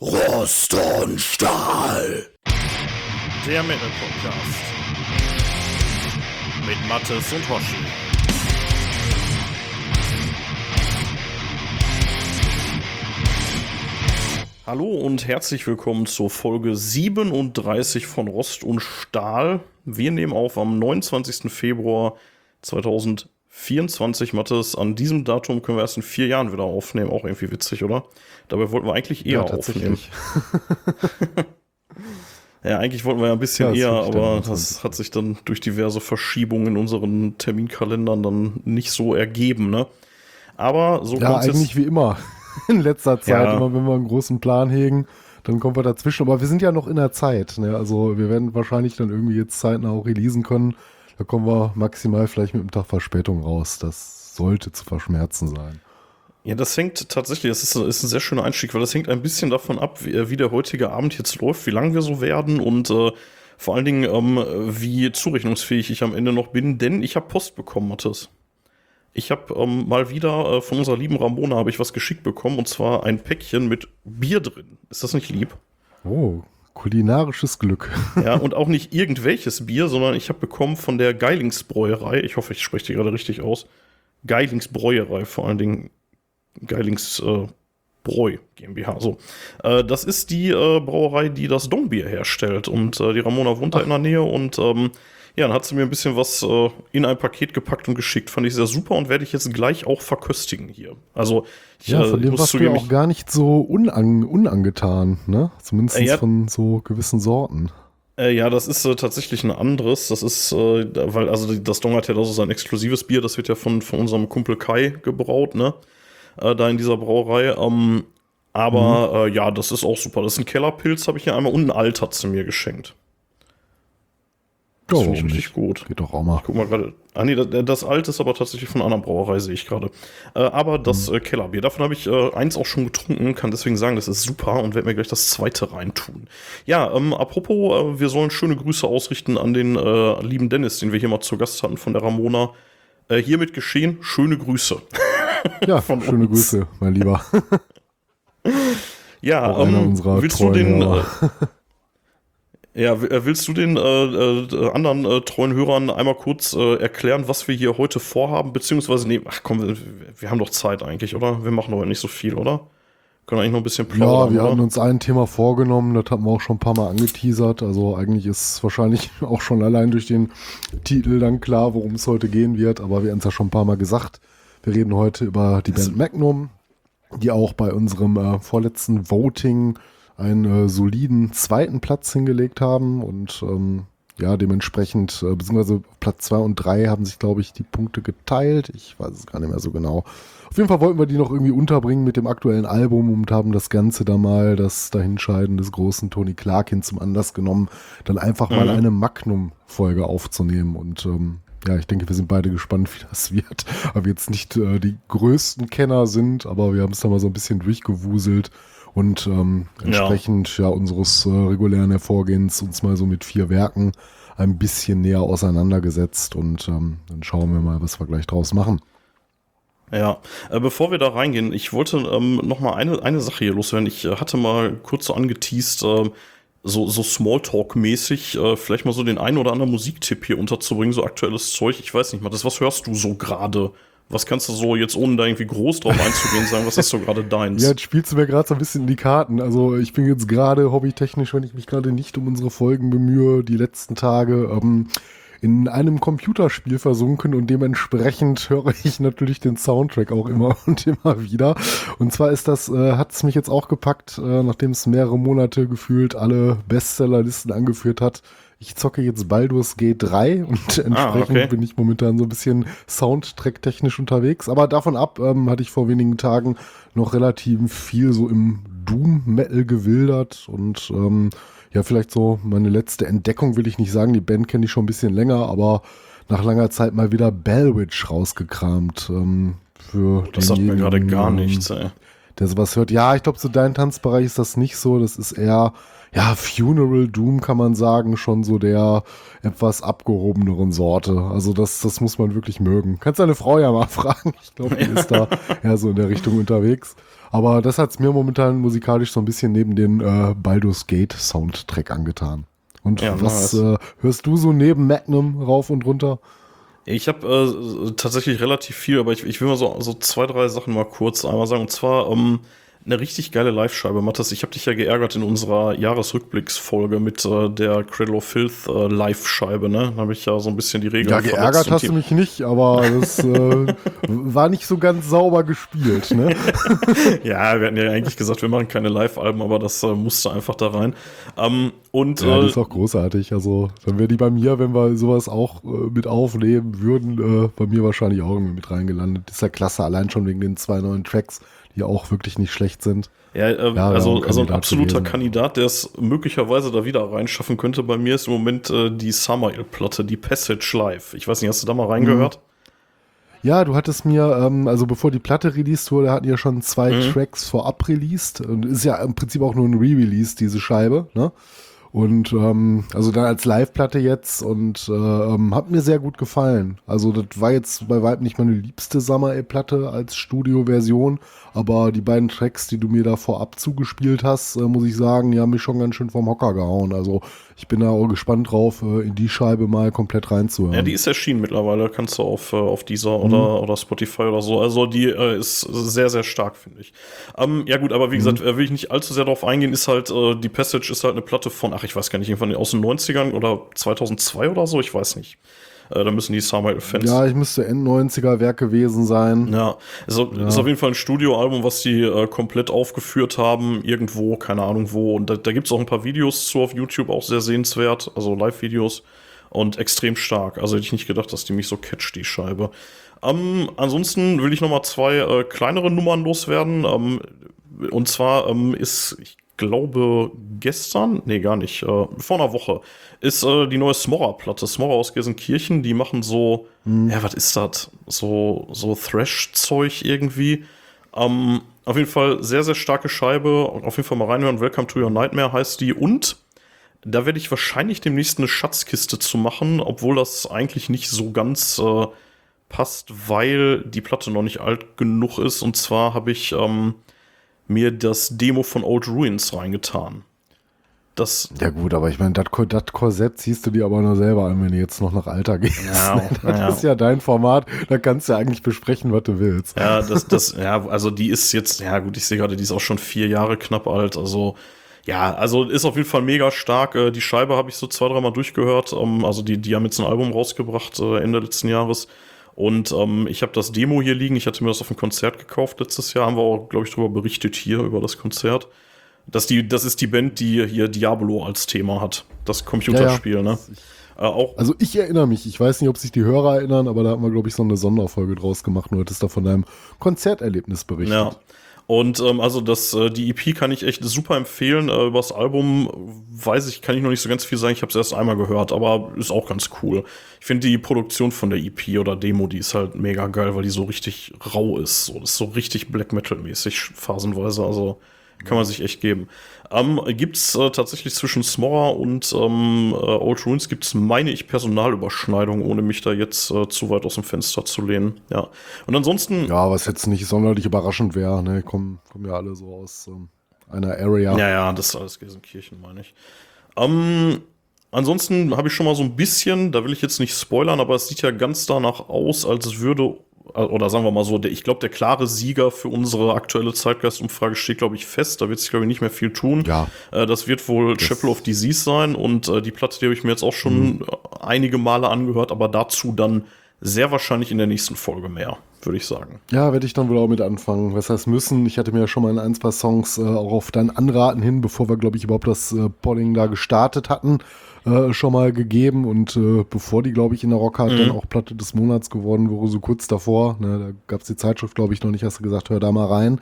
Rost und Stahl. Der Metal Podcast. Mit Mattes und Hoshi. Hallo und herzlich willkommen zur Folge 37 von Rost und Stahl. Wir nehmen auf am 29. Februar 2024. Mattes, an diesem Datum können wir erst in vier Jahren wieder aufnehmen. Auch irgendwie witzig, oder? Dabei wollten wir eigentlich eher Ja, aufnehmen. tatsächlich. Ja, eigentlich wollten wir ja ein bisschen Ja, eher, aber das 29. hat sich dann durch diverse Verschiebungen in unseren Terminkalendern dann nicht so ergeben, ne? Aber so Ja, eigentlich wie immer. In letzter Zeit, Ja. immer wenn wir einen großen Plan hegen, dann kommen wir dazwischen. Aber wir sind ja noch in der Zeit. Ne? Also wir werden wahrscheinlich dann irgendwie jetzt zeitnah auch releasen können. Da kommen wir maximal vielleicht mit einem Tag Verspätung raus. Das sollte zu verschmerzen sein. Ja, das hängt tatsächlich, das ist, ist ein sehr schöner Einstieg, weil das hängt ein bisschen davon ab, wie, äh, wie der heutige Abend jetzt läuft, wie lang wir so werden und äh, vor allen Dingen, ähm, wie zurechnungsfähig ich am Ende noch bin, denn ich habe Post bekommen, Mathis. Ich habe ähm, mal wieder äh, von unserer lieben Ramona habe ich was geschickt bekommen und zwar ein Päckchen mit Bier drin. Ist das nicht lieb? Oh, kulinarisches Glück. Ja, und auch nicht irgendwelches Bier, sondern ich habe bekommen von der Geilingsbräuerei, ich hoffe, ich spreche die gerade richtig aus, Geilingsbräuerei vor allen Dingen, Geilings äh, Bräu GmbH, so. Äh, das ist die äh, Brauerei, die das Dongbier herstellt und äh, die Ramona wohnt da in der Nähe und ähm, ja, dann hat sie mir ein bisschen was äh, in ein Paket gepackt und geschickt. Fand ich sehr super und werde ich jetzt gleich auch verköstigen hier. Also, ich, Ja, äh, von dem warst du ja auch gar nicht so unang unangetan, ne? Zumindest Äh, ja. von so gewissen Sorten. Äh, ja, das ist äh, tatsächlich ein anderes. Das ist, äh, da- weil, also das Dong hat ja also sein exklusives Bier, das wird ja von, von unserem Kumpel Kai gebraut, ne? Äh, da in dieser Brauerei. Ähm, aber äh, ja, das ist auch super. Das ist ein Kellerpilz, habe ich hier einmal und ein Alt hat sie mir geschenkt. Das Ja, finde ich richtig gut. Geht doch auch mal. Guck mal gerade. Ah, nee, das, das Alt ist aber tatsächlich von einer anderen Brauerei, sehe ich gerade. Äh, aber das äh, Kellerbier, davon habe ich äh, eins auch schon getrunken, kann deswegen sagen, das ist super und werde mir gleich das zweite reintun. Ja, ähm, apropos, äh, wir sollen schöne Grüße ausrichten an den äh, lieben Dennis, den wir hier mal zu Gast hatten von der Ramona. Äh, hiermit geschehen, schöne Grüße. Ja, Von schöne uns. Grüße, mein Lieber. Ja, ähm, willst du den. Hörer. ja, äh, willst du den äh, äh, anderen äh, treuen Hörern einmal kurz äh, erklären, was wir hier heute vorhaben? Beziehungsweise, nee, ach komm, wir, wir haben doch Zeit eigentlich, oder? Wir machen doch nicht so viel, oder? Können eigentlich noch ein bisschen Ja, plaudern, wir oder? hatten uns ein Thema vorgenommen, das hatten wir auch schon ein paar Mal angeteasert. Also eigentlich ist wahrscheinlich auch schon allein durch den Titel dann klar, worum es heute gehen wird. Aber wir haben es ja schon ein paar Mal gesagt. Wir reden heute über die Band Magnum, die auch bei unserem vorletzten Voting einen äh, soliden zweiten Platz hingelegt haben. Und ähm, ja, dementsprechend, äh, beziehungsweise Platz zwei und drei haben sich, glaube ich, die Punkte geteilt. Ich weiß es gar nicht mehr so genau. Auf jeden Fall wollten wir die noch irgendwie unterbringen mit dem aktuellen Album und haben das Ganze da mal, das Dahinscheiden des großen Tony Clarkin zum Anlass genommen, dann einfach mal Mhm. eine Magnum-Folge aufzunehmen. Und ähm, ja, ich denke, wir sind beide gespannt, wie das wird. Aber wir jetzt nicht äh, die größten Kenner sind, aber wir haben es da mal so ein bisschen durchgewuselt und ähm, entsprechend ja. unseres äh, regulären Hervorgehens uns mal so mit vier Werken ein bisschen näher auseinandergesetzt und ähm, dann schauen wir mal, was wir gleich draus machen. Ja, äh, bevor wir da reingehen, ich wollte ähm, noch mal eine, eine Sache hier loswerden. Ich äh, hatte mal kurz so angeteased, äh, so, so Smalltalk-mäßig, äh, vielleicht mal so den einen oder anderen Musiktipp hier unterzubringen, so aktuelles Zeug. Ich weiß nicht mal, das, was hörst du so gerade? Was kannst du so jetzt, ohne da irgendwie groß drauf einzugehen, sagen, was ist so gerade deins? Ja, jetzt spielst du mir gerade so ein bisschen in die Karten. Also ich bin jetzt gerade hobbytechnisch, wenn ich mich gerade nicht um unsere Folgen bemühe, die letzten Tage ähm, in einem Computerspiel versunken und dementsprechend höre ich natürlich den Soundtrack auch immer und immer wieder. Und zwar ist das, äh, hat es mich jetzt auch gepackt, äh, nachdem es mehrere Monate gefühlt alle Bestsellerlisten angeführt hat. Ich zocke jetzt Baldur's Gate 3 und entsprechend Ah, okay. bin ich momentan so ein bisschen Soundtrack-technisch unterwegs. Aber davon ab ähm, hatte ich vor wenigen Tagen noch relativ viel so im Doom-Metal gewildert und ähm, ja, vielleicht so meine letzte Entdeckung will ich nicht sagen. Die Band kenne ich schon ein bisschen länger, aber nach langer Zeit mal wieder Bellwitch rausgekramt. Ähm, für das sagt mir gerade gar nichts, ey. der sowas hört. Ja, ich glaube, so dein Tanzbereich ist das nicht so. Das ist eher, ja, Funeral Doom kann man sagen, schon so der etwas abgehobeneren Sorte. Also das, das muss man wirklich mögen. Kannst deine Frau ja mal fragen. Ich glaube, die ist da eher so in der Richtung unterwegs. Aber das hat es mir momentan musikalisch so ein bisschen neben den äh, Baldur's Gate Soundtrack angetan. Und Ja, was äh, hörst du so neben Magnum rauf und runter? Ich habe äh, tatsächlich relativ viel, aber ich, ich will mal so, so zwei, drei Sachen mal kurz einmal sagen. Und zwar ähm, eine richtig geile Live-Scheibe, Mathis. Ich habe dich ja geärgert in unserer Jahresrückblicksfolge mit äh, der Cradle of Filth äh, Live-Scheibe, ne? Da habe ich ja so ein bisschen die Regeln Ja, geärgert hast du mich nicht, aber das äh, war nicht so ganz sauber gespielt. Ne? Ja, wir hatten ja eigentlich gesagt, wir machen keine Live-Alben, aber das äh, musste einfach da rein. Ähm, und Ja, äh, das ist auch großartig. Also, dann wäre die bei mir, wenn wir sowas auch äh, mit aufnehmen würden, äh, bei mir wahrscheinlich auch irgendwie mit reingelandet. Das ist ja klasse, allein schon wegen den zwei neuen Tracks, die auch wirklich nicht schlecht sind. Ja, äh, Ja, also, also ein absoluter gewesen. Kandidat, der es möglicherweise da wieder reinschaffen könnte, bei mir ist im Moment äh, die Summer-Platte, die Passage Live. Ich weiß nicht, hast du da mal reingehört? Ja, du hattest mir, ähm, also bevor die Platte released wurde, hatten ja schon zwei Mhm. Tracks vorab released. Und ist ja im Prinzip auch nur ein Re-Release, diese Scheibe. Ne? Und ähm, also dann als Live-Platte jetzt und äh, ähm, hat mir sehr gut gefallen. Also das war jetzt bei weitem nicht meine liebste Summer-Platte als Studio-Version, aber die beiden Tracks, die du mir da vorab zugespielt hast, äh, muss ich sagen, die haben mich schon ganz schön vom Hocker gehauen. Also ich bin da auch gespannt drauf, äh, in die Scheibe mal komplett reinzuhören. Ja, die ist erschienen mittlerweile, kannst du auf, äh, auf dieser oder, oder Spotify oder so. Also die äh, ist sehr, sehr stark, finde ich. Ähm, ja gut, aber wie gesagt, äh, will ich nicht allzu sehr darauf eingehen, ist halt, äh, die Passage ist halt eine Platte von, ach, ich weiß gar nicht, irgendwann aus den 90ern oder 2002 oder so, ich weiß nicht. Äh, da müssen die Summer-Fans ja, ich müsste End-90er-Werk gewesen sein. Ja, ist, auf- ist auf jeden Fall ein Studioalbum, was die äh, komplett aufgeführt haben, irgendwo, keine Ahnung wo. Und da, da gibt es auch ein paar Videos zu auf YouTube, auch sehr sehenswert, also Live-Videos und extrem stark. Also hätte ich nicht gedacht, dass die mich so catcht, die Scheibe. Ähm, ansonsten will ich noch mal zwei äh, kleinere Nummern loswerden. Ähm, und zwar ähm, ist, ich glaube, gestern, nee, gar nicht, äh, vor einer Woche, ist äh, die neue Smorra-Platte. Smorra aus Gelsenkirchen, die machen so, ja, was ist das? So, so Thrash-Zeug irgendwie. Ähm, auf jeden Fall sehr, sehr starke Scheibe. Auf jeden Fall mal reinhören. Welcome to Your Nightmare heißt die. Und da werde ich wahrscheinlich demnächst eine Schatzkiste zu machen, obwohl das eigentlich nicht so ganz äh, passt, weil die Platte noch nicht alt genug ist. Und zwar habe ich ähm, mir das Demo von Old Ruins reingetan. Das, Ja gut, aber ich meine, das Ko- das Korsett ziehst du dir aber nur selber an, wenn du jetzt noch nach Alter gehst. Ja, das ja. ist ja dein Format, da kannst du ja eigentlich besprechen, was du willst. ja, das, das, ja, also die ist jetzt, ja gut, ich sehe gerade, die ist auch schon vier Jahre knapp alt. Also ja, also ist auf jeden Fall mega stark. Äh, Die Scheibe habe ich so zwei, dreimal durchgehört. Ähm, Also die, die haben jetzt ein Album rausgebracht äh, Ende letzten Jahres. Und ähm, ich habe das Demo hier liegen. Ich hatte mir das auf dem Konzert gekauft letztes Jahr. Haben wir auch, glaube ich, darüber berichtet hier über das Konzert. Das, die, das ist die Band, die hier Diablo als Thema hat. Das Computerspiel, ne? Äh, auch, Also ich erinnere mich, ich weiß nicht, ob sich die Hörer erinnern, aber da haben wir, glaube ich, so eine Sonderfolge draus gemacht du hattest da von deinem Konzerterlebnis berichtet. Ja. Und ähm, also das, äh, die EP kann ich echt super empfehlen. Äh, über das Album weiß ich, kann ich noch nicht so ganz viel sagen. Ich habe es erst einmal gehört, aber ist auch ganz cool. Ich finde die Produktion von der EP oder Demo, die ist halt mega geil, weil die so richtig rau ist. So, das ist so richtig Black Metal-mäßig phasenweise. Also kann man sich echt geben. Ähm, gibt's äh, tatsächlich zwischen Smorra und ähm, äh, Old Ruins gibt's, meine ich, Personalüberschneidungen, ohne mich da jetzt äh, zu weit aus dem Fenster zu lehnen. Ja. Und ansonsten. Ja, was jetzt nicht sonderlich überraschend wäre, ne? Kommen, kommen ja alle so aus ähm, einer Area. Ja, ja, das ist alles Gelsenkirchen, meine ich. Ähm, ansonsten habe ich schon mal so ein bisschen, da will ich jetzt nicht spoilern, aber es sieht ja ganz danach aus, als würde, oder sagen wir mal so, der, ich glaube, der klare Sieger für unsere aktuelle Zeitgeistumfrage steht, glaube ich, fest. Da wird sich, glaube ich, nicht mehr viel tun. Ja. Äh, das wird wohl Chapel of Disease sein und äh, die Platte, die habe ich mir jetzt auch schon äh, einige Male angehört, aber dazu dann sehr wahrscheinlich in der nächsten Folge mehr, würde ich sagen. Ja, werde ich dann wohl auch mit anfangen. Was heißt müssen? Ich hatte mir ja schon mal in ein, zwei Songs äh, auch auf dein Anraten hin, bevor wir, glaube ich, überhaupt das äh, Polling da gestartet hatten, äh, schon mal gegeben. Und äh, bevor die, glaube ich, in der Rockhard Mhm. dann auch Platte des Monats geworden wurde, so kurz davor, ne, da gab es die Zeitschrift, glaube ich, noch nicht, hast du gesagt, hör da mal rein.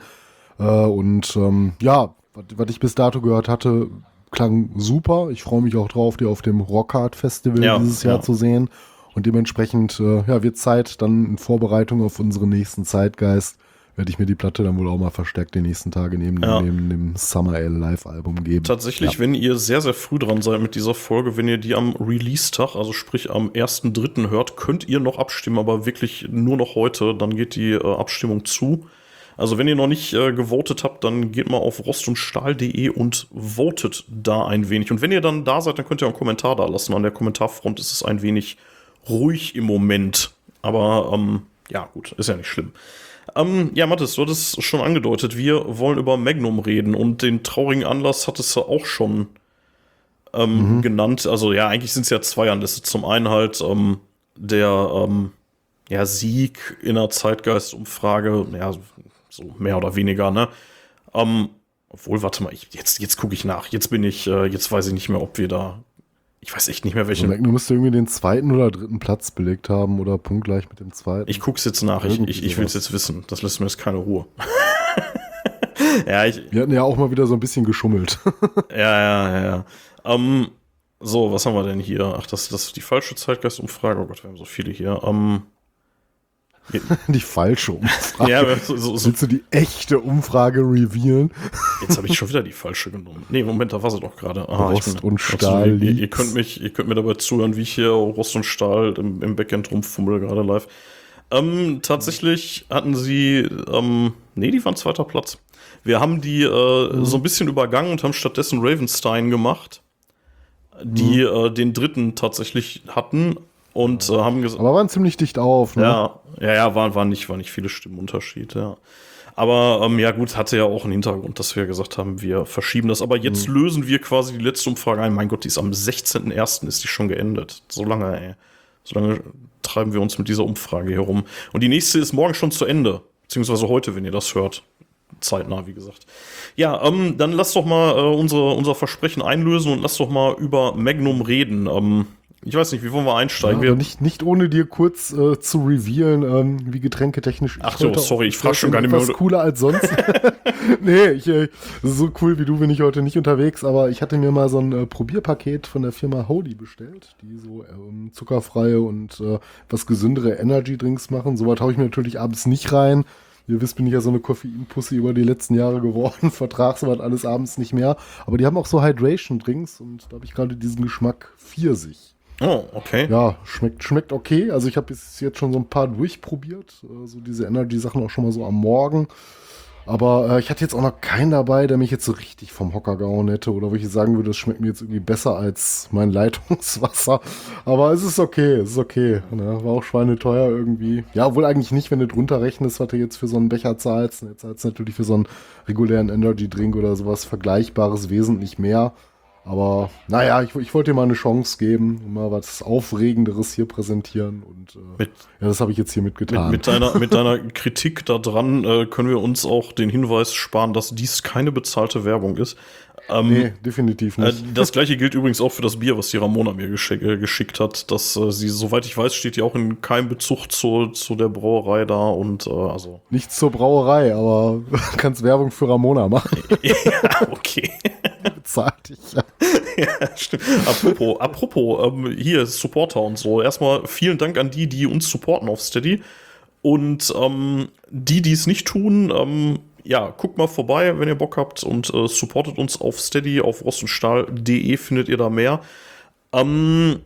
Äh, und ähm, ja, was ich bis dato gehört hatte, klang super. Ich freue mich auch drauf, die auf dem Rockhard Festival Ja, dieses Jahr ja. zu sehen. Und dementsprechend äh, ja, wird Zeit, dann in Vorbereitung auf unseren nächsten Zeitgeist, werde ich mir die Platte dann wohl auch mal verstärkt die nächsten Tage neben, Ja. neben dem Summer Ale Live-Album geben. Tatsächlich, Ja. wenn ihr sehr, sehr früh dran seid mit dieser Folge, wenn ihr die am Release-Tag, also sprich am 1.3. hört, könnt ihr noch abstimmen, aber wirklich nur noch heute, dann geht die äh, Abstimmung zu. Also wenn ihr noch nicht äh, gewotet habt, dann geht mal auf rostundstahl.de und votet da ein wenig. Und wenn ihr dann da seid, dann könnt ihr einen Kommentar da lassen. An der Kommentarfront ist es ein wenig ruhig im Moment. Aber ähm, ja, gut, ist ja nicht schlimm. Ähm, ja, Mathis, du hattest schon angedeutet, wir wollen über Magnum reden und den traurigen Anlass hattest du auch schon ähm, mhm. genannt. Also ja, eigentlich sind es ja zwei Anlässe. Zum einen halt ähm, der ähm, ja, Sieg in der Zeitgeistumfrage, ja, so mehr oder weniger, ne? Ähm, obwohl, warte mal, ich, jetzt, jetzt gucke ich nach. Jetzt bin ich, äh, jetzt weiß ich nicht mehr, ob wir da. Ich weiß echt nicht mehr, welchen. Du müsst irgendwie den zweiten oder dritten Platz belegt haben oder punktgleich mit dem zweiten. Ich gucke es jetzt nach. Ich, ich, ich will es jetzt wissen. Das lässt mir jetzt keine Ruhe. ja, ich, wir hatten ja auch mal wieder so ein bisschen geschummelt. ja, ja, ja. Ähm, so, was haben wir denn hier? Ach, das, das ist die falsche Zeitgeistumfrage. Oh Gott, wir haben so viele hier. Ähm, die falsche Umfrage. Ja, so, so, Willst du die echte Umfrage revealen? Jetzt habe ich schon wieder die falsche genommen. Nee, Moment, da war sie doch gerade. Ah, Rost bin, und Stahl. Also, ihr, ihr, könnt mich, ihr könnt mir dabei zuhören, wie ich hier Rost und Stahl im, im Backend rumfummel, gerade live. Ähm, tatsächlich hatten sie, ähm, nee, die waren zweiter Platz. Wir haben die äh, mhm. so ein bisschen übergangen und haben stattdessen Ravenstein gemacht, die mhm. äh, den dritten tatsächlich hatten und äh, haben gesagt. Aber waren ziemlich dicht auf, ne? Ja, ja, ja, waren, waren, nicht, waren nicht viele Stimmenunterschied, ja. Aber ähm, ja, gut, hatte ja auch einen Hintergrund, dass wir gesagt haben, wir verschieben das. Aber jetzt mhm. lösen wir quasi die letzte Umfrage ein. Mein Gott, die ist am 16.01. ist die schon geendet. So lange, ey. So lange treiben wir uns mit dieser Umfrage herum. Und die nächste ist morgen schon zu Ende. Beziehungsweise heute, wenn ihr das hört. Zeitnah, wie gesagt. Ja, ähm, dann lass doch mal äh, unsere, unser Versprechen einlösen und lass doch mal über Magnum reden. Ähm, ich weiß nicht, wie wollen wir einsteigen? Ja, nicht, nicht ohne dir kurz äh, zu revealen, ähm, wie getränketechnisch Ach so, sorry, ich frage schon gar nicht mehr. Was cooler als sonst. nee, ich, äh, so cool wie du bin ich heute nicht unterwegs, aber ich hatte mir mal so ein äh, Probierpaket von der Firma Holy bestellt, die so ähm, zuckerfreie und äh, was gesündere Energy Drinks machen. Soweit haue ich mir natürlich abends nicht rein. Ihr wisst, bin ich ja so eine Koffeinpussy über die letzten Jahre geworden. Vertrag soweit alles abends nicht mehr. Aber die haben auch so Hydration Drinks und da habe ich gerade diesen Geschmack Pfirsich. Oh, okay. Ja, schmeckt, schmeckt okay. Also ich habe jetzt schon so ein paar durchprobiert. So diese Energy-Sachen auch schon mal so am Morgen. Aber äh, ich hatte jetzt auch noch keinen dabei, der mich jetzt so richtig vom Hocker gehauen hätte oder wo ich sagen würde, das schmeckt mir jetzt irgendwie besser als mein Leitungswasser. Aber es ist okay, es ist okay. Ne? War auch schweineteuer irgendwie. Ja, wohl eigentlich nicht, wenn du drunter rechnest, was du jetzt für so einen Becher zahlst. Jetzt zahlst du natürlich für so einen regulären Energy-Drink oder sowas Vergleichbares wesentlich mehr. Aber naja, ich, ich wollte dir mal eine Chance geben, mal was Aufregenderes hier präsentieren. Und äh, mit, ja, das habe ich jetzt hier mitgetan. Mit, mit, deiner, mit deiner Kritik daran äh, können wir uns auch den Hinweis sparen, dass dies keine bezahlte Werbung ist. Ähm, nee, definitiv nicht. Äh, das gleiche gilt übrigens auch für das Bier, was die Ramona mir geschick, äh, geschickt hat. Dass äh, sie, soweit ich weiß, steht die auch in keinem Bezug zu, zu der Brauerei da und äh, also. Nichts zur Brauerei, aber kannst Werbung für Ramona machen. ja, okay. Bezahlt dich, ja. ja, stimmt. Apropos, apropos ähm, hier Supporter und so. Erstmal vielen Dank an die, die uns supporten auf Steady. Und ähm, die, die es nicht tun, ähm, ja, guckt mal vorbei, wenn ihr Bock habt und äh, supportet uns auf Steady, auf rostundstahl.de findet ihr da mehr. Ähm,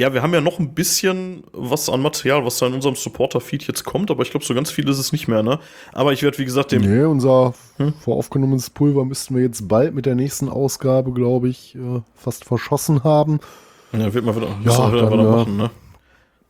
ja, wir haben ja noch ein bisschen was an Material, was da in unserem Supporter-Feed jetzt kommt, aber ich glaube, so ganz viel ist es nicht mehr, ne? Aber ich werde, wie gesagt, dem. Nee, unser hm? voraufgenommenes Pulver müssten wir jetzt bald mit der nächsten Ausgabe, glaube ich, äh, fast verschossen haben. Ja, wird man wieder, ja, dann, wieder machen, ne?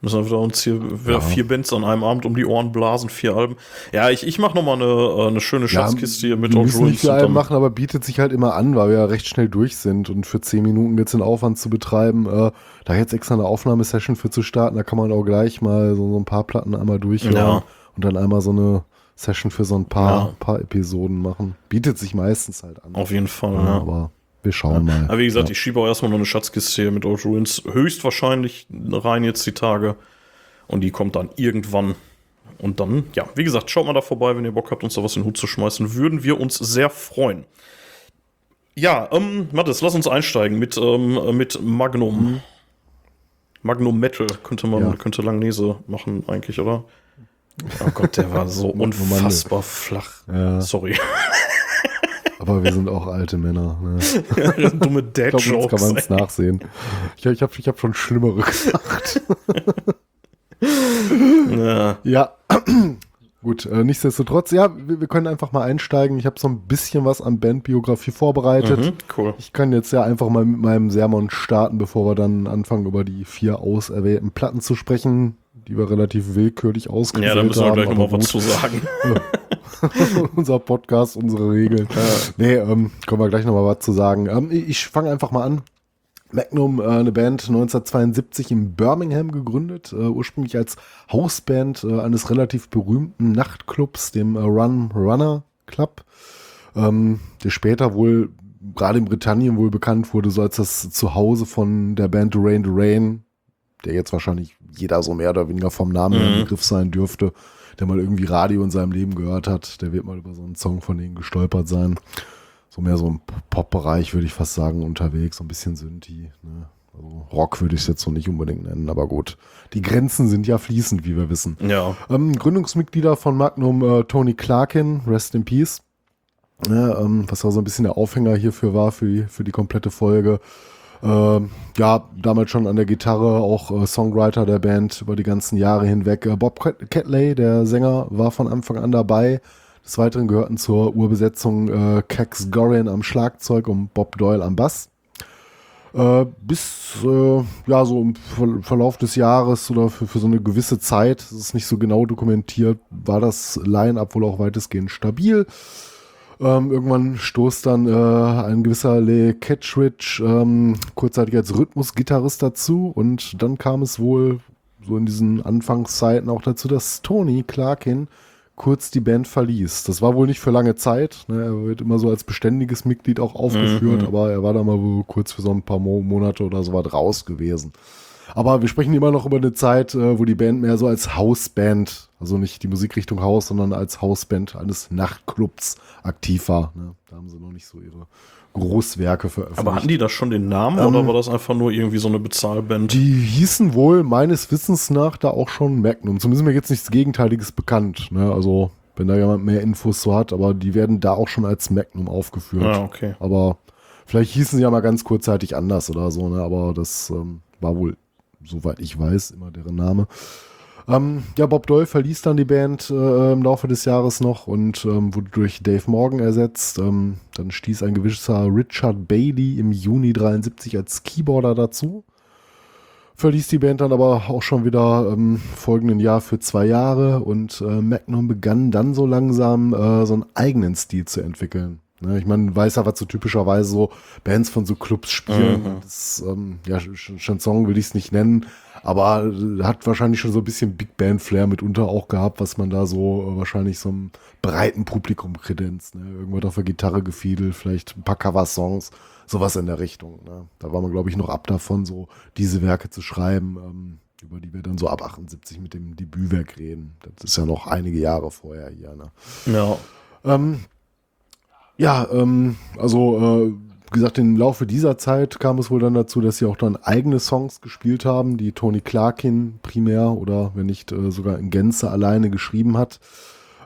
Müssen wir uns hier ja. vier Bands an einem Abend um die Ohren blasen, vier Alben. Ja, ich, ich mache nochmal eine, äh, eine schöne Schatzkiste ja, hier mit Wir müssen nicht vier Alben machen, aber bietet sich halt immer an, weil wir ja recht schnell durch sind und für zehn Minuten jetzt den Aufwand zu betreiben, äh, da jetzt extra eine Aufnahmesession für zu starten, da kann man auch gleich mal so, so ein paar Platten einmal durchhören ja. und dann einmal so eine Session für so ein paar, paar Episoden machen. Bietet sich meistens halt an. Auf jeden Fall, ja. Aber wir schauen ja. mal. Aber wie gesagt, ja. ich schiebe auch erstmal noch eine Schatzkiste hier mit Old Ruins höchstwahrscheinlich rein jetzt die Tage. Und die kommt dann irgendwann. Und dann, ja, wie gesagt, schaut mal da vorbei, wenn ihr Bock habt, uns da was in den Hut zu schmeißen. Würden wir uns sehr freuen. Ja, ähm, Mathis, lass uns einsteigen mit, ähm, mit Magnum. Mhm. Magnum Metal könnte man, ja. könnte Langnese machen eigentlich, oder? Oh Gott, der war so unfassbar flach. Ja. Sorry. Aber wir sind auch alte Männer. Ne? Dumme Dad-Jokes. kann man es nachsehen. Ich, ich habe ich hab schon Schlimmere gesagt. ja. ja. Gut, äh, nichtsdestotrotz, ja, wir, wir können einfach mal einsteigen. Ich habe so ein bisschen was an Bandbiografie vorbereitet. Mhm, cool. Ich kann jetzt ja einfach mal mit meinem Sermon starten, bevor wir dann anfangen, über die vier auserwählten Platten zu sprechen, die wir relativ willkürlich ausgewählt Ja, da müssen wir haben. gleich nochmal was zu sagen. Unser Podcast, unsere Regeln. Nee, ähm, können wir gleich nochmal was zu sagen. Ähm, ich ich fange einfach mal an. Magnum, äh, eine Band 1972 in Birmingham gegründet, äh, ursprünglich als Hausband äh, eines relativ berühmten Nachtclubs, dem äh, Run Runner Club, ähm, der später wohl gerade in Britannien wohl bekannt wurde, so als das Zuhause von der Band Duran Duran, der jetzt wahrscheinlich jeder so mehr oder weniger vom Namen Mhm. im Begriff sein dürfte, der mal irgendwie Radio in seinem Leben gehört hat, der wird mal über so einen Song von denen gestolpert sein so mehr so im Pop-Bereich, würde ich fast sagen, unterwegs, so ein bisschen Synthi. Ne? Also Rock würde ich es jetzt so nicht unbedingt nennen, aber gut. Die Grenzen sind ja fließend, wie wir wissen. Ja. Ähm, Gründungsmitglieder von Magnum äh, Tony Clarkin, Rest in Peace. Ja, ähm, was auch so ein bisschen der Aufhänger hierfür war, für für die komplette Folge. Ähm, ja, damals schon an der Gitarre, auch äh, Songwriter der Band über die ganzen Jahre hinweg. Äh, Bob Cat- Catley, der Sänger, war von Anfang an dabei. Des Weiteren gehörten zur Urbesetzung äh, Cax Gorin am Schlagzeug und Bob Doyle am Bass. Äh, bis, äh, ja, so im Ver Verlauf des Jahres oder für, für so eine gewisse Zeit, das ist nicht so genau dokumentiert, war das Line-Up wohl auch weitestgehend stabil. Ähm, irgendwann stoßt dann äh, ein gewisser Lee Ketchridge ähm, kurzzeitig als Rhythmusgitarrist dazu und dann kam es wohl so in diesen Anfangszeiten auch dazu, dass Tony Clarkin kurz die Band verließ. Das war wohl nicht für lange Zeit. Ne? Er wird immer so als beständiges Mitglied auch aufgeführt, Mhm. aber er war da mal wohl kurz für so ein paar Mo Monate oder so was raus gewesen. Aber wir sprechen immer noch über eine Zeit, äh, wo die Band mehr so als Hausband, also nicht die Musikrichtung Haus, sondern als Hausband eines Nachtclubs aktiv war. Ne? Da haben sie noch nicht so ihre Großwerke veröffentlicht. Aber hatten die da schon den Namen Ähm, oder war das einfach nur irgendwie so eine Bezahlband? Die hießen wohl meines Wissens nach da auch schon Magnum. Zumindest ist mir jetzt nichts Gegenteiliges bekannt. Ne? Also, wenn da jemand mehr Infos so hat, aber die werden da auch schon als Magnum aufgeführt. Ah, okay. Aber vielleicht hießen sie ja mal ganz kurzzeitig anders oder so, ne? Aber das ähm, war wohl, soweit ich weiß, immer deren Name. Ähm, ja, Bob Doyle verließ dann die Band äh, im Laufe des Jahres noch und ähm, wurde durch Dave Morgan ersetzt. Ähm, dann stieß ein gewisser Richard Bailey im Juni 73 als Keyboarder dazu. Verließ die Band dann aber auch schon wieder im folgenden Jahr für zwei Jahre und äh, Magnum begann dann so langsam äh, so einen eigenen Stil zu entwickeln. Ne, ich meine, weiß ja, was so typischerweise so Bands von so Clubs spielen. Mhm. Das, ähm, ja, Ch- Chanson will ich es nicht nennen, aber äh, hat wahrscheinlich schon so ein bisschen Big Band Flair mitunter auch gehabt, was man da so äh, wahrscheinlich so einem breiten Publikum kredenzt. Ne? Irgendwas auf der Gitarre gefiedelt, vielleicht ein paar Cover-Songs, sowas in der Richtung. Ne? Da war man, glaube ich, noch ab davon, so diese Werke zu schreiben, ähm, über die wir dann so ab 78 mit dem Debütwerk reden. Das ist ja noch einige Jahre vorher hier. Ne? Ja. Ähm, ja, ähm, also äh, gesagt, im Laufe dieser Zeit kam es wohl dann dazu, dass sie auch dann eigene Songs gespielt haben, die Tony Clarkin primär oder wenn nicht äh, sogar in Gänze alleine geschrieben hat.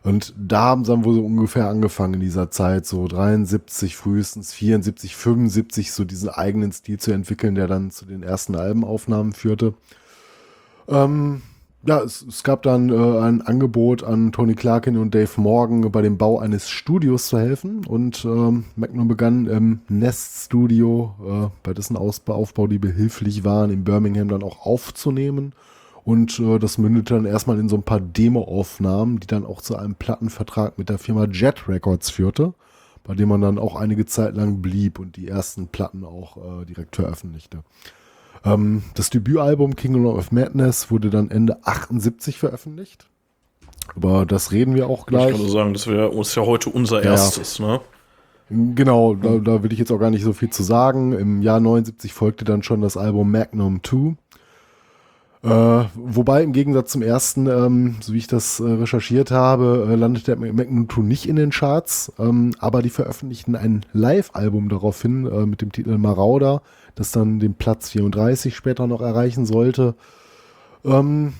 Und da haben sie dann wohl so ungefähr angefangen in dieser Zeit, so 73 frühestens, 74, 75, so diesen eigenen Stil zu entwickeln, der dann zu den ersten Albenaufnahmen führte. Ähm, ja, es, es gab dann äh, ein Angebot an Tony Clarkin und Dave Morgan bei dem Bau eines Studios zu helfen und ähm, Magnum begann im Nest Studio, äh, bei dessen Ausbau, Aufbau die behilflich waren, in Birmingham dann auch aufzunehmen und äh, das mündete dann erstmal in so ein paar Demo-Aufnahmen, die dann auch zu einem Plattenvertrag mit der Firma Jet Records führte, bei dem man dann auch einige Zeit lang blieb und die ersten Platten auch äh, direkt veröffentlichte. Ähm, das Debütalbum Kingdom of Madness wurde dann Ende 78 veröffentlicht. Über das reden wir auch Ich gleich. kann nur sagen, das wäre ist ja heute unser ja. erstes, ne? Genau, da, da will ich jetzt auch gar nicht so viel zu sagen. Im Jahr 79 folgte dann schon das Album Magnum 2. Äh, wobei im Gegensatz zum ersten, ähm, so wie ich das äh, recherchiert habe, äh, landet der Magnum 2 nicht in den Charts, ähm, aber die veröffentlichten ein Live-Album daraufhin äh, mit dem Titel Marauder, das dann den Platz 34 später noch erreichen sollte. Ähm,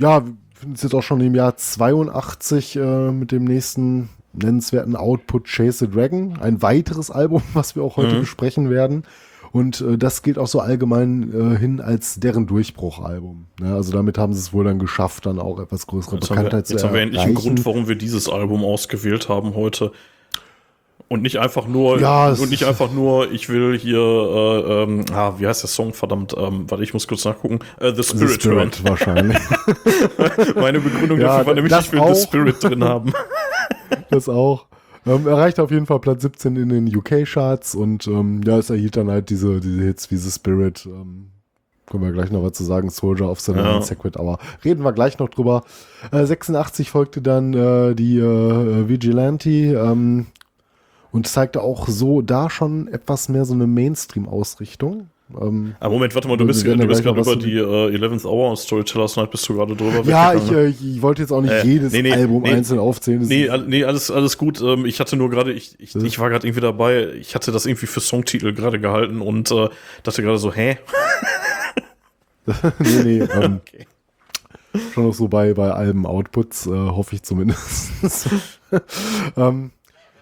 ja, wir finden es jetzt auch schon im Jahr 82 äh, mit dem nächsten nennenswerten Output Chase the Dragon. Ein weiteres Album, was wir auch heute Mhm. besprechen werden. Und äh, das gilt auch so allgemein äh, hin als deren Durchbruchalbum. Ne? Also damit haben sie es wohl dann geschafft, dann auch etwas größere Jetzt, haben wir, Bekanntheit zu jetzt haben wir endlich einen. Grund, warum wir dieses Album ausgewählt haben heute. Und nicht einfach nur, Ja, und nicht einfach nur, ich will hier, äh, ähm, ah, wie heißt der Song, verdammt, ähm, warte, ich muss kurz nachgucken. Äh, The The Spirit, hören. Spirit wahrscheinlich. Meine Begründung Ja, dafür war nämlich, ich will auch. The Spirit drin haben. das auch. Ähm, erreicht auf jeden Fall Platz 17 in den UK-Charts und ähm, ja, es erhielt dann halt diese, diese Hits wie The Spirit. Ähm, können wir gleich noch was zu sagen, Soldier of the Ja. Sacred Hour. Reden wir gleich noch drüber. Äh, 86 folgte dann äh, die äh, Vigilante ähm, und zeigte auch so da schon etwas mehr so eine Mainstream-Ausrichtung. Ähm, Ah, Moment, warte mal, du bist, du bist gerade über die äh, 11th Hour und Storytellers Night bist du gerade drüber ja, ich, äh, ich, wollte jetzt auch nicht Äh, jedes nee, nee, Album nee. einzeln aufzählen. Nee, all- nee, alles, alles gut. Ähm, ich hatte nur gerade, ich, ich, ich war gerade irgendwie dabei, ich hatte das irgendwie für Songtitel gerade gehalten und äh, dachte gerade so, hä? nee, nee. Ähm, Okay. Schon noch so bei, bei Alben-Outputs, äh, hoffe ich zumindest. ähm,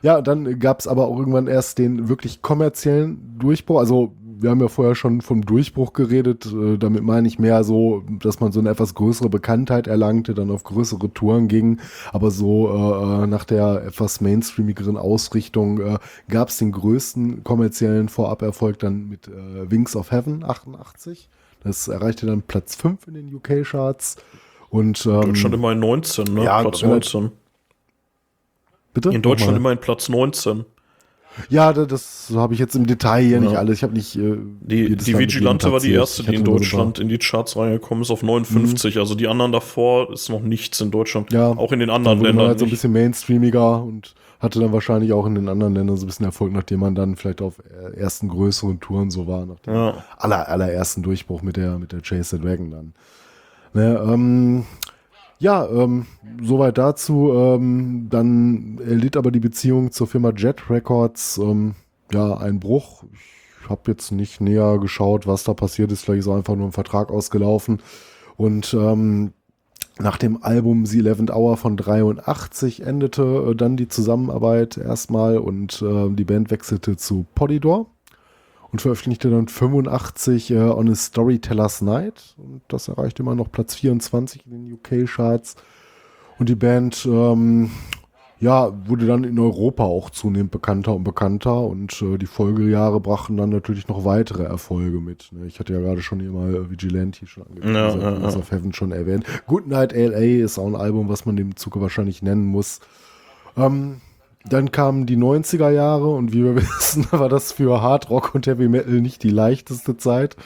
ja, dann gab es aber auch irgendwann erst den wirklich kommerziellen Durchbruch. Also wir haben ja vorher schon vom Durchbruch geredet. Äh, damit meine ich mehr so, dass man so eine etwas größere Bekanntheit erlangte, dann auf größere Touren ging. Aber so äh, nach der etwas mainstreamigeren Ausrichtung äh, gab es den größten kommerziellen Voraberfolg dann mit äh, Wings of Heaven 88. Das erreichte dann Platz 5 in den UK-Charts. Und ähm, Deutschland immerhin 19, ne? ja, Platz relativ- 19. bitte? In Deutschland immerhin Platz 19. Ja, da- das habe ich jetzt im Detail hier Ja. nicht alles. Ich habe nicht. Äh, Die, die Vigilante war die erste, die in Deutschland in die Charts reingekommen ist, auf 59. Also die anderen davor ist noch nichts in Deutschland. Ja, Auch in den anderen man Ländern halt so ein bisschen mainstreamiger und hatte dann wahrscheinlich auch in den anderen Ländern so ein bisschen Erfolg, nachdem man dann vielleicht auf äh, ersten größeren Touren so war, nach dem Ja. aller, allerersten Durchbruch mit der, mit der Chase the Dragon dann. Ne, ähm, ja, ähm, soweit dazu. Ähm, dann erlitt aber die Beziehung zur Firma Jet Records ähm, ja einen Bruch. Ich habe jetzt nicht näher geschaut, was da passiert ist. Vielleicht ist auch einfach nur ein Vertrag ausgelaufen. Und ähm, nach dem Album The Eleventh Hour von 83 endete äh, dann die Zusammenarbeit erstmal und äh, die Band wechselte zu Polydor und veröffentlichte dann 85 äh, On a Storyteller's Night und das erreichte immer noch Platz 24 in den UK-Charts und die Band ähm, ja, wurde dann in Europa auch zunehmend bekannter und bekannter und äh, die Folgejahre brachten dann natürlich noch weitere Erfolge mit. Ne? Ich hatte ja gerade schon hier mal äh, Vigilante schon Ja, angefangen, ja, ja. of Heaven schon erwähnt. Good Night LA ist auch ein Album, was man dem Zuge wahrscheinlich nennen muss. Ähm, dann kamen die 90er Jahre und wie wir wissen, war das für Hard Rock und Heavy Metal nicht die leichteste Zeit.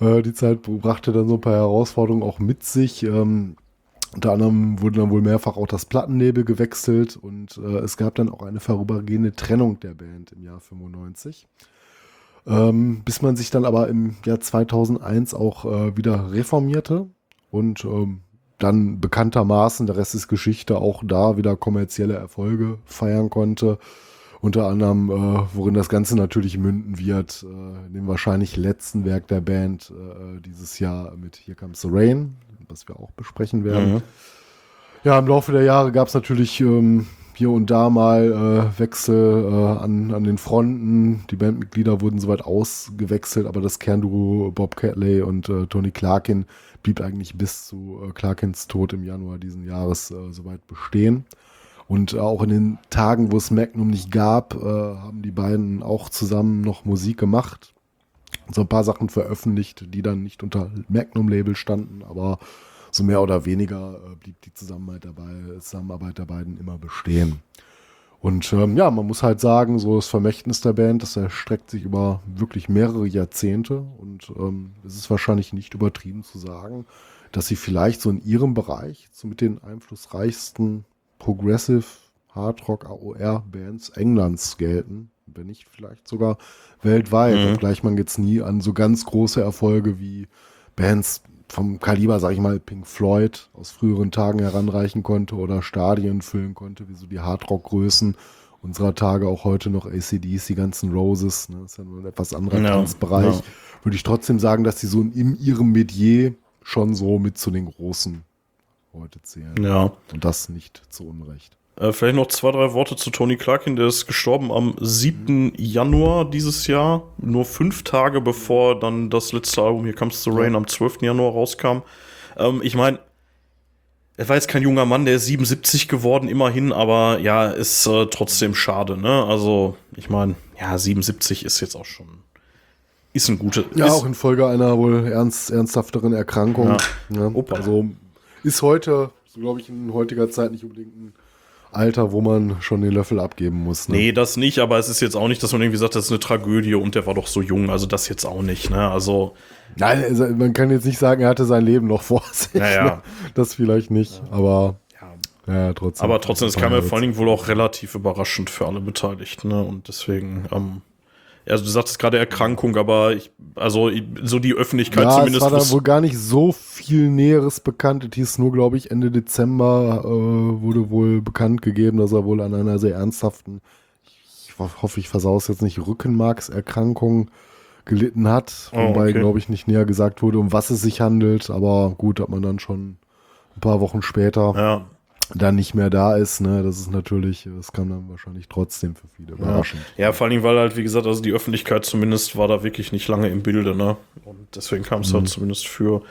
Äh, die Zeit brachte dann so ein paar Herausforderungen auch mit sich. Ähm, unter anderem wurde dann wohl mehrfach auch das Plattenlabel gewechselt und äh, es gab dann auch eine vorübergehende Trennung der Band im Jahr 95. Ähm, bis man sich dann aber im Jahr 2001 auch äh, wieder reformierte und ähm, dann bekanntermaßen, der Rest ist Geschichte, auch da wieder kommerzielle Erfolge feiern konnte. Unter anderem, äh, worin das Ganze natürlich münden wird, äh, in dem wahrscheinlich letzten Werk der Band äh, dieses Jahr mit Here Comes the Rain, was wir auch besprechen werden. Mhm. Ja, im Laufe der Jahre gab es natürlich ähm, hier und da mal äh, Wechsel äh, an, an den Fronten. Die Bandmitglieder wurden soweit ausgewechselt, aber das Kernduo Bob Catley und äh, Tony Clarkin blieb eigentlich bis zu äh, Clarkins Tod im Januar diesen Jahres äh, soweit bestehen. Und äh, auch in den Tagen, wo es Magnum nicht gab, äh, haben die beiden auch zusammen noch Musik gemacht. So ein paar Sachen veröffentlicht, die dann nicht unter Magnum-Label standen, aber so mehr oder weniger äh, blieb die Zusammenarbeit, dabei, Zusammenarbeit der beiden immer bestehen. Und ähm, ja, man muss halt sagen, so das Vermächtnis der Band, das erstreckt sich über wirklich mehrere Jahrzehnte und ähm, es ist wahrscheinlich nicht übertrieben zu sagen, dass sie vielleicht so in ihrem Bereich so mit den einflussreichsten Progressive Hard Rock AOR Bands Englands gelten, wenn nicht vielleicht sogar weltweit. Mhm. Obgleich man jetzt nie an so ganz große Erfolge wie Bands vom Kaliber, sag ich mal, Pink Floyd aus früheren Tagen heranreichen konnte oder Stadien füllen konnte, wie so die Hardrock-Größen unserer Tage, auch heute noch ACDs, die ganzen Roses, ne, ist ja nur ein etwas anderer Ja, Tanzbereich, ja. würde ich trotzdem sagen, dass die so in ihrem Metier schon so mit zu den Großen heute zählen. Ja. Und das nicht zu Unrecht. Äh, vielleicht noch zwei, drei Worte zu Tony Clarkin. Der ist gestorben am 7. Januar dieses Jahr. Nur fünf Tage bevor dann das letzte Album Here Comes the Rain am 12. Januar rauskam. Ähm, ich meine, er war jetzt kein junger Mann, der ist 77 geworden, immerhin, aber ja, ist äh, trotzdem schade, ne? Also, ich meine, ja, 77 ist jetzt auch schon. Ist ein guter. Ja, auch infolge einer wohl ernst, ernsthafteren Erkrankung. Ja. Opa. Also ist heute, so glaube ich, in heutiger Zeit nicht unbedingt ein Alter, wo man schon den Löffel abgeben muss. Ne? Nee, das nicht, aber es ist jetzt auch nicht, dass man irgendwie sagt, das ist eine Tragödie und der war doch so jung, also das jetzt auch nicht, ne? Also, Nein, also man kann jetzt nicht sagen, er hatte sein Leben noch vor sich. Naja. Ne? Das vielleicht nicht, aber ja. ja, trotzdem. Aber trotzdem, es kam ja vor allen Dingen wohl auch relativ überraschend für alle Beteiligten, ne? Und deswegen, ähm, also du sagtest gerade Erkrankung, aber ich, also so die Öffentlichkeit ja, zumindest. es war da wohl gar nicht so viel Näheres bekannt. Es hieß nur, glaube ich, Ende Dezember äh, wurde wohl bekannt gegeben, dass er wohl an einer sehr ernsthaften, ich hoffe, ich versau es jetzt nicht, Rückenmarkserkrankung gelitten hat. Oh, wobei, okay. glaube ich, nicht näher gesagt wurde, um was es sich handelt. Aber gut, hat man dann schon ein paar Wochen später ja, dann nicht mehr da ist. Ne? Das ist natürlich, das kam dann wahrscheinlich trotzdem für viele überraschend. ja, vor allen Dingen, weil halt, wie gesagt, also die Öffentlichkeit zumindest war da wirklich nicht lange im Bilde, ne? Und deswegen kam Mhm. es halt zumindest für,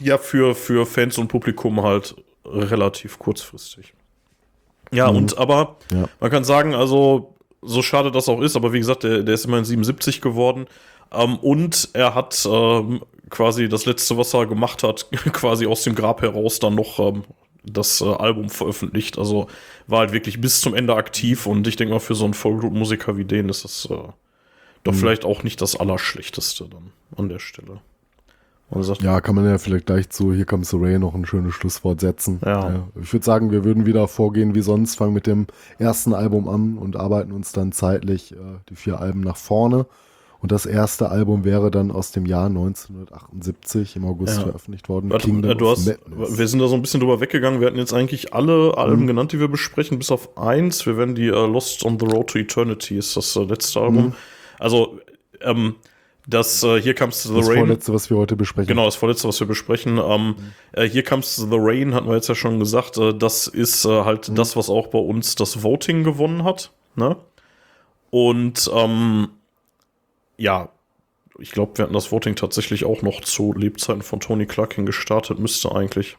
ja, für, für Fans und Publikum halt relativ kurzfristig. Ja, und aber Mhm. Ja. man kann sagen, also so schade das auch ist, aber wie gesagt, der, der ist immerhin 77 geworden. Ähm, und er hat ähm, quasi das letzte, was er gemacht hat, quasi aus dem Grab heraus dann noch ähm, das äh, Album veröffentlicht. Also war halt wirklich bis zum Ende aktiv und ich denke mal, für so einen Vollblutmusiker wie den ist das äh, doch Mhm. vielleicht auch nicht das Allerschlechteste dann an der Stelle. Sagt, Ja, kann man ja vielleicht gleich zu Hier the Rain noch ein schönes Schlusswort setzen. Ja. ich würde sagen, wir würden wieder vorgehen wie sonst, fangen mit dem ersten Album an und arbeiten uns dann zeitlich äh, die vier Alben nach vorne. Und das erste Album wäre dann aus dem Jahr 1978 im August Ja. veröffentlicht worden. Warte, Kingdom äh, du hast, wir sind da so ein bisschen drüber weggegangen. Wir hatten jetzt eigentlich alle Alben Mhm. genannt, die wir besprechen, bis auf eins. Wir werden die äh, Lost on the Road to Eternity ist das äh, letzte Album. Mhm. Also, ähm, das äh, Here Comes the das Rain. vorletzte, was wir heute besprechen. Genau, das vorletzte, was wir besprechen. Ähm, äh, Here Comes the Rain, hatten wir jetzt ja schon gesagt. Äh, das ist halt Mhm. das, was auch bei uns das Voting gewonnen hat. Ne? Und ähm, ja, ich glaube, wir hatten das Voting tatsächlich auch noch zu Lebzeiten von Tony Clarkin gestartet, müsste eigentlich.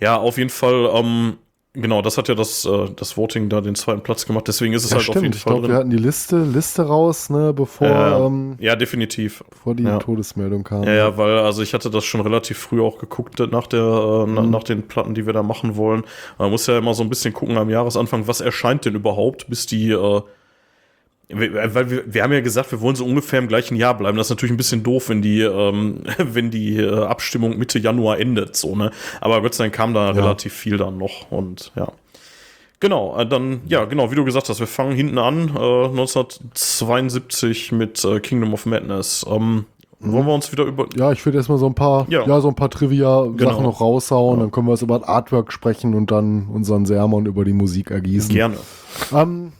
Ja, auf jeden Fall, ähm, genau, das hat ja das, äh, das Voting da den zweiten Platz gemacht, deswegen ist es Ja, halt auf jeden stimmt. Ich Fall glaube, wir hatten die Liste, Liste raus, ne, bevor, Äh, ähm, ja, definitiv. bevor die ja. Todesmeldung kam. Ja, ja, weil also ich hatte das schon relativ früh auch geguckt nach der äh, Mhm. na, nach den Platten, die wir da machen wollen. Man muss ja immer so ein bisschen gucken am Jahresanfang, was erscheint denn überhaupt, bis die äh, wir- weil wir, wir haben ja gesagt, wir wollen so ungefähr im gleichen Jahr bleiben. Das ist natürlich ein bisschen doof, wenn die, ähm, wenn die äh, Abstimmung Mitte Januar endet, so, ne? Aber Gott sei Dank kam da relativ viel dann noch und ja. Genau, äh, dann, ja, genau, wie du gesagt hast, wir fangen hinten an, äh, 1972 mit äh, Kingdom of Madness. Ähm, Wollen wir uns wieder über, Ja, ich würde erstmal so ein paar, Ja. ja, so ein paar Trivia-Sachen Genau. noch raushauen, dann können wir es über das Artwork sprechen und dann unseren Sermon über die Musik ergießen. Gerne. Ähm,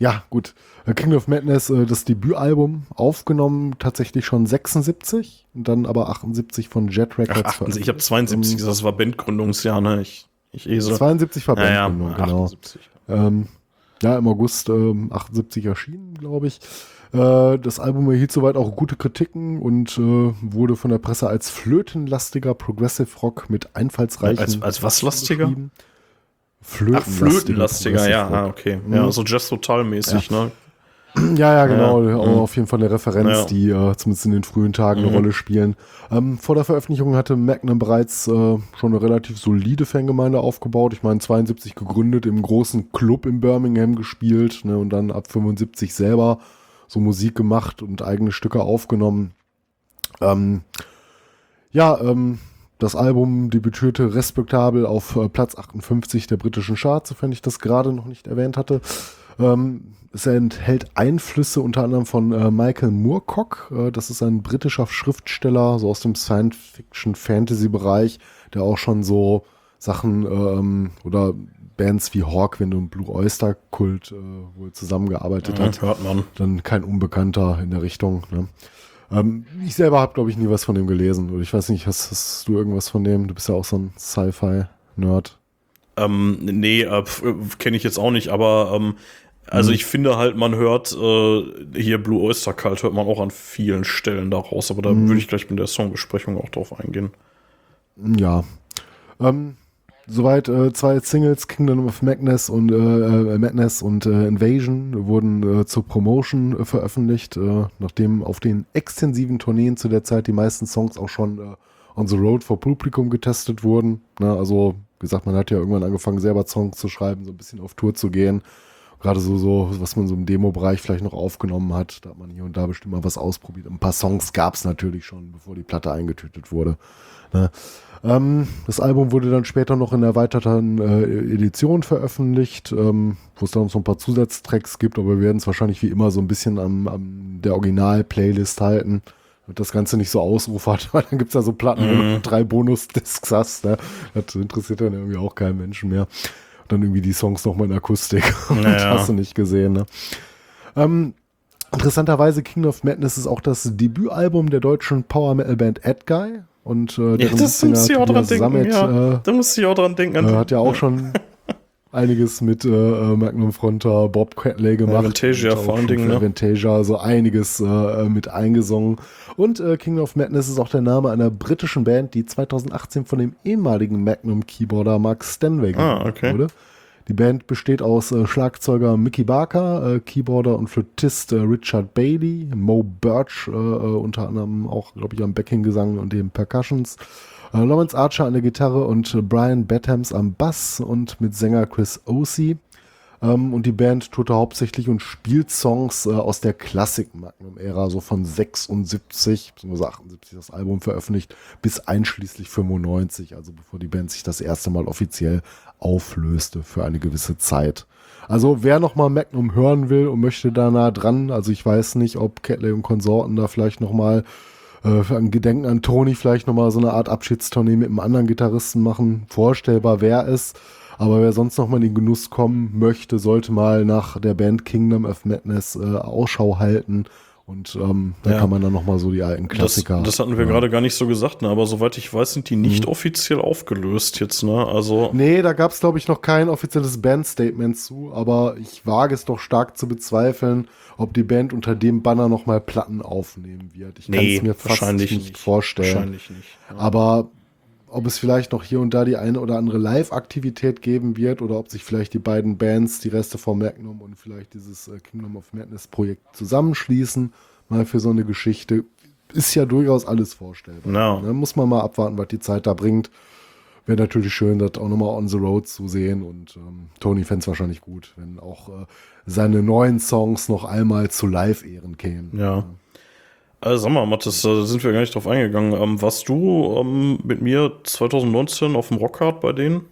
ja, gut. Äh, King of Madness, äh, das Debütalbum, aufgenommen tatsächlich schon 76 und dann aber 78 von Jet Ach, Records. 78, ich habe 72 gesagt, das war Bandgründungsjahr, ne? Ich, ich esel. 72 war ja, ja, Bandgründung, genau. 78. Ähm, ja, im August ähm, 78 erschienen, glaube ich. Äh, das Album erhielt soweit auch gute Kritiken und äh, wurde von der Presse als flötenlastiger Progressive Rock mit einfallsreichen. Als- als was lastiger? Beschrieben. Ach, Flötenlastiger. Flötenlastiger, ja, ah, okay. Mhm. Ja, so Jazz Total-mäßig, ne? Ja, ja, genau. Ja, mhm. auf jeden Fall eine Referenz, Ja. die äh, zumindest in den frühen Tagen eine Mhm. Rolle spielen. Ähm, vor der Veröffentlichung hatte Magnum bereits äh, schon eine relativ solide Fangemeinde aufgebaut. Ich meine, 72 gegründet, im großen Club in Birmingham gespielt ne, und dann ab 75 selber so Musik gemacht und eigene Stücke aufgenommen. Ähm, ja, ähm, das Album debütierte respektabel auf äh, Platz 58 der britischen Charts, sofern ich das gerade noch nicht erwähnt hatte. Ähm, es enthält Einflüsse unter anderem von äh, Michael Moorcock. Äh, das ist ein britischer Schriftsteller, so aus dem Science-Fiction-Fantasy-Bereich, der auch schon so Sachen ähm, oder Bands wie Hawkwind und Blue Oyster Kult äh, wohl zusammengearbeitet hat Ja, hört man. dann kein Unbekannter in der Richtung. Ne? Ähm, ich selber habe, glaube ich, nie was von dem gelesen. Oder ich weiß nicht, hast, hast du irgendwas von dem? Du bist ja auch so ein Sci-Fi-Nerd. Ähm, nee, äh, kenne ich jetzt auch nicht, aber ähm, also ich finde halt, man hört äh, hier Blue Oyster Cult hört man auch an vielen Stellen daraus, aber da würde ich gleich mit der Songbesprechung auch drauf eingehen. Ja. Ähm, soweit äh, zwei Singles, Kingdom of Madness und, äh, äh, Madness und äh, Invasion, wurden äh, zur Promotion äh, veröffentlicht, äh, nachdem auf den extensiven Tourneen zu der Zeit die meisten Songs auch schon äh, on the road for Publikum getestet wurden. Ne? Also, wie gesagt, man hat ja irgendwann angefangen, selber Songs zu schreiben, so ein bisschen auf Tour zu gehen. Gerade so, so, was man so im Demo-Bereich vielleicht noch aufgenommen hat, da hat man hier und da bestimmt mal was ausprobiert. Ein paar Songs gab es natürlich schon, bevor die Platte eingetütet wurde. Ne? Ähm, das Album wurde dann später noch in erweiterten äh, Edition veröffentlicht, ähm, wo es dann noch so ein paar Zusatztracks gibt, aber wir werden es wahrscheinlich wie immer so ein bisschen am, am der Original-Playlist halten, damit das Ganze nicht so ausufert, weil dann gibt es ja so Platten, wo du drei Bonus-Discs hast. Ne? Das interessiert dann irgendwie auch keinen Menschen mehr. Dann irgendwie die Songs nochmal in Akustik. Naja. hast du nicht gesehen. Ne? Ähm, interessanterweise King of Madness ist auch das Debütalbum der deutschen Power Metal Band Ed Guy. Und äh, Ja, das Sänger muss ich auch dran Tobias denken. Ja. äh, da muss ich auch dran denken. äh, hat ja auch schon einiges mit äh, äh, Magnum Fronta, Bob Catley gemacht. Avantasia vor allen Dingen, ne? Avantasia, so einiges äh, mit eingesungen. Und äh, King of Madness ist auch der Name einer britischen Band, die 2018 von dem ehemaligen Magnum-Keyboarder Mark Stanway Ah, okay. wurde. Die Band besteht aus äh, Schlagzeuger Mickey Barker, äh, Keyboarder und Flötist äh, Richard Bailey, Mo Birch, äh, äh, unter anderem auch, glaube ich, am Backing-Gesang und den Percussions, äh, Lawrence Archer an der Gitarre und Brian Bathams am Bass und mit Sänger Chris Osee. Ähm, und die Band tourte hauptsächlich und spielt Songs aus der Klassik-Magnum-Ära, so von 76 bzw. 78 das Album veröffentlicht, bis einschließlich 95, also bevor die Band sich das erste Mal offiziell auflöste für eine gewisse Zeit. Also wer noch mal Magnum hören will und möchte da nah dran, also ich weiß nicht, ob Catley und Konsorten da vielleicht noch mal äh, für ein Gedenken an Tony vielleicht noch mal so eine Art Abschiedstournee mit einem anderen Gitarristen machen. Vorstellbar wäre es. Aber wer sonst noch mal in den Genuss kommen möchte, sollte mal nach der Band Kingdom of Madness äh, Ausschau halten. Und ähm, da Ja. kann man dann noch mal so die alten Das, Klassiker. das hatten wir ja. gerade gar nicht so gesagt, ne? aber soweit ich weiß, sind die nicht Mhm. offiziell aufgelöst jetzt. Ne? Also, Nee, da gab es, glaube ich, noch kein offizielles Bandstatement zu, aber ich wage es doch stark zu bezweifeln, ob die Band unter dem Banner noch mal Platten aufnehmen wird. Ich kann es mir fast wahrscheinlich nicht, nicht. vorstellen. Wahrscheinlich nicht. Ja. Aber ob es vielleicht noch hier und da die eine oder andere Live-Aktivität geben wird oder ob sich vielleicht die beiden Bands, die Reste von Magnum und vielleicht dieses äh, Kingdom of Madness Projekt zusammenschließen, mal für so eine Geschichte, ist ja durchaus alles vorstellbar. Ja. Da muss man mal abwarten, was die Zeit da bringt. Wäre natürlich schön, das auch nochmal on the road zu sehen und ähm, Tony fände es wahrscheinlich gut, wenn auch äh, seine neuen Songs noch einmal zu Live-Ehren kämen. Ja. Also sag mal, Mathis, da sind wir gar nicht drauf eingegangen. Ähm, warst du ähm, mit mir 2019 auf dem Rockhard bei denen?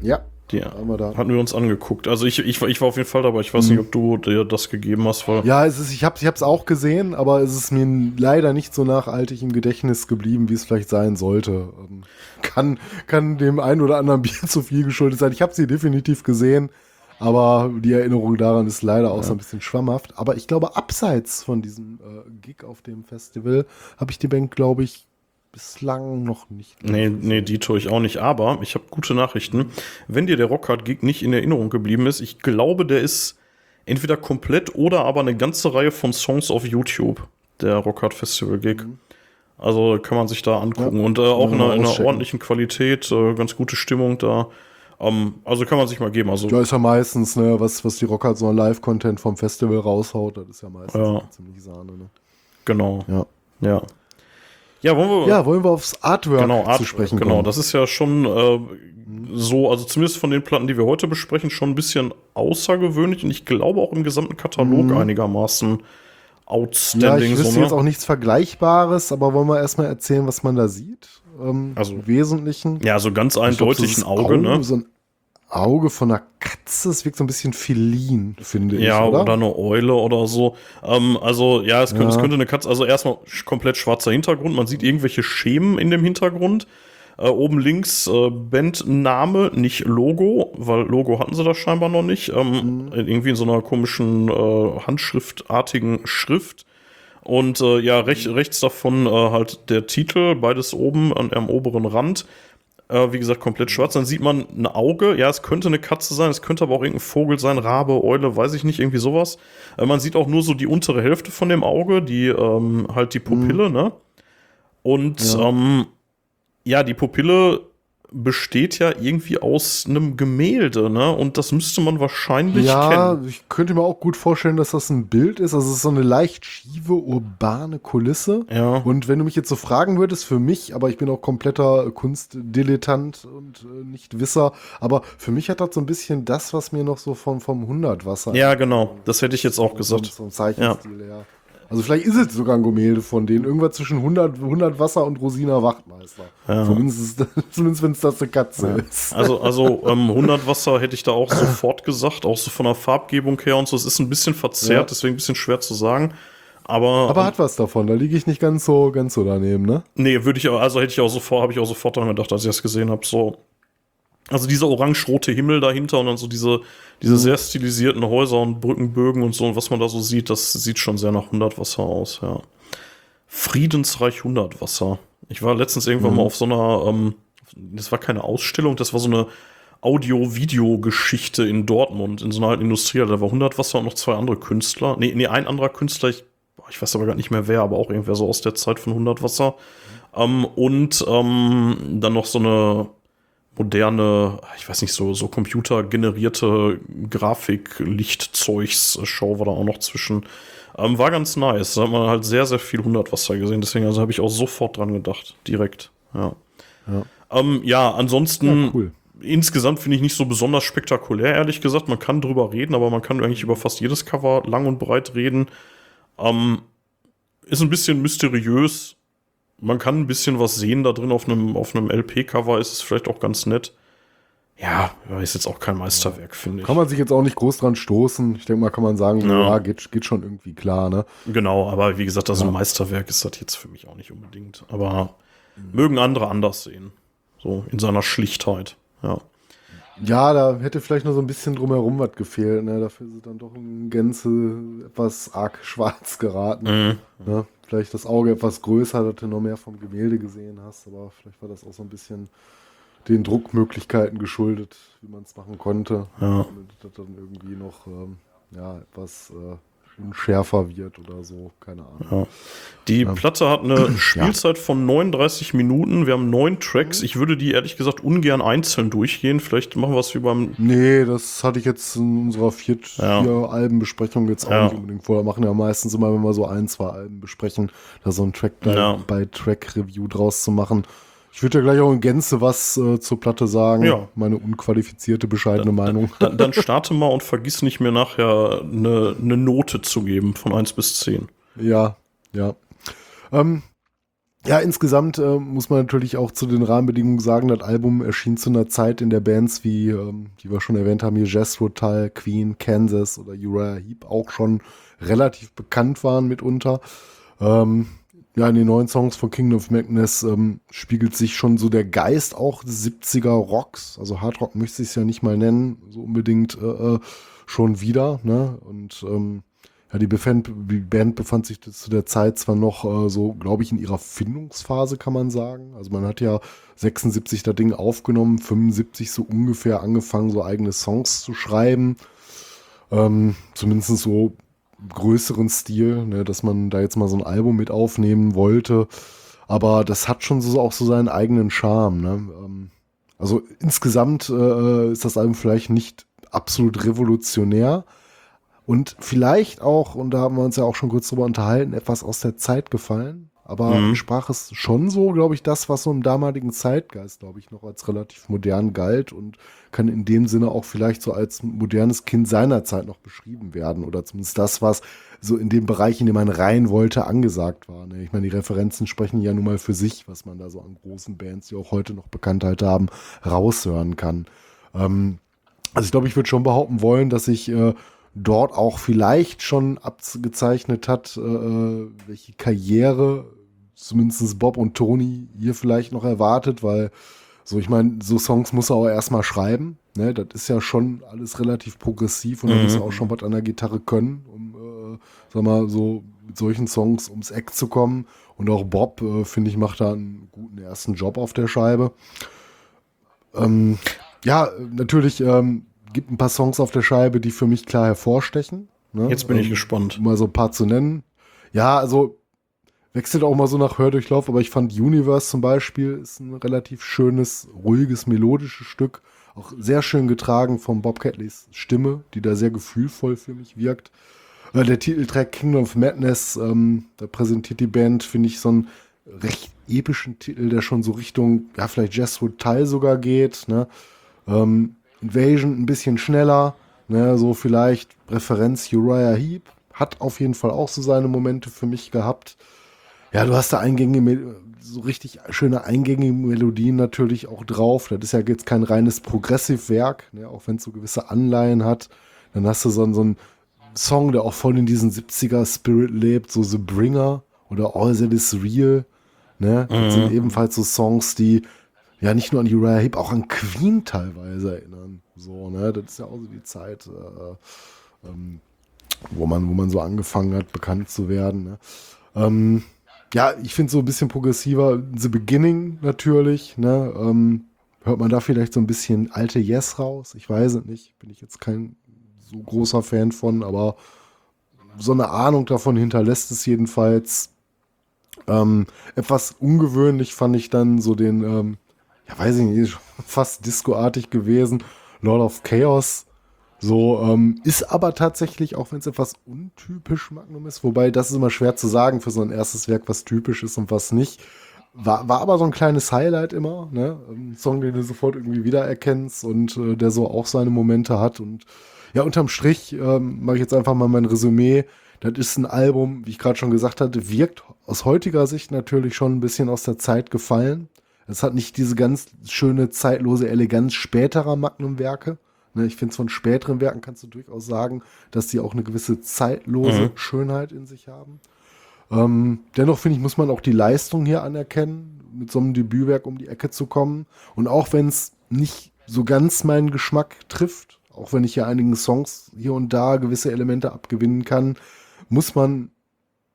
Ja, Die einmal da. hatten wir uns angeguckt. Also ich, ich, war- ich war auf jeden Fall dabei. Ich weiß nicht, ob du dir das gegeben hast, weil Ja, es ist, ich habe es auch gesehen, aber es ist mir leider nicht so nachhaltig im Gedächtnis geblieben, wie es vielleicht sein sollte. Ähm, kann, kann dem einen oder anderen Bier zu viel geschuldet sein. Ich habe sie definitiv gesehen, aber die Erinnerung daran ist leider auch so ein bisschen schwammhaft. Aber ich glaube, abseits von diesem äh, Gig auf dem Festival habe ich die Band, glaube ich, bislang noch nicht. Nee, nee, die tue ich auch nicht. Aber ich habe gute Nachrichten. Wenn dir der Rockhard-Gig nicht in Erinnerung geblieben ist, ich glaube, der ist entweder komplett oder aber eine ganze Reihe von Songs auf YouTube. Der Rockhard Festival-Gig. Also kann man sich da angucken. Ja. Und äh, auch in einer, in einer ordentlichen Qualität, äh, ganz gute Stimmung da. Ähm, also kann man sich mal geben. Also Ja, ist ja meistens, ne, was, was die Rocker so an Live-Content vom Festival raushaut, das ist ja meistens Ja. ziemlich Sahne, ne? genau. Ja. Ja. Ja, wollen wir. Ja, wollen wir aufs Artwork genau, Art, zu sprechen genau, kommen? das ist ja schon äh, so, also zumindest von den Platten, die wir heute besprechen, schon ein bisschen außergewöhnlich und ich glaube auch im gesamten Katalog einigermaßen Mhm. ja, outstanding. ich wüsste ne? jetzt auch nichts Vergleichbares, aber wollen wir erstmal erzählen, was man da sieht? Ähm, Also- Im Wesentlichen. ja, so ganz glaub, eindeutig so ein das Auge, ne? So ein Auge von einer Katze, es wirkt so ein bisschen felin, finde ich, Ja, oder? oder? eine Eule oder so. Ähm, also, ja es, könnte, es Ja. könnte eine Katze, also erstmal komplett schwarzer Hintergrund. Man sieht irgendwelche Schemen in dem Hintergrund. Äh, oben links äh, Bandname, nicht Logo, weil Logo hatten sie da scheinbar noch nicht. Ähm, Irgendwie in so einer komischen äh, handschriftartigen Schrift. Und äh, ja, rech, rechts davon äh, halt der Titel, beides oben an, am oberen Rand. Äh, wie gesagt, komplett schwarz. Dann sieht man ein Auge. Ja, es könnte eine Katze sein, es könnte aber auch irgendein Vogel sein, Rabe, Eule, weiß ich nicht, irgendwie sowas. Äh, man sieht auch nur so die untere Hälfte von dem Auge, die ähm, halt die Pupille, ne? Und Ja. ähm, ja, die Pupille besteht ja irgendwie aus einem Gemälde, ne? Und das müsste man wahrscheinlich Ja, kennen. ich könnte mir auch gut vorstellen, dass das ein Bild ist. Also es ist so eine leicht schiefe, urbane Kulisse. Ja. Und wenn du mich jetzt so fragen würdest, für mich, aber ich bin auch kompletter Kunstdilettant und äh, nicht Wisser, aber für mich hat das so ein bisschen das, was mir noch so vom, vom Hundertwasser Ja, genau. Das hätte ich jetzt auch gesagt. so ein Zeichenstil, ja. Also vielleicht ist es sogar ein Gemälde von denen. Irgendwas zwischen 100, 100 Wasser und Rosina Wachtmeister. Ja. Zumindest, zumindest wenn es das eine Katze ist. Also, also ähm, 100 Wasser hätte ich da auch sofort gesagt, auch so von der Farbgebung her und so. Es ist ein bisschen verzerrt, Ja. deswegen ein bisschen schwer zu sagen. Aber, Aber hat was davon, da liege ich nicht ganz so, ganz so daneben, ne? nee, würde ich, aber- also hätte ich auch sofort, habe ich auch sofort daran gedacht, als ich das gesehen habe. So, also dieser orange-rote Himmel dahinter und dann so diese, diese sehr stilisierten Häuser und Brückenbögen und so und was man da so sieht, das sieht schon sehr nach 100 Wasser aus, ja. Friedensreich 100 Wasser. Ich war letztens irgendwann mal auf so einer, ähm, das war keine Ausstellung, das war so eine Audio-Video-Geschichte in Dortmund, in so einer alten Industrie. Da war 100 Wasser und noch zwei andere Künstler. Nee, nee, ein anderer Künstler, ich, ich weiß aber gar nicht mehr wer, aber auch irgendwer so aus der Zeit von 100 Wasser. Ähm, und ähm, dann noch so eine moderne, ich weiß nicht, so, so computergenerierte Grafik-Lichtzeugs-Show war da auch noch zwischen. Ähm, war ganz nice. Da hat man halt sehr, sehr viel 100 Wasser gesehen. Deswegen also habe ich auch sofort dran gedacht. Direkt. Ja. Ja. Ähm, ja, ansonsten Ja, cool. insgesamt finde ich nicht so besonders spektakulär, ehrlich gesagt. Man kann drüber reden, aber man kann eigentlich über fast jedes Cover lang und breit reden. Ähm, ist ein bisschen mysteriös. Man kann ein bisschen was sehen da drin. Auf einem, auf einem LP-Cover ist es vielleicht auch ganz nett. Ja, ist jetzt auch kein Meisterwerk, finde ich. Kann man sich jetzt auch nicht groß dran stoßen. Ich denke mal, kann man sagen, Ja. ja, geht, geht schon irgendwie klar, ne? Genau, aber wie gesagt, das Ja. ein Meisterwerk ist das jetzt für mich auch nicht unbedingt. Aber mögen andere anders sehen. So in seiner Schlichtheit. Ja. Ja, da hätte vielleicht noch so ein bisschen drumherum was gefehlt, ne? Dafür ist es dann doch in Gänze etwas arg schwarz geraten. Mhm. Ne? Vielleicht das Auge etwas größer, dass du noch mehr vom Gemälde gesehen hast, aber vielleicht war das auch so ein bisschen den Druckmöglichkeiten geschuldet, wie man es machen konnte. Ja. Damit das dann irgendwie noch ähm, ja, etwas äh, unschärfer wird oder so, keine Ahnung. Ja. Die Platte hat eine Spielzeit von 39 Minuten. Wir haben neun Tracks. Ich würde die ehrlich gesagt ungern einzeln durchgehen. Vielleicht machen wir es wie beim. Nee, das hatte ich jetzt in unserer vier, Ja. vier Albenbesprechung jetzt auch Ja. nicht unbedingt vor. Wir machen ja meistens immer, wenn wir so ein, zwei Alben besprechen, da so ein Track bei, Ja. bei Track-Review draus zu machen. Ich würde ja gleich auch in Gänze was äh, zur Platte sagen. Ja. Meine unqualifizierte, bescheidene Meinung. Dann, dann starte mal und vergiss nicht mehr nachher eine, eine Note zu geben von 1 bis 10. Ja, ja. Ähm, ja, insgesamt äh, muss man natürlich auch zu den Rahmenbedingungen sagen, das Album erschien zu einer Zeit, in der Bands wie, ähm, die wir schon erwähnt haben, hier Jethro Tull, Queen, Kansas oder Uriah Heep auch schon relativ bekannt waren mitunter. Ähm, ja, in den neuen Songs von Kingdom of Madness ähm, spiegelt sich schon so der Geist auch des 70er Rocks, also Hardrock möchte ich es ja nicht mal nennen, so unbedingt äh, äh, schon wieder, ne? Und ähm, ja, die, befand, die Band befand sich zu der Zeit zwar noch äh, so, glaube ich, in ihrer Findungsphase, kann man sagen. Also man hat ja 76 das Ding aufgenommen, 75 so ungefähr angefangen, so eigene Songs zu schreiben. Ähm, zumindest so größeren Stil, ne, dass man da jetzt mal so ein Album mit aufnehmen wollte. Aber das hat schon so auch so seinen eigenen Charme. Ne? Ähm, also insgesamt äh, ist das Album vielleicht nicht absolut revolutionär und vielleicht auch, und da haben wir uns ja auch schon kurz drüber unterhalten, etwas aus der Zeit gefallen. Aber Mhm. sprach es schon so, glaube ich, das, was so im damaligen Zeitgeist, glaube ich, noch als relativ modern galt und kann in dem Sinne auch vielleicht so als modernes Kind seiner Zeit noch beschrieben werden. Oder zumindest das, was so in dem Bereich, in dem man rein wollte, angesagt war. Ne? Ich meine, die Referenzen sprechen ja nun mal für sich, was man da so an großen Bands, die auch heute noch Bekanntheit haben, raushören kann. Ähm, also ich glaube, ich würde schon behaupten wollen, dass sich äh, dort auch vielleicht schon abgezeichnet hat, äh, welche Karriere zumindest Bob und Tony hier vielleicht noch erwartet, weil so, ich meine, so Songs muss er auch erstmal schreiben. Ne? Das ist ja schon alles relativ progressiv und er Mhm. muss auch schon was an der Gitarre können, um, äh, sag mal, so mit solchen Songs ums Eck zu kommen. Und auch Bob, äh, finde ich, macht da einen guten ersten Job auf der Scheibe. Ähm, ja, natürlich ähm, gibt ein paar Songs auf der Scheibe, die für mich klar hervorstechen. Ne? Jetzt bin ich Ähm, gespannt. Um mal so ein paar zu nennen. Ja, also wechselt auch mal so nach Hördurchlauf, aber ich fand Universe zum Beispiel ist ein relativ schönes, ruhiges, melodisches Stück. Auch sehr schön getragen von Bob Catleys Stimme, die da sehr gefühlvoll für mich wirkt. Äh, der Titeltrack Kingdom of Madness, ähm, da präsentiert die Band, finde ich, so einen recht epischen Titel, der schon so Richtung, ja, vielleicht Jazzwood Teil sogar geht. Ne? Ähm, Invasion ein bisschen schneller, ne? so vielleicht Referenz Uriah Heep. Hat auf jeden Fall auch so seine Momente für mich gehabt. Ja, du hast da eingängige, Mel- so richtig schöne eingängige Melodien natürlich auch drauf. Das ist ja jetzt kein reines Progressive-Werk, ne? auch wenn es so gewisse Anleihen hat. Dann hast du so, einen- so einen Song, der auch voll in diesen 70er-Spirit lebt, so The Bringer oder All That Is Real. Ne? Das sind ebenfalls so Songs, die ja nicht nur an Uriah Heep, auch an Queen teilweise erinnern. So, ne? Das ist ja auch so die Zeit, äh, ähm, wo, man, wo man so angefangen hat, bekannt zu werden. Ne? Ähm, ja, ich finde so ein bisschen progressiver The Beginning natürlich. Ne? Ähm, hört man da vielleicht so ein bisschen alte Yes raus? Ich weiß es nicht. Bin ich jetzt kein so großer Fan von, aber so eine Ahnung davon hinterlässt es jedenfalls. Ähm, etwas ungewöhnlich fand ich dann so den, ähm, ja weiß ich nicht, fast discoartig gewesen, Lord of Chaos. So, ähm, ist aber tatsächlich, auch wenn es etwas untypisch Magnum ist, wobei das ist immer schwer zu sagen für so ein erstes Werk, was typisch ist und was nicht. War, war aber so ein kleines Highlight immer, ne? Ein Song, den du sofort irgendwie wiedererkennst und äh, der so auch seine Momente hat. Und ja, unterm Strich ähm, mache ich jetzt einfach mal mein Resümee. Das ist ein Album, wie ich gerade schon gesagt hatte, wirkt aus heutiger Sicht natürlich schon ein bisschen aus der Zeit gefallen. Es hat nicht diese ganz schöne, zeitlose Eleganz späterer Magnum-Werke. Ne, ich finde, von späteren Werken kannst du durchaus sagen, dass die auch eine gewisse zeitlose Mhm. Schönheit in sich haben. Ähm, dennoch finde ich, muss man auch die Leistung hier anerkennen, mit so einem Debütwerk um die Ecke zu kommen. Und auch wenn es nicht so ganz meinen Geschmack trifft, auch wenn ich ja einigen Songs hier und da gewisse Elemente abgewinnen kann, muss man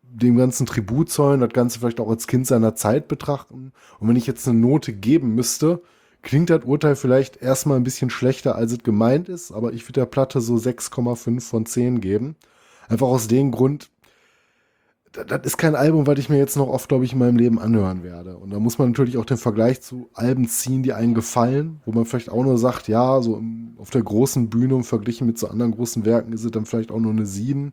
dem ganzen Tribut zollen, das Ganze vielleicht auch als Kind seiner Zeit betrachten. Und wenn ich jetzt eine Note geben müsste, klingt das Urteil vielleicht erstmal ein bisschen schlechter, als es gemeint ist, aber ich würde der Platte so 6,5 von 10 geben. Einfach aus dem Grund, da- das ist kein Album, was ich mir jetzt noch oft, glaube ich, in meinem Leben anhören werde. Und da muss man natürlich auch den Vergleich zu Alben ziehen, die einen gefallen, wo man vielleicht auch nur sagt, ja, so auf der großen Bühne und verglichen mit so anderen großen Werken ist es dann vielleicht auch nur eine 7.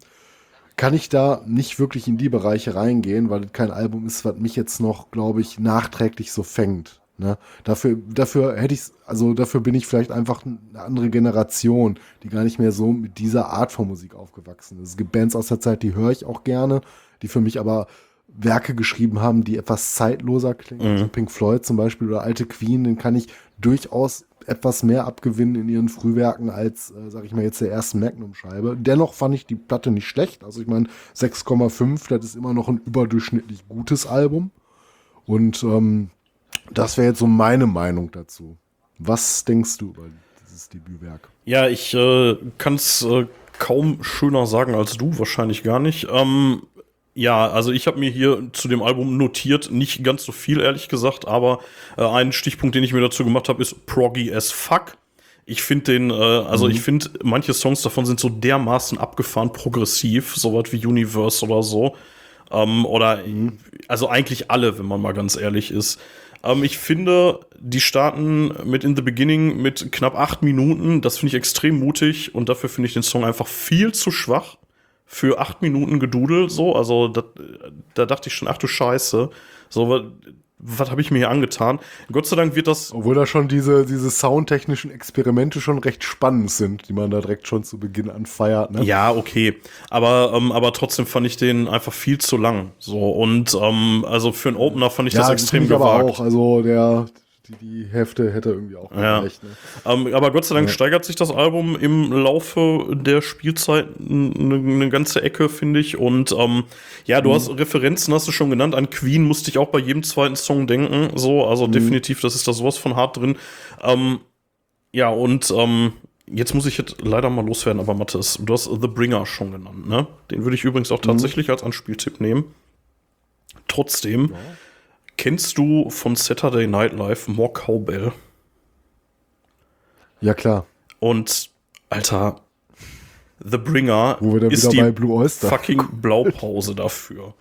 Kann ich da nicht wirklich in die Bereiche reingehen, weil es kein Album ist, was mich jetzt noch, glaube ich, nachträglich so fängt. Ne? Dafür, dafür hätte ich, also dafür bin ich vielleicht einfach eine andere Generation, die gar nicht mehr so mit dieser Art von Musik aufgewachsen ist. Es gibt Bands aus der Zeit, die höre ich auch gerne, die für mich aber Werke geschrieben haben, die etwas zeitloser klingen. Also Pink Floyd zum Beispiel oder alte Queen, den kann ich durchaus etwas mehr abgewinnen in ihren Frühwerken als, äh, sag ich mal, jetzt der ersten Magnum-Scheibe. Dennoch fand ich die Platte nicht schlecht. Also ich meine, 6,5, das ist immer noch ein überdurchschnittlich gutes Album. Und ähm, das wäre jetzt so meine Meinung dazu. Was denkst du über dieses Debütwerk? Ja, ich äh, kann es äh, kaum schöner sagen als du, wahrscheinlich gar nicht. Ähm, ja, also ich habe mir hier zu dem Album notiert, nicht ganz so viel, ehrlich gesagt, aber äh, ein Stichpunkt, den ich mir dazu gemacht habe, ist Proggy as fuck. Ich finde den, äh, also ich finde, manche Songs davon sind so dermaßen abgefahren progressiv, sowas wie Universe oder so. Ähm, oder also eigentlich alle, wenn man mal ganz ehrlich ist. Ähm, ich finde, die starten mit In the Beginning mit knapp acht Minuten. Das finde ich extrem mutig und dafür finde ich den Song einfach viel zu schwach für acht Minuten Gedudel. So, also dat, da dachte ich schon, ach du Scheiße. So, was, habe ich mir hier angetan? Gott sei Dank wird das Obwohl da schon diese, diese soundtechnischen Experimente schon recht spannend sind, die man da direkt schon zu Beginn anfeiert. Ne? Ja, okay. Aber, ähm, aber trotzdem fand ich den einfach viel zu lang. So, und ähm, also für einen Opener fand ich das extrem ich aber gewagt. auch. Also der, die, die Hälfte hätte irgendwie auch Ja. gereicht. Ne? Ähm, aber Gott sei Dank Ja. steigert sich das Album im Laufe der Spielzeit eine ne ganze Ecke, finde ich. Und ähm, ja, du hast Referenzen, hast du schon genannt. An Queen musste ich auch bei jedem zweiten Song denken. So, also definitiv, das ist da sowas von hart drin. Ähm, ja, und jetzt muss ich jetzt leider mal loswerden, aber Mathis, du hast The Bringer schon genannt, ne? Den würde ich übrigens auch tatsächlich als Anspieltipp nehmen. Trotzdem, kennst du von Saturday Night Live More Cowbell? Ja, klar. Und, Alter, The Bringer ist wieder bei die Blue Oyster. fucking Blaupause dafür.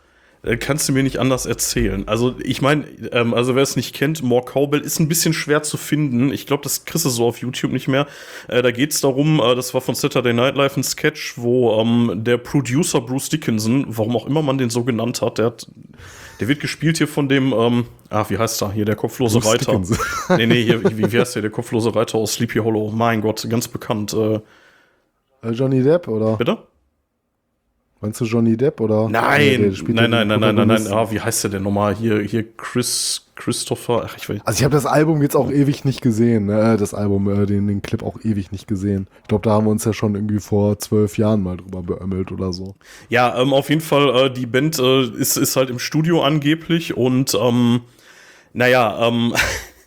Äh, Kannst du mir nicht anders erzählen. Also, ich meine, ähm, also wer es nicht kennt, More Cowbell ist ein bisschen schwer zu finden. Ich glaube, das kriegst du so auf YouTube nicht mehr. Äh, da geht es darum, äh, das war von Saturday Night Live ein Sketch, wo ähm, der Producer Bruce Dickinson, warum auch immer man den so genannt hat, der hat, der wird gespielt hier von dem, ähm, ah, wie heißt er hier, der kopflose Bruce Reiter. Nee, nee, hier, wie, wie heißt der, der kopflose Reiter aus Sleepy Hollow? Mein Gott, ganz bekannt. Äh, Äh, Johnny Depp oder? bitte? Meinst du Johnny Depp oder? Nein, Nee, nein, nein, nein, nein, nein, nein. Protagonisten. Ah, wie heißt der denn nochmal? Hier, hier Chris, Christopher. Ach, ich weiß. Also ich habe das Album jetzt auch ewig nicht gesehen, ne? das Album, äh, den, den Clip auch ewig nicht gesehen. Ich glaube, da haben wir uns ja schon irgendwie vor zwölf Jahren mal drüber beömmelt oder so. Ja, ähm, auf jeden Fall, äh, die Band äh, ist, ist halt im Studio angeblich und ähm, naja, ähm,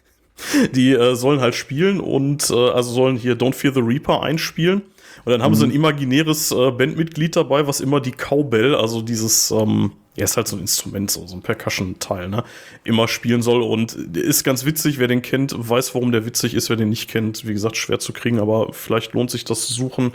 die äh, sollen halt spielen und äh, also sollen hier Don't Fear the Reaper einspielen. Und dann haben sie ein imaginäres äh, Bandmitglied dabei, was immer die Cowbell, also dieses, ähm, ja, ist halt so ein Instrument, so, so ein Percussion-Teil, ne, immer spielen soll. Und ist ganz witzig, wer den kennt, weiß, warum der witzig ist, wer den nicht kennt. Wie gesagt, schwer zu kriegen, aber vielleicht lohnt sich das zu suchen.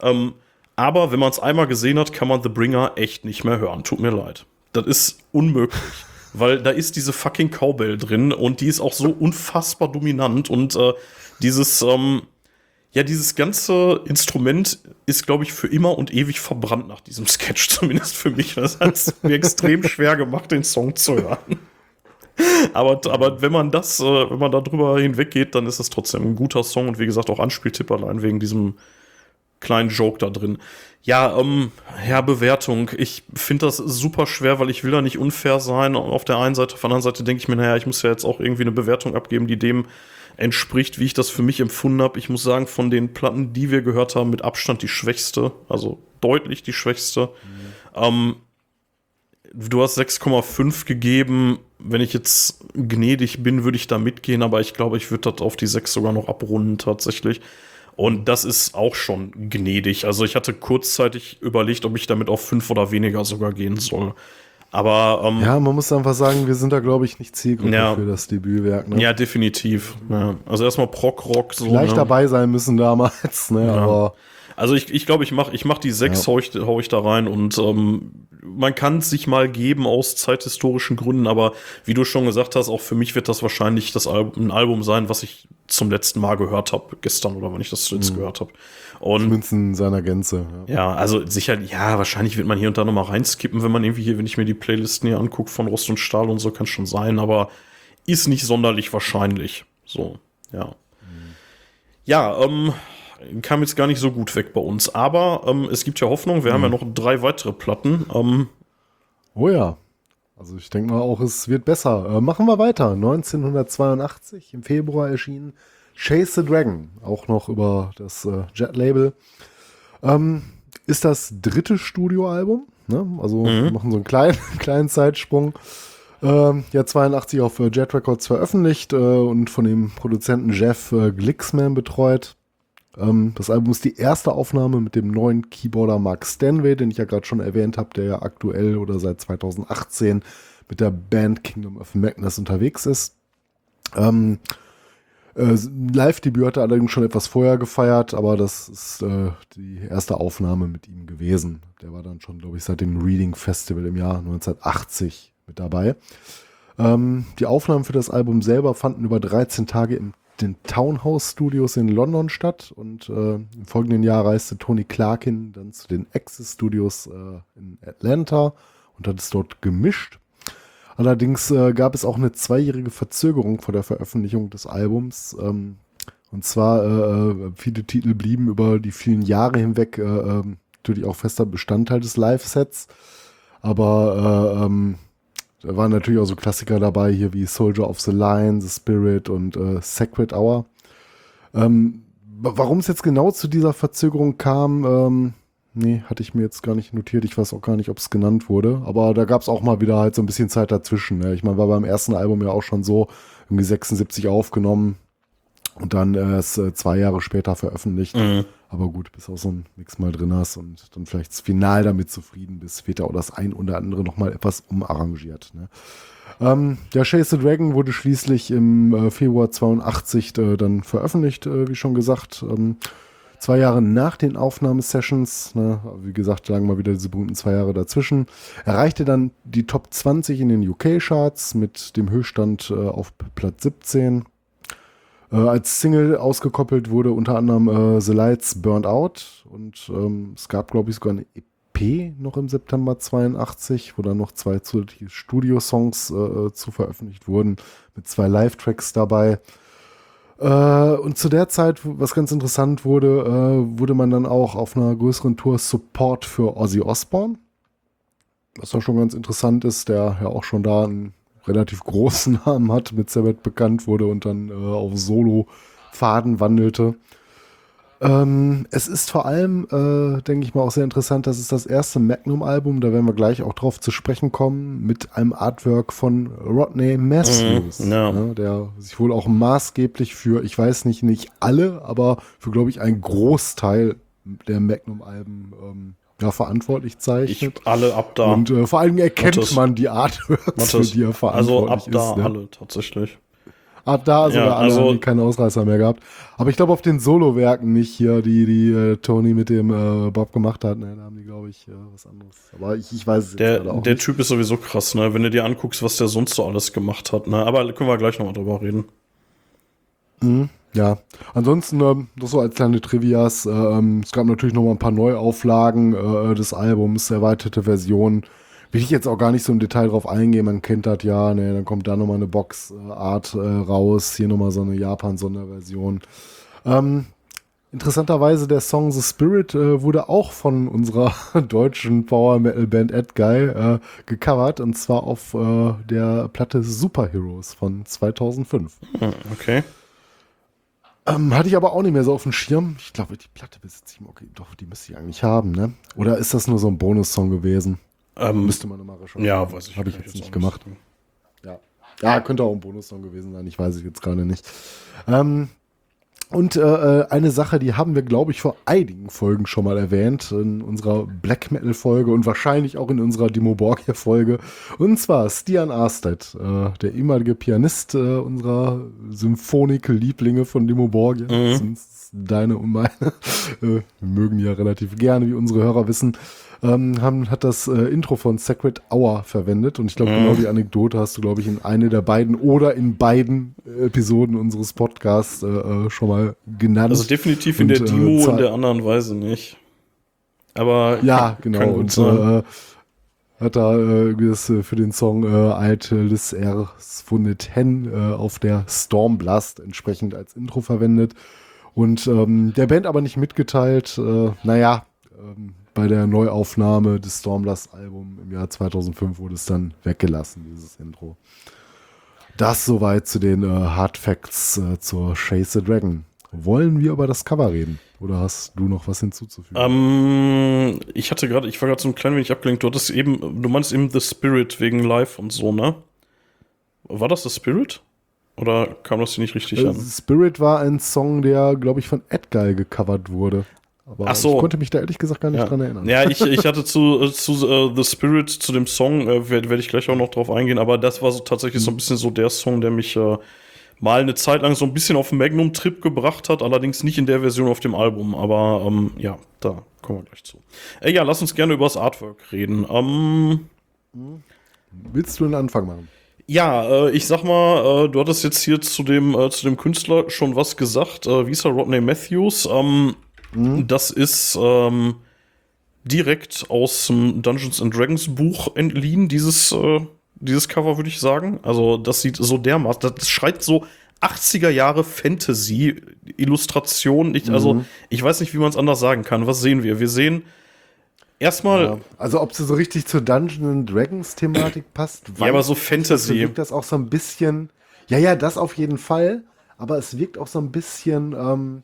Ähm, aber wenn man es einmal gesehen hat, kann man The Bringer echt nicht mehr hören. Tut mir leid. Das ist unmöglich. weil da ist diese fucking Cowbell drin und die ist auch so unfassbar dominant und äh, dieses, ähm, ja, dieses ganze Instrument ist, glaube ich, für immer und ewig verbrannt nach diesem Sketch, zumindest für mich. Das hat es mir extrem schwer gemacht, den Song zu hören. Aber, aber wenn man das, äh, wenn man da drüber hinweggeht, dann ist es trotzdem ein guter Song und wie gesagt auch Anspieltipp allein wegen diesem kleinen Joke da drin. Ja, ähm, ja, Bewertung. Ich finde das super schwer, weil ich will da nicht unfair sein. Auf der einen Seite, auf der anderen Seite denke ich mir, naja, ich muss ja jetzt auch irgendwie eine Bewertung abgeben, die dem entspricht, wie ich das für mich empfunden habe. Ich muss sagen, von den Platten, die wir gehört haben, mit Abstand die schwächste, also deutlich die schwächste. Ähm, du hast 6,5 gegeben. Wenn ich jetzt gnädig bin, würde ich da mitgehen, aber ich glaube, ich würde das auf die 6 sogar noch abrunden tatsächlich. Und das ist auch schon gnädig. Also ich hatte kurzzeitig überlegt, ob ich damit auf 5 oder weniger sogar gehen soll. Aber ähm, Ja, man muss einfach sagen, wir sind da, glaube ich, nicht Zielgruppe Ja. für das Debütwerk. Ne? ja, definitiv. Ja. Also erstmal Prog-Rock. So, Vielleicht ne? dabei sein müssen damals, ne? Ja. aber Also ich glaube, ich, glaub, ich mache ich mach die sechs, Ja. hau, ich, hau ich da rein und ähm, man kann es sich mal geben aus zeithistorischen Gründen, aber wie du schon gesagt hast, auch für mich wird das wahrscheinlich das Album, ein Album sein, was ich zum letzten Mal gehört habe, gestern oder wann ich das Mhm. zuletzt gehört habe. Und in seiner Gänze. Ja. ja, also sicher, ja, wahrscheinlich wird man hier und da noch mal reinskippen, wenn man irgendwie hier, wenn ich mir die Playlisten hier angucke von Rost und Stahl und so, kann schon sein, aber ist nicht sonderlich wahrscheinlich. So, ja. Ja, ähm, kam jetzt gar nicht so gut weg bei uns, aber ähm, es gibt ja Hoffnung, wir haben ja noch drei weitere Platten. Ähm, Oh ja. Also ich denke mal auch, es wird besser. Äh, machen wir weiter. 1982 im Februar erschien Chase the Dragon, auch noch über das äh, Jet-Label. Ähm, ist das dritte Studioalbum. Ne? Also wir machen so einen kleinen, kleinen Zeitsprung. Ähm, ja, 82 auf äh, Jet Records veröffentlicht äh, und von dem Produzenten Jeff äh, Glixman betreut. Ähm, das Album ist die erste Aufnahme mit dem neuen Keyboarder Mark Stanway, den ich ja gerade schon erwähnt habe, der ja aktuell oder seit 2018 mit der Band Kingdom of Madness unterwegs ist. Ähm, äh, Live-Debüt hat er allerdings schon etwas vorher gefeiert, aber das ist äh, die erste Aufnahme mit ihm gewesen. Der war dann schon, glaube ich, seit dem Reading Festival im Jahr 1980 mit dabei. Ähm, die Aufnahmen für das Album selber fanden über 13 Tage im den Townhouse Studios in London statt und äh, im folgenden Jahr reiste Tony Clarkin dann zu den Access Studios äh, in Atlanta und hat es dort gemischt. Allerdings äh, gab es auch eine zweijährige Verzögerung vor der Veröffentlichung des Albums. Ähm, und zwar äh, äh, viele Titel blieben über die vielen Jahre hinweg äh, ähm, natürlich auch fester Bestandteil des Live-Sets. Aber äh, ähm, da waren natürlich auch so Klassiker dabei, hier wie Soldier of the Lion, The Spirit und äh, Sacred Hour. Ähm, wa- Warum es jetzt genau zu dieser Verzögerung kam, ähm, nee, hatte ich mir jetzt gar nicht notiert. Ich weiß auch gar nicht, ob es genannt wurde. Aber da gab es auch mal wieder halt so ein bisschen Zeit dazwischen. Ne? Ich meine, war beim ersten Album ja auch schon so, irgendwie 76 aufgenommen und dann erst äh, zwei Jahre später veröffentlicht. Aber gut, bis auch so ein Mix mal drin hast und dann vielleicht final damit zufrieden bist, wird ja auch das ein oder andere nochmal etwas umarrangiert. Ne? Ähm, ja, Chase the Dragon wurde schließlich im äh, Februar 82 äh, dann veröffentlicht, äh, wie schon gesagt. Ähm, zwei Jahre nach den Aufnahmesessions, ne, wie gesagt, lagen mal wieder diese berühmten zwei Jahre dazwischen, erreichte dann die Top 20 in den UK-Charts mit dem Höchststand äh, auf Platz 17. Äh, als Single ausgekoppelt wurde unter anderem äh, The Lights Burned Out und ähm, es gab, glaube ich, sogar eine EP noch im September 82, wo dann noch zwei zusätzliche Studio-Songs äh, zu veröffentlicht wurden, mit zwei Live-Tracks dabei. Äh, und zu der Zeit, was ganz interessant wurde, äh, wurde man dann auch auf einer größeren Tour Support für Ozzy Osbourne. Was auch schon ganz interessant ist, der ja auch schon da einen relativ großen Namen hat, mit Sabbath bekannt wurde und dann äh, auf Solo-Faden wandelte. Ähm, es ist vor allem, äh, denke ich mal, auch sehr interessant, dass es das erste Magnum-Album, da werden wir gleich auch drauf zu sprechen kommen, mit einem Artwork von Rodney Matthews, Mhm, ja. ne, der sich wohl auch maßgeblich für, ich weiß nicht, nicht alle, aber für, glaube ich, einen Großteil der Magnum-Alben ähm, ja, verantwortlich Ich zeichnet. alle ab da. Und äh, vor allem erkennt Matthias. man die Artworks, für die er also verantwortlich ab da ist. Ne? alle tatsächlich. Ab da sogar Ja, alle also- die keine Ausreißer mehr gehabt. Aber ich glaube auf den Solo-Werken nicht hier, die, die äh, Tony mit dem äh, Bob gemacht hat. Ne, da haben die, glaube ich, äh, was anderes. Aber ich, ich weiß es Der, auch der nicht. Typ ist sowieso krass, ne? Wenn du dir anguckst, was der sonst so alles gemacht hat, ne? Aber können wir gleich nochmal drüber reden. Ja, ansonsten, ähm, das so als kleine Trivias. ähm, es gab natürlich noch mal ein paar Neuauflagen äh, des Albums, erweiterte Versionen. Will ich jetzt auch gar nicht so im Detail drauf eingehen. Man kennt das ja, ne, dann kommt da noch mal eine Box-Art äh, raus. Hier noch mal so eine Japan-Sonderversion. Ähm, interessanterweise der Song The Spirit äh, wurde auch von unserer deutschen Power Metal Band Ed Guy äh, gecovert und zwar auf äh, der Platte Superheroes von 2005. Hm, okay. Ähm, hatte ich aber auch nicht mehr so auf dem Schirm. Ich glaube, die Platte besitze ich. Okay, doch, die müsste ich eigentlich haben, ne? Oder ist das nur so ein Bonussong gewesen? Ähm, Müsste man nochmal recherchieren. ja, weiß ich Habe ich jetzt nicht gemacht. Ja. ja, könnte auch ein Bonussong gewesen sein. Ich weiß es jetzt gerade nicht. Ähm, und äh, äh, eine Sache, die haben wir, glaube ich, vor einigen Folgen schon mal erwähnt, in unserer Black Metal-Folge und wahrscheinlich auch in unserer Dimo Borgia-Folge. Und zwar Stian Arstedt, äh, der ehemalige Pianist äh, unserer Symphonik-Lieblinge von Dimo Borgia. Das sind deine und meine. äh, wir mögen die ja relativ gerne, wie unsere Hörer wissen. Ähm, haben, hat das äh, Intro von Sacred Hour verwendet und ich glaube, genau die Anekdote hast du, glaube ich, in eine der beiden oder in beiden äh, Episoden unseres Podcasts äh, äh, schon mal genannt. Also definitiv in Und, der äh, Demo, in Zahl- der anderen Weise nicht. Aber Ja, kann- genau. kann Und sein. äh, hat da äh, das, für den Song äh, Altes er Fundet Hen äh, auf der Stormblast entsprechend als Intro verwendet. Und ähm, der Band aber nicht mitgeteilt, äh, naja, ähm, bei der Neuaufnahme des Stormblast-Album im Jahr 2005 wurde es dann weggelassen, dieses Intro. Das soweit zu den äh, Hard Facts äh, zur Chase the Dragon. Wollen wir über das Cover reden? Oder hast du noch was hinzuzufügen? Ähm, ich hatte gerade, ich war gerade so ein klein wenig abgelenkt. Du hattest eben, du meinst eben The Spirit wegen Live und so, ne? War das The Spirit? Oder kam das hier nicht richtig Äh, an? Spirit war ein Song, der, glaube ich, von Edguy gecovert wurde. Aber Ach so. ich konnte mich da ehrlich gesagt gar nicht Ja, dran erinnern. ja ich, ich hatte zu, äh, zu äh, The Spirit, zu dem Song, äh, werde werd ich gleich auch noch drauf eingehen, aber das war so tatsächlich so ein bisschen so der Song, der mich äh, mal eine Zeit lang so ein bisschen auf den Magnum-Trip gebracht hat, allerdings nicht in der Version auf dem Album, aber ähm, ja, da kommen wir gleich zu. Äh, ja, lass uns gerne über das Artwork reden. Ähm, Willst du einen Anfang machen? ja, äh, ich sag mal, äh, du hattest jetzt hier zu dem, äh, zu dem Künstler schon was gesagt. Äh, wie ist er? Rodney Matthews. Ähm, Das ist ähm, direkt aus dem Dungeons and Dragons Buch entliehen, dieses, äh, dieses Cover, würde ich sagen. Also, das sieht so dermaßen, das schreit so 80er Jahre Fantasy-Illustration. Ich, Also, ich weiß nicht, wie man es anders sagen kann. Was sehen wir? Wir sehen erstmal. Ja. Also, ob sie so richtig zur Dungeons and Dragons Thematik passt, Ja, aber so Fantasy. wirkt das auch so ein bisschen. Ja, ja, das auf jeden Fall. Aber es wirkt auch so ein bisschen. Ähm,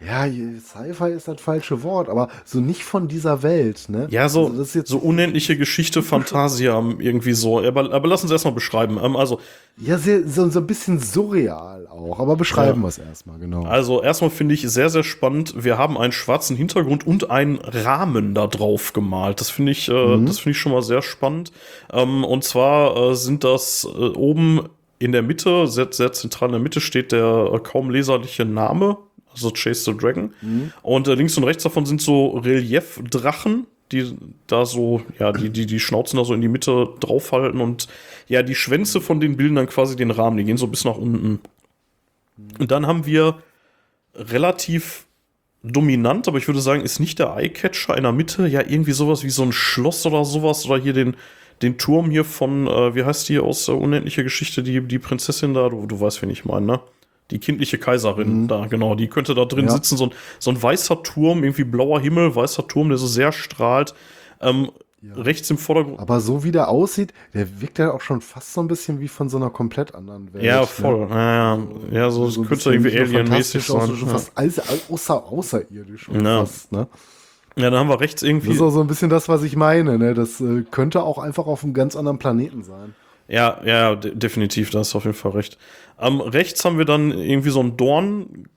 Ja, Sci-Fi ist das falsche Wort, aber so nicht von dieser Welt, ne? Ja, so, Also das ist jetzt so unendliche Geschichte, Fantasia, irgendwie so. Aber, aber lass uns erstmal beschreiben. Ähm, also, Ja, sehr, so, so ein bisschen surreal auch, aber beschreiben Ja. wir es erstmal, genau. Also erstmal finde ich sehr, sehr spannend. Wir haben einen schwarzen Hintergrund und einen Rahmen da drauf gemalt. Das finde ich, äh, das finde ich schon mal sehr spannend. Ähm, und zwar äh, sind das äh, oben in der Mitte, sehr, sehr zentral in der Mitte steht der äh, kaum leserliche Name, also Chase the Dragon. Und äh, links und rechts davon sind so Relief-Drachen, die da so, ja, die, die, die Schnauzen da so in die Mitte draufhalten und ja, die Schwänze von den bilden dann quasi den Rahmen, die gehen so bis nach unten. Und dann haben wir relativ dominant, aber ich würde sagen, ist nicht der Eyecatcher in der Mitte, ja, irgendwie sowas wie so ein Schloss oder sowas oder hier den, den Turm hier von, äh, wie heißt die aus äh, Unendliche Geschichte, die, die Prinzessin da, du, du weißt, wen ich meine, ne? Die kindliche Kaiserin da, genau, die könnte da drin Ja. sitzen, so ein, so ein weißer Turm, irgendwie blauer Himmel, weißer Turm, der so sehr strahlt. Ähm, Rechts im Vordergrund. aber so wie der aussieht, der wirkt ja auch schon fast so ein bisschen wie von so einer komplett anderen Welt. Ja, ne? voll. Ja, ja, ja, so, So ein könnte irgendwie alienmäßig sein. so schon Ja. fast alles, außer, außerirdisch. Ja. Fast, ne? ja, dann haben wir rechts Das irgendwie. ist auch so ein bisschen das, was ich meine. Ne? Das äh, könnte auch einfach auf einem ganz anderen Planeten sein. Ja, ja, de definitiv, da hast du auf jeden Fall recht. Ähm, rechts haben wir dann irgendwie so ein Dorn.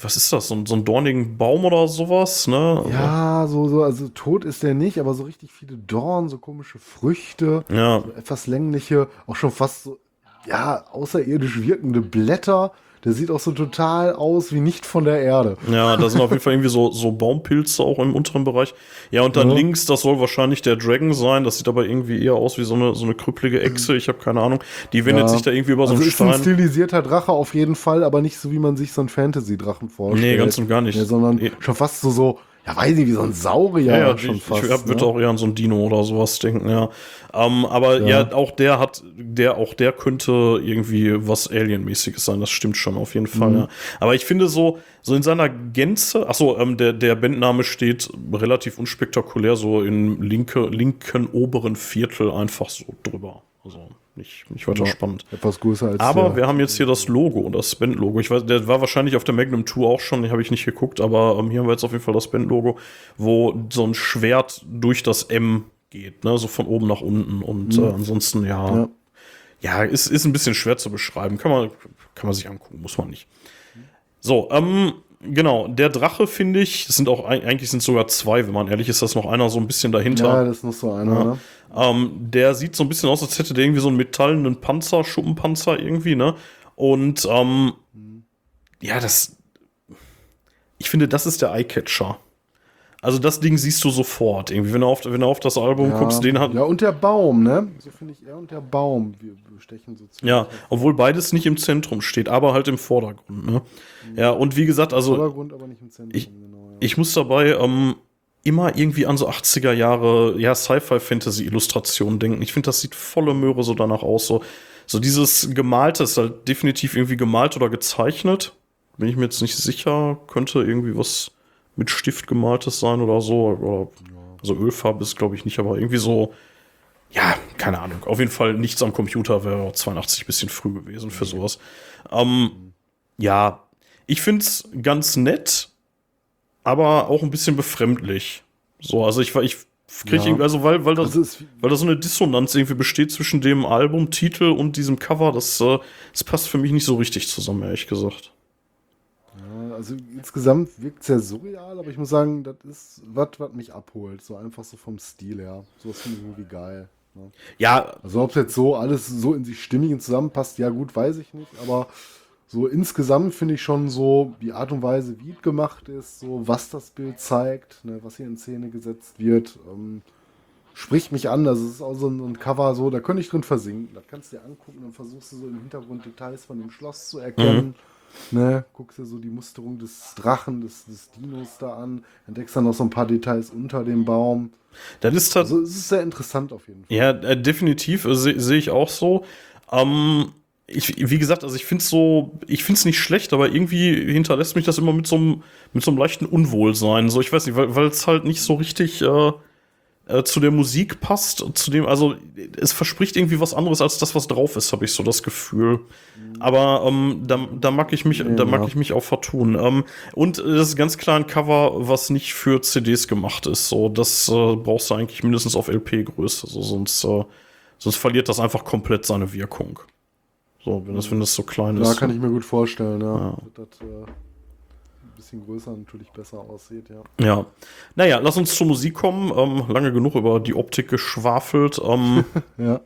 Was ist das? So, ein- so einen dornigen Baum oder sowas, ne? Ja, so, so, also tot ist der nicht, aber so richtig viele Dorn, so komische Früchte, Ja, so etwas längliche, auch schon fast so, ja, außerirdisch wirkende Blätter. Der sieht auch so total aus wie nicht von der Erde. ja, da sind auf jeden Fall irgendwie so, so Baumpilze auch im unteren Bereich. Ja, und dann Ja. links, das soll wahrscheinlich der Dragon sein. Das sieht aber irgendwie eher aus wie so eine, so eine krüppelige Echse. Ich habe keine Ahnung. Die wendet Ja. sich da irgendwie über so Also einen ist ein Stein. stilisierter Drache auf jeden Fall, aber nicht so, wie man sich so einen Fantasy-Drachen vorstellt. Nee, ganz und gar nicht. Ja, sondern Nee. schon fast so, so, ja, weiß nicht, wie so ein Saurier Ja, ja, schon ich, fast. ich hab- würde ne? auch eher an so ein Dino oder sowas denken, ja. Ähm, aber ja. Ja. auch der hat, der, auch der könnte irgendwie was Alienmäßiges sein, das stimmt schon auf jeden Mhm. Fall, ja. Aber ich finde so, so in seiner Gänze, achso, ähm, der, der Bandname steht relativ unspektakulär, so im linke, linken oberen Viertel einfach so drüber. Also nicht, nicht weiter Ja. spannend. Etwas größer als Aber wir haben jetzt hier das Logo, das Band-Logo. Ich weiß, der war wahrscheinlich auf der Magnum 2 auch schon, habe ich nicht geguckt, aber ähm, hier haben wir jetzt auf jeden Fall das Band-Logo, wo so ein Schwert durch das M geht, ne? so von oben nach unten. Und äh, ansonsten, ja, ja, Mhm. Ja. ist, ist ein bisschen schwer zu beschreiben. Kann man, kann man sich angucken, muss man nicht. So, ähm, genau, der Drache finde ich, es sind auch eig- eigentlich sind sogar zwei, wenn man ehrlich ist, da ist noch einer so ein bisschen dahinter. Ja, das ist noch so einer, ne? Ähm, der sieht so ein bisschen aus, als hätte der irgendwie so einen metallenen Panzer, Schuppenpanzer irgendwie, ne? Und ähm, ja, das. Ich finde, das ist der Eyecatcher. Also das Ding siehst du sofort. Irgendwie, wenn du auf, wenn du auf das Album Ja, guckst, den hat. ja, und der Baum, ne? So finde ich er und der Baum. Wir bestechen so ziemlich. Ja, obwohl beides nicht im Zentrum steht, aber halt im Vordergrund. Ne? Ja, und wie gesagt, also Vordergrund, aber nicht im Zentrum. Ich- genau, ja. ich muss dabei ähm, immer irgendwie an so 80er Jahre, ja, Sci-Fi-Fantasy-Illustrationen denken. Ich finde, das sieht volle Möhre so danach aus. So, so dieses Gemalte ist halt definitiv irgendwie gemalt oder gezeichnet. Bin ich mir jetzt nicht sicher. Könnte irgendwie was mit Stift gemaltes sein oder so. Oder, also Ölfarbe ist, glaube ich, nicht, aber irgendwie so. Ja, keine Ahnung. Auf jeden Fall nichts am Computer wäre 82 bisschen früh gewesen für sowas. Ähm, ja, ich finde es ganz nett, aber auch ein bisschen befremdlich. So, also ich, ich kriege Ja. also weil, weil das, Also weil da so eine Dissonanz irgendwie besteht zwischen dem Albumtitel und diesem Cover, das, äh, das passt für mich nicht so richtig zusammen, ehrlich gesagt. ja, also insgesamt wirkt es sehr surreal, aber ich muss sagen, das ist was, was mich abholt. So einfach so vom Stil her. So was finde ich irgendwie geil. Ne? Ja, Also ob es jetzt so alles so in sich stimmig und zusammenpasst, ja gut, weiß ich nicht, aber so insgesamt finde ich schon so die Art und Weise, wie es gemacht ist, so was das Bild zeigt, ne, was hier in Szene gesetzt wird, ähm, spricht mich an. Also es ist auch so ein, so ein Cover, so, da könnte ich drin versinken. Das kannst du dir angucken, dann versuchst du so im Hintergrund Details von dem Schloss zu erkennen. Ne, guckst dir so die Musterung des Drachen, des, des Dinos da an, entdeckst dann noch so ein paar Details unter dem Baum. das ist halt, Also es ist sehr interessant auf jeden Fall. Ja, äh, definitiv äh, sehe seh ich auch so. Ähm, ich, wie gesagt, also ich finde es so, ich finde es nicht schlecht, aber irgendwie hinterlässt mich das immer mit so einem, mit so einem leichten Unwohlsein. So, ich weiß nicht, weil es halt nicht so richtig, äh, äh, zu der Musik passt, zu dem, also es verspricht irgendwie was anderes als das, was drauf ist, habe ich so das Gefühl. Aber ähm, da, da mag ich mich, Ja. da mag ich mich auch vertun. Ähm, und äh, das ist ganz klar ein Cover, was nicht für CDs gemacht ist. So, das äh, brauchst du eigentlich mindestens auf LP-Größe. So, sonst, äh, sonst verliert das einfach komplett seine Wirkung. So, wenn das, wenn das so klein Da ist. kann ich mir gut vorstellen, ja. Ja. Das äh, bisschen größer natürlich besser aussieht, ja. Ja. Naja, lass uns zur Musik kommen. Ähm, lange genug über die Optik geschwafelt. Ähm, Ja.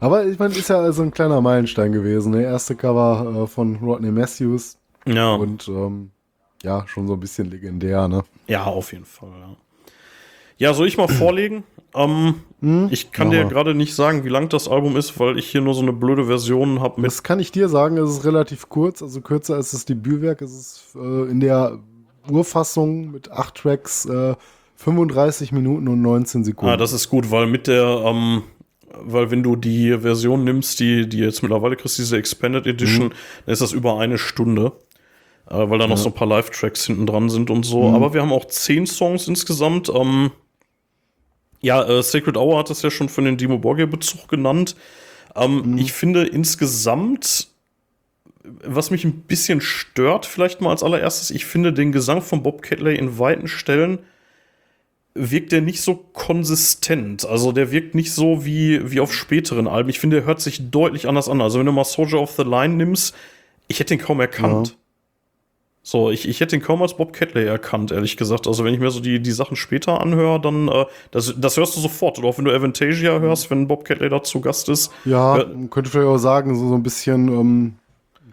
Aber ich meine, ist ja also ein kleiner Meilenstein gewesen. Der erste Cover äh, von Rodney Matthews ja. und ähm, ja, schon so ein bisschen legendär, ne? Ja, auf jeden Fall, ja. Ja, soll ich mal vorlegen? Ähm, ich kann Mach dir gerade nicht sagen, wie lang das Album ist, weil ich hier nur so eine blöde Version habe. Das kann ich dir sagen, es ist relativ kurz, also kürzer als das Debütwerk. Es ist äh, in der Urfassung mit acht Tracks äh, 35 Minuten und 19 Sekunden. Ah, das ist gut, weil mit der, ähm, weil wenn du die Version nimmst, die, die jetzt mittlerweile kriegst, diese Expanded Edition, dann ist das über eine Stunde. Äh, weil da noch so ein paar Live-Tracks hinten dran sind und so. Aber wir haben auch zehn Songs insgesamt. Ähm, ja, äh, Sacred Hour hat das ja schon von den Dimo Borgir-Bezug genannt. Ähm, Ich finde insgesamt, was mich ein bisschen stört, vielleicht mal als allererstes, ich finde den Gesang von Bob Catley in weiten Stellen wirkt der nicht so konsistent. Also der wirkt nicht so wie, wie auf späteren Alben. Ich finde, der hört sich deutlich anders an. Also wenn du mal Soldier of the Line nimmst, ich hätte ihn kaum erkannt. Ja. So, ich, ich hätte ihn kaum als Bob Catley erkannt, ehrlich gesagt. Also wenn ich mir so die, die Sachen später anhöre, dann, äh, das, das hörst du sofort. Oder auch wenn du Avantasia hörst, wenn Bob Catley da zu Gast ist. Ja, man könnte vielleicht auch sagen, so, so ein bisschen ähm,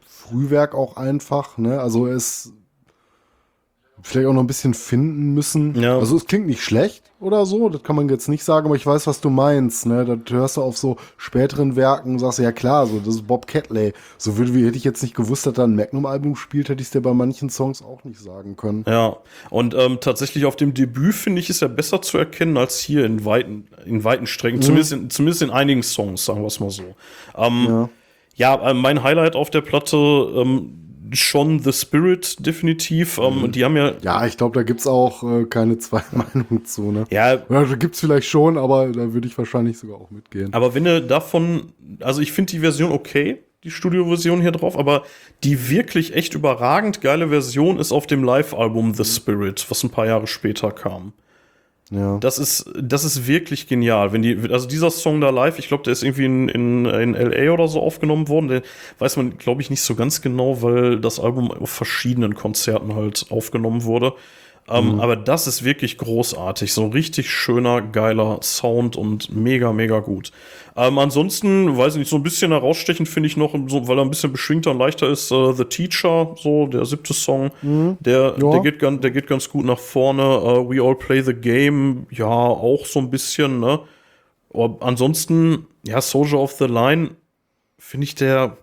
Frühwerk auch einfach, ne? Also er ist vielleicht auch noch ein bisschen finden müssen. Ja. Also es klingt nicht schlecht oder so, das kann man jetzt nicht sagen, aber ich weiß, was du meinst, ne? Das hörst du auf so späteren Werken und sagst, ja klar, so, das ist Bob Catley. So würde, wie hätte ich jetzt nicht gewusst, dass er ein Magnum-Album spielt, hätte ich es dir bei manchen Songs auch nicht sagen können. Ja, und ähm, tatsächlich auf dem Debüt finde ich, ist er besser zu erkennen als hier in weiten, in weiten Strecken. Zumindest, in, zumindest in einigen Songs, sagen wir es mal so. Ähm, Ja. Ja, äh, mein Highlight auf der Platte ähm, schon The Spirit, definitiv. Ähm, die haben ja, Ja, ich glaube, da gibt's auch äh, keine zwei Meinungen zu, ne? ja, Oder da gibt's vielleicht schon, aber da würde ich wahrscheinlich sogar auch mitgehen. aber wenn du davon, also ich finde die Version okay, die Studioversion hier drauf, aber die wirklich echt überragend geile Version ist auf dem Live-Album The Spirit, was ein paar Jahre später kam. Ja. Das ist, das ist wirklich genial. Wenn die, also dieser Song da live, ich glaube, der ist irgendwie in, in, in LA oder so aufgenommen worden. Der weiß man, glaube ich, nicht so ganz genau, weil das Album auf verschiedenen Konzerten halt aufgenommen wurde. Ähm, Aber das ist wirklich großartig. So ein richtig schöner, geiler Sound und mega, mega gut. Ähm, ansonsten, weiß ich nicht, so ein bisschen herausstechend finde ich noch, so, weil er ein bisschen beschwingter und leichter ist, äh, The Teacher, so der siebte Song. Der, Ja. der, geht ganz, der geht ganz gut nach vorne. Äh, We All Play the Game, ja, auch so ein bisschen, ne? Aber ansonsten, ja, Soldier of the Line, finde ich der,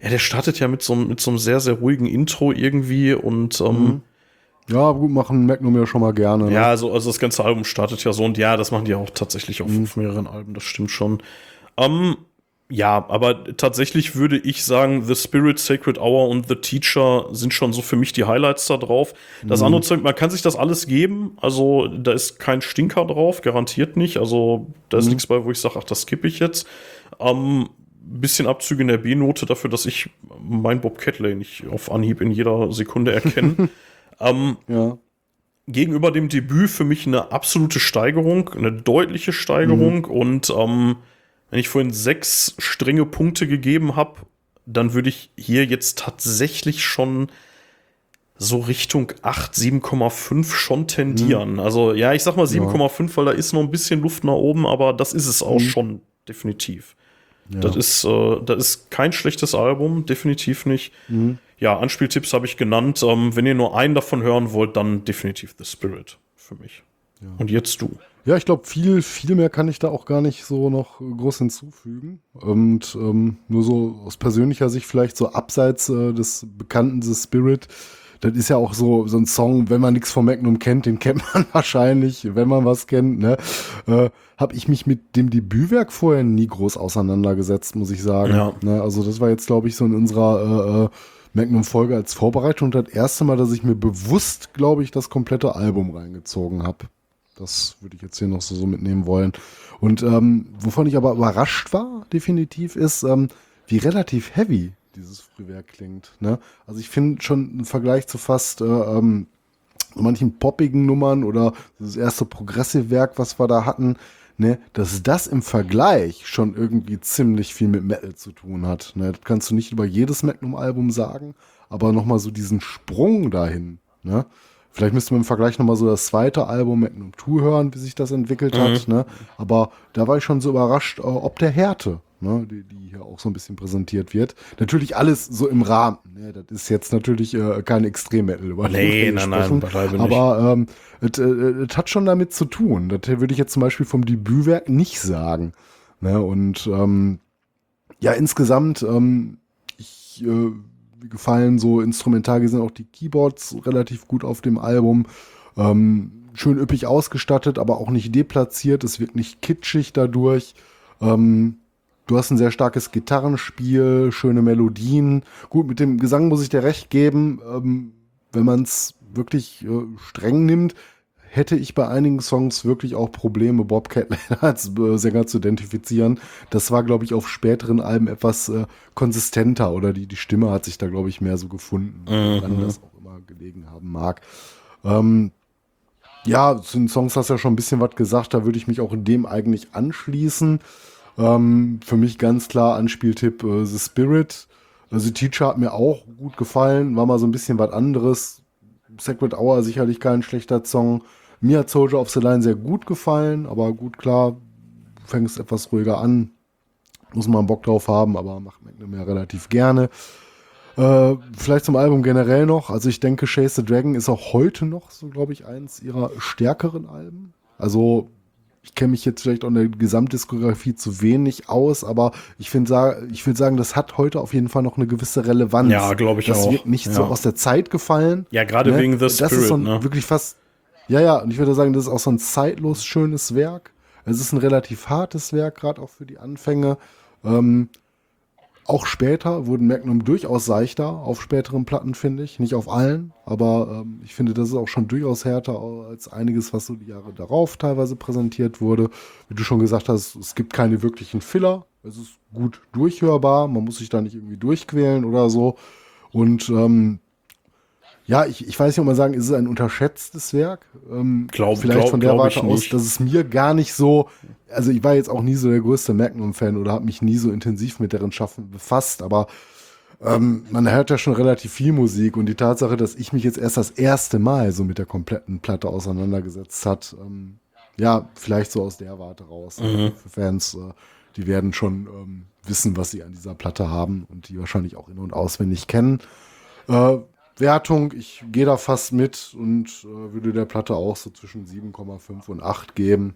ja, der startet ja mit so, einem- mit so einem sehr, sehr ruhigen Intro irgendwie und ähm, Ja, gut, machen Magnum ja schon mal gerne. Ne? ja, also, also das ganze Album startet ja so und ja, das machen die auch tatsächlich auf, auf mehreren Alben, das stimmt schon. Ähm, ja, aber tatsächlich würde ich sagen, The Spirit, Sacred Hour und The Teacher sind schon so für mich die Highlights da drauf. Das andere Zeug, man kann sich das alles geben. Also da ist kein Stinker drauf, garantiert nicht. Also da ist nichts bei, wo ich sage, ach, das skippe ich jetzt. Ähm, bisschen Abzüge in der B-Note dafür, dass ich mein Bob Catley nicht auf Anhieb in jeder Sekunde erkenne. ähm, Ja. gegenüber dem Debüt für mich eine absolute Steigerung, eine deutliche Steigerung. Und ähm, wenn ich vorhin sechs strenge Punkte gegeben habe, dann würde ich hier jetzt tatsächlich schon so Richtung 8, 7,5 schon tendieren. Also ja, ich sag mal 7,5, weil da ist noch ein bisschen Luft nach oben, aber das ist es auch schon definitiv. Das ist, äh, das ist kein schlechtes Album, definitiv nicht. Ja, Anspieltipps habe ich genannt. Ähm, wenn ihr nur einen davon hören wollt, dann definitiv The Spirit für mich. Und jetzt du. Ja, ich glaube, viel, viel mehr kann ich da auch gar nicht so noch groß hinzufügen. Und ähm, nur so aus persönlicher Sicht vielleicht so abseits äh, des bekannten The Spirit. Das ist ja auch so, so ein Song, wenn man nichts von Magnum kennt, den kennt man wahrscheinlich, wenn man was kennt, ne? Äh, Habe ich mich mit dem Debütwerk vorher nie groß auseinandergesetzt, muss ich sagen. Ja. Ne? Also das war jetzt, glaube ich, so in unserer äh, äh, Magnum-Folge als Vorbereitung das erste Mal, dass ich mir bewusst, glaube ich, das komplette Album reingezogen habe. Das würde ich jetzt hier noch so, mitnehmen wollen. Und ähm, wovon ich aber überrascht war, definitiv, ist, ähm, wie relativ heavy dieses Frühwerk klingt. Ne? Also ich finde schon im Vergleich zu fast äh, ähm, manchen poppigen Nummern oder das erste Progressive-Werk, was wir da hatten, ne, dass das im Vergleich schon irgendwie ziemlich viel mit Metal zu tun hat. Ne? Das kannst du nicht über jedes Magnum-Album sagen, aber nochmal so diesen Sprung dahin. Ne? Vielleicht müsste man im Vergleich nochmal so das zweite Album Magnum 2 hören, wie sich das entwickelt mhm. hat. Ne? Aber da war ich schon so überrascht, äh, ob der Härte, ne? die, die hier auch so ein bisschen präsentiert wird. Natürlich alles so im Rahmen. Ne? Das ist jetzt natürlich äh, kein Extrem-Metal über Nee, nein, nein, beileibe nicht. Aber ähm, es äh, hat schon damit zu tun. Das würde ich jetzt zum Beispiel vom Debütwerk nicht sagen. Ne? Und ähm, ja, insgesamt, ähm, ich äh, gefallen. So instrumental sind auch die Keyboards relativ gut auf dem Album. Ähm, schön üppig ausgestattet, aber auch nicht deplatziert. Es wirkt nicht kitschig dadurch. Ähm, du hast ein sehr starkes Gitarrenspiel, schöne Melodien. Gut, mit dem Gesang muss ich dir recht geben. Ähm, wenn man es wirklich äh, streng nimmt, hätte ich bei einigen Songs wirklich auch Probleme, Bob Catlin als äh, Sänger zu identifizieren. Das war, glaube ich, auf späteren Alben etwas äh, konsistenter oder die, die Stimme hat sich da, glaube ich, mehr so gefunden, mhm. woran das auch immer gelegen haben mag. Ähm, ja, zu den Songs hast du ja schon ein bisschen was gesagt, da würde ich mich auch in dem eigentlich anschließen. Ähm, für mich ganz klar Anspieltipp äh, The Spirit. Also Teacher hat mir auch gut gefallen, war mal so ein bisschen was anderes. Sacred Hour sicherlich kein schlechter Song. Mir hat Soldier of the Line sehr gut gefallen, aber gut, klar, du fängst etwas ruhiger an. Muss man Bock drauf haben, aber macht Magnum ja relativ gerne. Äh, vielleicht zum Album generell noch. Also ich denke, Chase the Dragon ist auch heute noch so, glaube ich, eins ihrer stärkeren Alben. Also ich kenne mich jetzt vielleicht auch in der Gesamtdiskografie zu wenig aus, aber ich finde, ich will sagen, das hat heute auf jeden Fall noch eine gewisse Relevanz. Ja, glaube ich das auch. Das wird nicht ja. so aus der Zeit gefallen. Ja, gerade ne? wegen The Das ist so ein, ne? wirklich fast ja, ja, und ich würde sagen, das ist auch so ein zeitlos schönes Werk. Es ist ein relativ hartes Werk, gerade auch für die Anfänge. Ähm, auch später wurden Magnum durchaus seichter auf späteren Platten, finde ich. Nicht auf allen, aber ähm, ich finde, das ist auch schon durchaus härter als einiges, was so die Jahre darauf teilweise präsentiert wurde. Wie du schon gesagt hast, es gibt keine wirklichen Filler. Es ist gut durchhörbar. Man muss sich da nicht irgendwie durchquälen oder so. Und ähm, ja, ich, ich weiß nicht, ob man sagen, ist es ein unterschätztes Werk? Ähm, glaub, vielleicht glaub, von der Warte aus, nicht. dass es mir gar nicht so, also ich war jetzt auch nie so der größte Magnum-Fan oder habe mich nie so intensiv mit deren Schaffen befasst, aber ähm, man hört ja schon relativ viel Musik und die Tatsache, dass ich mich jetzt erst das erste Mal so mit der kompletten Platte auseinandergesetzt hat, ähm, ja, vielleicht so aus der Warte raus. Mhm. Für Fans, äh, die werden schon ähm, wissen, was sie an dieser Platte haben und die wahrscheinlich auch in- und auswendig kennen. Äh, Wertung, ich gehe da fast mit und äh, würde der Platte auch so zwischen 7,5 und 8 geben.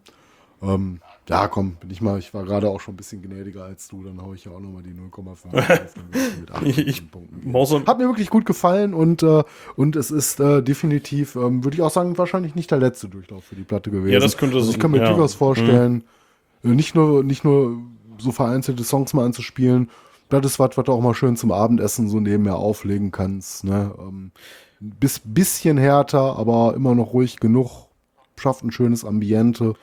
Ähm, ja, komm, bin ich mal, ich war gerade auch schon ein bisschen gnädiger als du, dann haue ich ja auch nochmal die 0,5 mit 8 ich, Punkten. Hat mir wirklich gut gefallen und, äh, und es ist äh, definitiv, ähm, würde ich auch sagen, wahrscheinlich nicht der letzte Durchlauf für die Platte gewesen. Ja, das könnte also Ich kann mir ja. durchaus vorstellen, mhm. nicht, nur, nicht nur so vereinzelte Songs mal anzuspielen, das ist was, was du auch mal schön zum Abendessen so nebenher auflegen kannst. Ne? Ähm, bis, bisschen härter, aber immer noch ruhig genug. Schafft ein schönes Ambiente.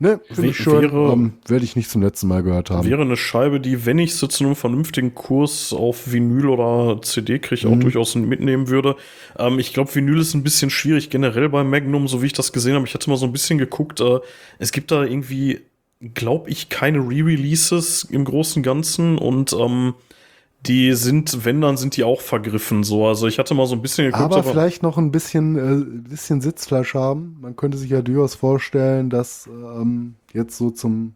Ne, finde ich schön. Ähm, Werde ich nicht zum letzten Mal gehört haben. Wäre eine Scheibe, die, wenn ich sie zu einem vernünftigen Kurs auf Vinyl oder CD kriege, auch Mhm. durchaus mitnehmen würde. Ähm, ich glaube, Vinyl ist ein bisschen schwierig generell bei Magnum, so wie ich das gesehen habe. Ich hatte mal so ein bisschen geguckt. Äh, es gibt da irgendwie, glaube ich, keine Re-Releases im Großen und Ganzen und ähm, die sind, wenn, dann sind die auch vergriffen. So, also ich hatte mal so ein bisschen geguckt. aber, vielleicht noch ein bisschen, äh, bisschen Sitzfleisch haben. Man könnte sich ja durchaus vorstellen, dass ähm, jetzt so zum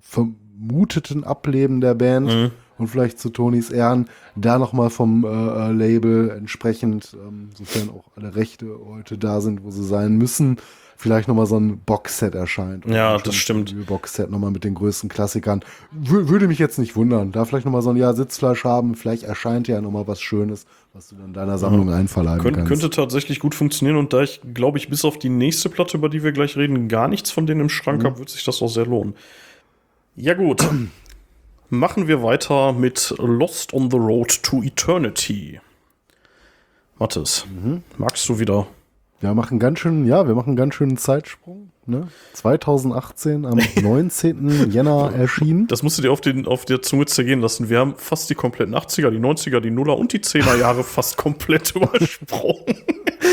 vermuteten Ableben der Band Mhm. und vielleicht zu Tonys Ehren da nochmal vom äh, äh, Label entsprechend, ähm, sofern auch alle Rechte heute da sind, wo sie sein müssen, vielleicht nochmal so ein Boxset erscheint. Ja, ein das stimmt. Boxset nochmal mit den größten Klassikern. Wür würde mich jetzt nicht wundern. Da vielleicht nochmal so ein Jahr Sitzfleisch haben. Vielleicht erscheint ja nochmal was Schönes, was du dann deiner Sammlung einverleiben Kön kannst. könnte tatsächlich gut funktionieren und da ich, glaube ich, bis auf die nächste Platte, über die wir gleich reden, gar nichts von denen im Schrank Mhm. habe, wird sich das auch sehr lohnen. Ja, gut. Machen wir weiter mit Lost on the Road to Eternity. Mathis, Mhm. magst du wieder? Wir machen ganz schön, ja, wir machen einen ganz schönen Zeitsprung. ne? 2018 am 19. Jänner erschienen. Das musst du dir auf, den, auf der Zunge zergehen lassen. Wir haben fast die kompletten 80er, die 90er, die Nuller und die 10er Jahre fast komplett übersprungen.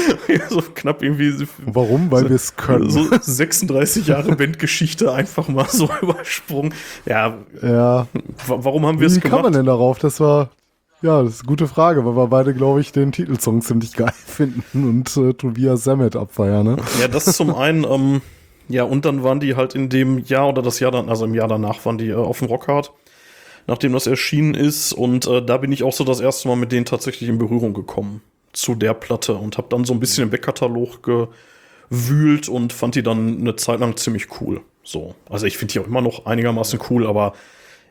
so knapp irgendwie. Warum? Weil wir es können. So 36 Jahre Bandgeschichte einfach mal so übersprungen. Ja, ja. warum haben wir es gemacht? Wie kam man denn darauf? Das war, ja, das ist eine gute Frage, weil wir beide, glaube ich, den Titelsong ziemlich geil finden und äh, Tobias Sammet abfeiern, ne? Ja, das ist zum einen, ähm, ja, und dann waren die halt in dem Jahr oder das Jahr dann, also im Jahr danach waren die äh, auf dem Rockhard, nachdem das erschienen ist. Und äh, da bin ich auch so das erste Mal mit denen tatsächlich in Berührung gekommen zu der Platte und habe dann so ein bisschen im Backkatalog gewühlt und fand die dann eine Zeit lang ziemlich cool. So, also ich finde die auch immer noch einigermaßen cool, aber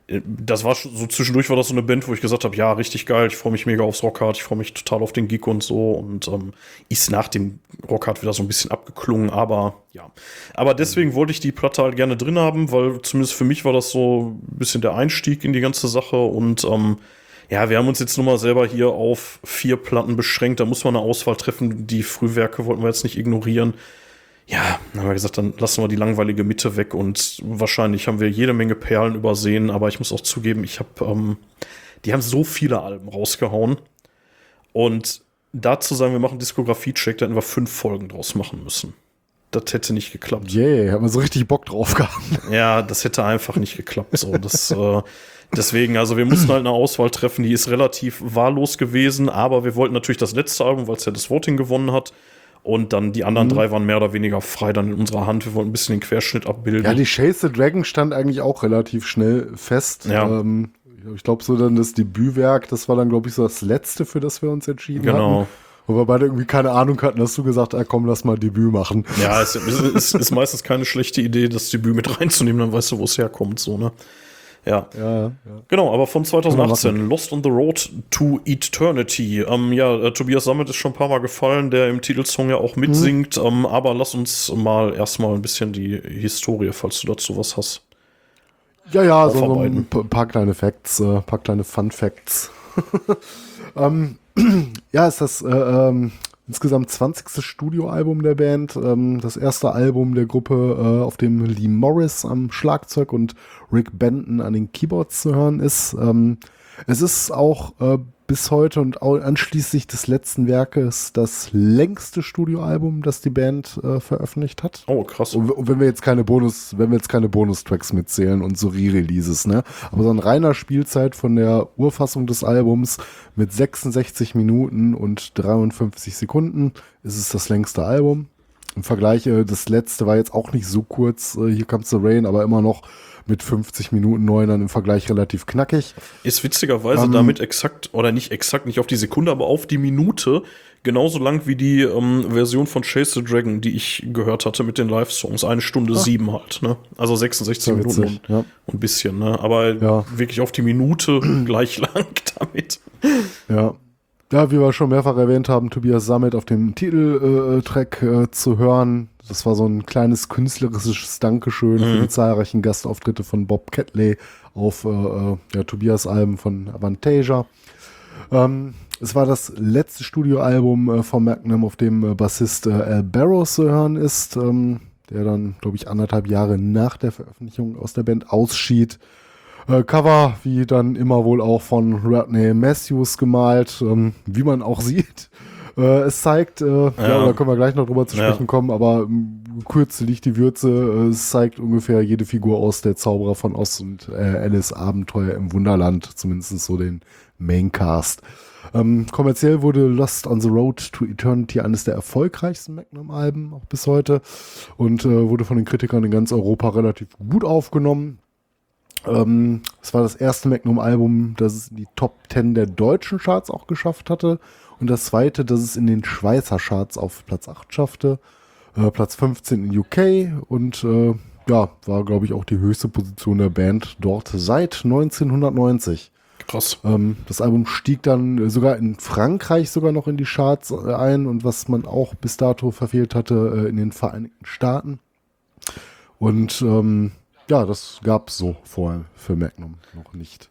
das war so zwischendurch war das so eine Band, wo ich gesagt habe, ja, richtig geil, ich freue mich mega aufs Rockhard, ich freue mich total auf den Gig und so und ähm, ist nach dem Rockhard wieder so ein bisschen abgeklungen, aber ja. Aber deswegen wollte ich die Platte halt gerne drin haben, weil zumindest für mich war das so ein bisschen der Einstieg in die ganze Sache und ähm, ja, wir haben uns jetzt nur mal selber hier auf vier Platten beschränkt, da muss man eine Auswahl treffen, die Frühwerke wollten wir jetzt nicht ignorieren ja, dann haben wir gesagt, dann lassen wir die langweilige Mitte weg und wahrscheinlich haben wir jede Menge Perlen übersehen, aber ich muss auch zugeben, ich habe, ähm, die haben so viele Alben rausgehauen und dazu sagen, wir machen Diskografie-Check, da hätten wir fünf Folgen draus machen müssen. Das hätte nicht geklappt. Yeah, haben wir so richtig Bock drauf gehabt. Ja, das hätte einfach nicht geklappt. So, das, äh, deswegen, also wir mussten halt eine Auswahl treffen, die ist relativ wahllos gewesen, aber wir wollten natürlich das letzte Album, weil es ja das Voting gewonnen hat, und dann die anderen mhm. drei waren mehr oder weniger frei dann in unserer Hand. Wir wollten ein bisschen den Querschnitt abbilden. Ja, die Chase the Dragon stand eigentlich auch relativ schnell fest. Ja. Ähm, ich glaube, so dann das Debütwerk, das war dann, glaube ich, so das letzte, für das wir uns entschieden genau. hatten. Wo wir beide irgendwie keine Ahnung hatten, hast du gesagt, ah, komm, lass mal Debüt machen. Ja, es ist, ist, ist meistens keine schlechte Idee, das Debüt mit reinzunehmen, dann weißt du, wo es herkommt, so, ne? Ja. ja, ja. Genau, aber von 2018, Lost on the Road to Eternity. Ähm, ja, äh, Tobias Sammet ist schon ein paar Mal gefallen, der im Titelsong ja auch mitsingt. Mhm. Ähm, aber lass uns mal erstmal ein bisschen die Historie, falls du dazu was hast. Ja, ja, so, so ein paar kleine Facts, äh, paar kleine Fun Facts. ähm, ja, ist das äh, ähm, insgesamt 20. Studioalbum der Band. Ähm, das erste Album der Gruppe, äh, auf dem Lee Morris am Schlagzeug und Rick Benton an den Keyboards zu hören ist. Ähm, es ist auch äh, bis heute und anschließend des letzten Werkes das längste Studioalbum, das die Band äh, veröffentlicht hat. Oh, krass. Und, und, wenn wir jetzt keine Bonus, wenn wir jetzt keine Bonustracks mitzählen und so Re-Releases, ne? Aber so ein reiner Spielzeit von der Urfassung des Albums mit 66 Minuten und 53 Sekunden ist es das längste Album. Im Vergleich, äh, das letzte war jetzt auch nicht so kurz, äh, hier Comes the Rain, aber immer noch mit 50 Minuten neu dann im Vergleich relativ knackig. Ist witzigerweise ähm, damit exakt, oder nicht exakt, nicht auf die Sekunde, aber auf die Minute genauso lang wie die ähm, Version von Chase the Dragon, die ich gehört hatte mit den Live-Songs. Eine Stunde Ach. sieben halt, ne? Also 66 Minuten witzig, und, ja. und ein bisschen, ne? Aber ja. wirklich auf die Minute gleich lang damit. Ja. Ja, wie wir schon mehrfach erwähnt haben, Tobias Sammet auf dem Titeltrack äh, äh, zu hören. Das war so ein kleines künstlerisches Dankeschön mhm. für die zahlreichen Gastauftritte von Bob Catley auf äh, äh, ja, Tobias Alben von Avantasia. Ähm, es war das letzte Studioalbum äh, von Magnum, auf dem äh, Bassist äh, Al Barrows zu hören ist, ähm, der dann, glaube ich, anderthalb Jahre nach der Veröffentlichung aus der Band ausschied. Äh, Cover, wie dann immer wohl auch von Rodney Matthews gemalt, ähm, wie man auch sieht. Äh, es zeigt, äh, ja. ja. da können wir gleich noch drüber zu sprechen ja. kommen, aber ähm, Kürze liegt die Würze. Äh, es zeigt ungefähr jede Figur aus der Zauberer von Ost und äh, Alice Abenteuer im Wunderland, zumindest so den Maincast. Ähm, kommerziell wurde Lost on the Road to Eternity eines der erfolgreichsten Magnum-Alben, auch bis heute, und äh, wurde von den Kritikern in ganz Europa relativ gut aufgenommen. Ähm, es war das erste Magnum-Album, das es in die Top 10 der deutschen Charts auch geschafft hatte. Und das zweite, das es in den Schweizer Charts auf Platz 8 schaffte. Äh, Platz 15 in UK und äh, ja, war, glaube ich, auch die höchste Position der Band dort seit 1990. Krass. Ähm, das Album stieg dann sogar in Frankreich sogar noch in die Charts äh, ein und was man auch bis dato verfehlt hatte, äh, in den Vereinigten Staaten. Und ähm, ja, das gab es so vorher für Magnum noch nicht.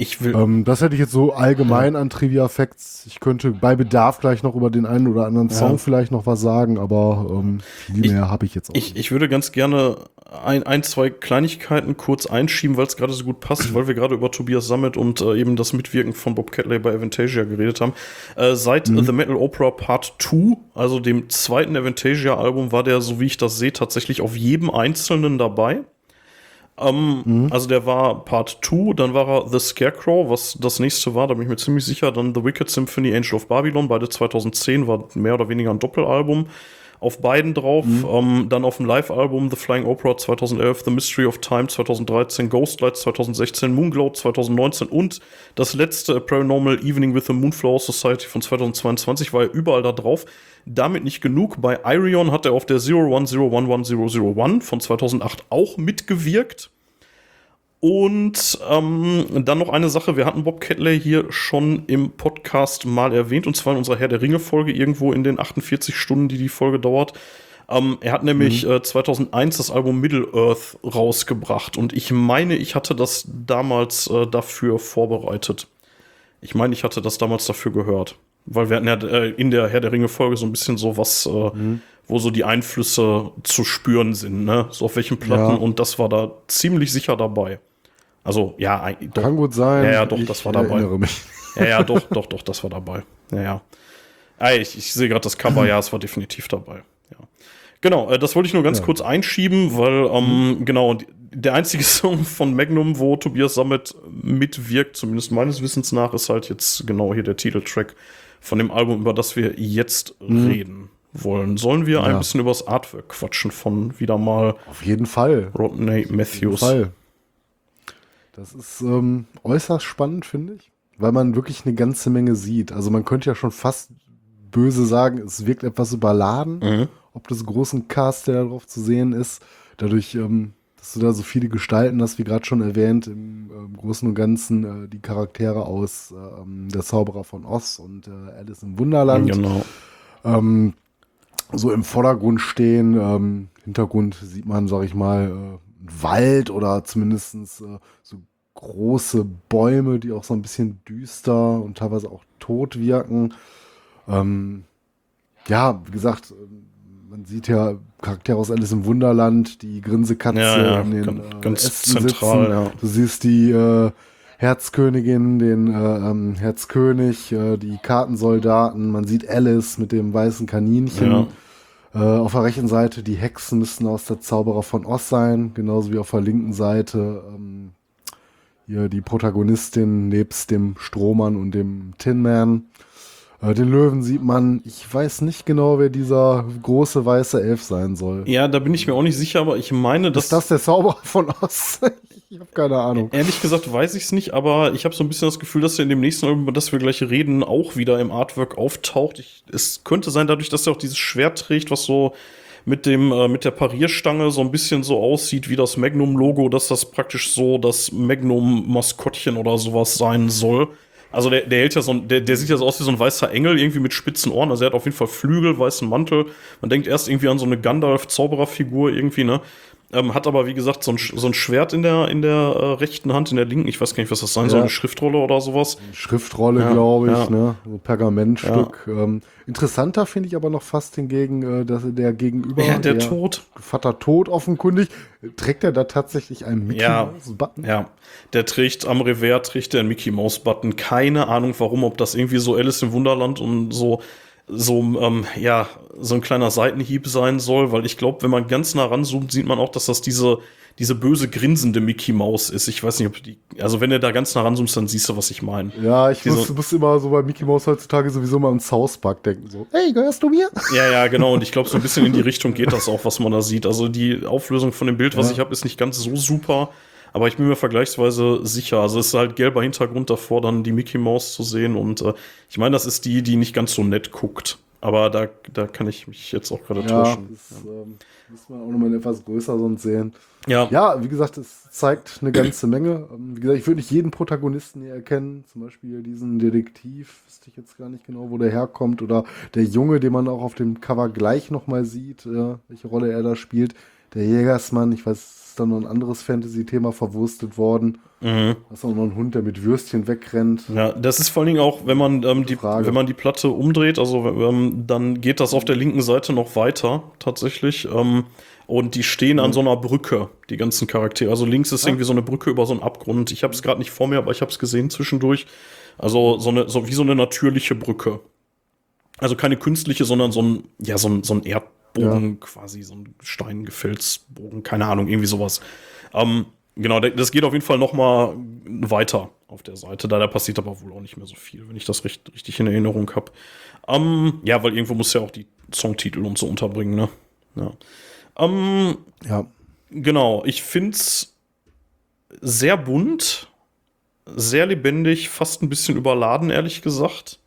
Ich will. Ähm, das hätte ich jetzt so allgemein an Trivia Facts. Ich könnte bei Bedarf gleich noch über den einen oder anderen Song vielleicht noch was sagen, aber ähm, viel Ich- mehr habe ich jetzt auch Ich, ich würde ganz gerne ein, ein zwei Kleinigkeiten kurz einschieben, weil es gerade so gut passt, weil wir gerade über Tobias Sammet und äh, eben das Mitwirken von Bob Catley bei Avantasia geredet haben. Äh, seit The Metal Opera Part 2, also dem zweiten Avantasia-Album, war der, so wie ich das sehe, tatsächlich auf jedem einzelnen dabei. Ähm, Also der war Part 2, dann war er The Scarecrow, was das nächste war, da bin ich mir ziemlich sicher. Dann The Wicked Symphony, Angel of Babylon, beide 2010, war mehr oder weniger ein Doppelalbum. Auf beiden drauf. Ähm, dann auf dem Live-Album The Flying Opera 2011, The Mystery of Time 2013, Ghostlight 2016, Moonglow 2019 und das letzte Paranormal Evening with the Moonflower Society von 2022 war er überall da drauf. Damit nicht genug. Bei Irion hat er auf der 010110001 von 2008 auch mitgewirkt. Und ähm, dann noch eine Sache, wir hatten Bob Catley hier schon im Podcast mal erwähnt, und zwar in unserer Herr der Ringe-Folge, irgendwo in den 48 Stunden, die die Folge dauert. Ähm, er hat nämlich äh, 2001 das Album Middle-earth rausgebracht und ich meine, ich hatte das damals äh, dafür vorbereitet. Ich meine, ich hatte das damals dafür gehört. Weil wir hatten ja äh, in der Herr der Ringe-Folge so ein bisschen so was, äh, wo so die Einflüsse zu spüren sind, ne? So auf welchen Platten Ja. und das war da ziemlich sicher dabei. Also, ja, ein- doch. Kann gut sein. Ja, ja, doch, ich das war dabei. Ja, ja, doch, doch, doch, das war dabei. Ja, ja. Ah, ich, ich sehe gerade das Cover, ja, es war definitiv dabei. Ja. Genau, äh, das wollte ich nur ganz kurz einschieben, weil, ähm, genau, die- der einzige Song von Magnum, wo Tobias Sammet mitwirkt, zumindest meines Wissens nach, ist halt jetzt genau hier der Titeltrack von dem Album, über das wir jetzt reden wollen. Sollen wir ein Ja. bisschen über das Artwork quatschen von wieder mal Auf jeden Fall. Rodney Matthews? Fall. Das ist ähm, äußerst spannend, finde ich, weil man wirklich eine ganze Menge sieht. Also man könnte ja schon fast böse sagen, es wirkt etwas überladen, Mhm. ob des großen Cast, der darauf zu sehen ist. Dadurch, ähm, dass du da so viele Gestalten hast, wie gerade schon erwähnt, im ähm, Großen und Ganzen äh, die Charaktere aus ähm, Der Zauberer von Oz und äh, Alice im Wunderland Genau. ähm, so im Vordergrund stehen. Ähm, Hintergrund sieht man, sag ich mal, äh, Wald oder zumindestens äh, so große Bäume, die auch so ein bisschen düster und teilweise auch tot wirken. Ähm, ja, wie gesagt, ähm, man sieht ja Charaktere aus Alice im Wunderland, die Grinsekatze Ja, ja, in den ganz- äh, ganz Ästen zentral, sitzen. ja. Du siehst die äh, Herzkönigin, den äh, ähm, Herzkönig, äh, die Kartensoldaten, man sieht Alice mit dem weißen Kaninchen. Äh, auf der rechten Seite die Hexen müssten aus der Zauberer von Oz sein, genauso wie auf der linken Seite ähm, hier die Protagonistin nebst dem Strohmann und dem Tin Man. Äh, den Löwen sieht man, ich weiß nicht genau, wer dieser große weiße Elf sein soll. Ja, da bin ich mir auch nicht sicher, aber ich meine, dass Ist das der Zauberer von Oz? ich habe keine Ahnung. Ehrlich gesagt weiß ich es nicht, aber ich habe so ein bisschen das Gefühl, dass er in dem nächsten Album, über das wir gleich reden, auch wieder im Artwork auftaucht. Ich, es könnte sein, dadurch, dass er auch dieses Schwert trägt, was so mit dem äh, mit der Parierstange so ein bisschen so aussieht wie das Magnum-Logo, dass das praktisch so das Magnum-Maskottchen oder sowas sein soll. Also der, der hält ja so ein, der, der sieht ja so aus wie so ein weißer Engel, irgendwie mit spitzen Ohren. Also er hat auf jeden Fall Flügel, weißen Mantel. Man denkt erst irgendwie an so eine Gandalf-Zaubererfigur irgendwie, ne? Ähm, hat aber, wie gesagt, so ein, so ein Schwert in der, in der äh, rechten Hand, in der linken. Ich weiß gar nicht, was das sein soll, Ja. eine Schriftrolle oder sowas. Schriftrolle, Ja, glaube ich, ja. ne? So Pergamentstück. Ähm, interessanter finde ich aber noch fast hingegen, äh, dass der Gegenüber, Ja, der Tod. Vater Tod offenkundig, trägt er da tatsächlich einen Mickey Ja. Mouse Button? Ja, der trägt am Revers trägt der einen Mickey Mouse Button. Keine Ahnung warum, ob das irgendwie so Alice im Wunderland und so so ähm, ja so ein kleiner Seitenhieb sein soll, weil ich glaube, wenn man ganz nah ranzoomt, sieht man auch, dass das diese diese böse grinsende Mickey Mouse ist. Ich weiß nicht, ob die also wenn du da ganz nah ranzoomst, dann siehst du, was ich meine. Ja, ich Wie muss, muss immer so bei Mickey Mouse heutzutage sowieso mal an South Park denken. So, hey, gehörst du mir? Ja, ja, genau. Und ich glaube, so ein bisschen in die Richtung geht das auch, was man da sieht. Also die Auflösung von dem Bild, was Ja. ich habe, ist nicht ganz so super. Aber ich bin mir vergleichsweise sicher. Also es ist halt gelber Hintergrund davor, dann die Mickey Mouse zu sehen. Und äh, ich meine, das ist die, die nicht ganz so nett guckt. Aber da, da kann ich mich jetzt auch gerade Ja, täuschen. das ähm, muss man auch nochmal etwas größer sonst sehen. Ja, Ja, wie gesagt, es zeigt eine ganze Menge. Ähm, Wie gesagt, ich würde nicht jeden Protagonisten hier erkennen. Zum Beispiel diesen Detektiv, wüsste ich jetzt gar nicht genau, wo der herkommt. Oder der Junge, den man auch auf dem Cover gleich nochmal sieht, äh, welche Rolle er da spielt. Der Jägersmann, ich weiß ist dann noch ein anderes Fantasy-Thema verwurstet worden. Mhm. Da ist auch noch ein Hund, der mit Würstchen wegrennt. Ja, das ist vor allen Dingen auch, wenn man, ähm, die, wenn man die Platte umdreht, also ähm, dann geht das auf der linken Seite noch weiter, tatsächlich. Ähm, und die stehen mhm. an so einer Brücke, die ganzen Charaktere. Also links ist ja. irgendwie so eine Brücke über so einen Abgrund. Ich habe es gerade nicht vor mir, aber ich habe es gesehen zwischendurch. Also so eine, so wie so eine natürliche Brücke. Also keine künstliche, sondern so ein, ja, so ein, so ein Erdbogen, ja. quasi, so ein Steingefelsbogen, keine Ahnung, irgendwie sowas. Ähm, genau, das geht auf jeden Fall noch mal weiter auf der Seite. Da, da passiert aber wohl auch nicht mehr so viel, wenn ich das recht, richtig in Erinnerung habe. Ähm, ja, weil irgendwo muss ja auch die Songtitel und so unterbringen, ne? Ja. Ähm, ja. Genau, ich find's sehr bunt, sehr lebendig, fast ein bisschen überladen, ehrlich gesagt.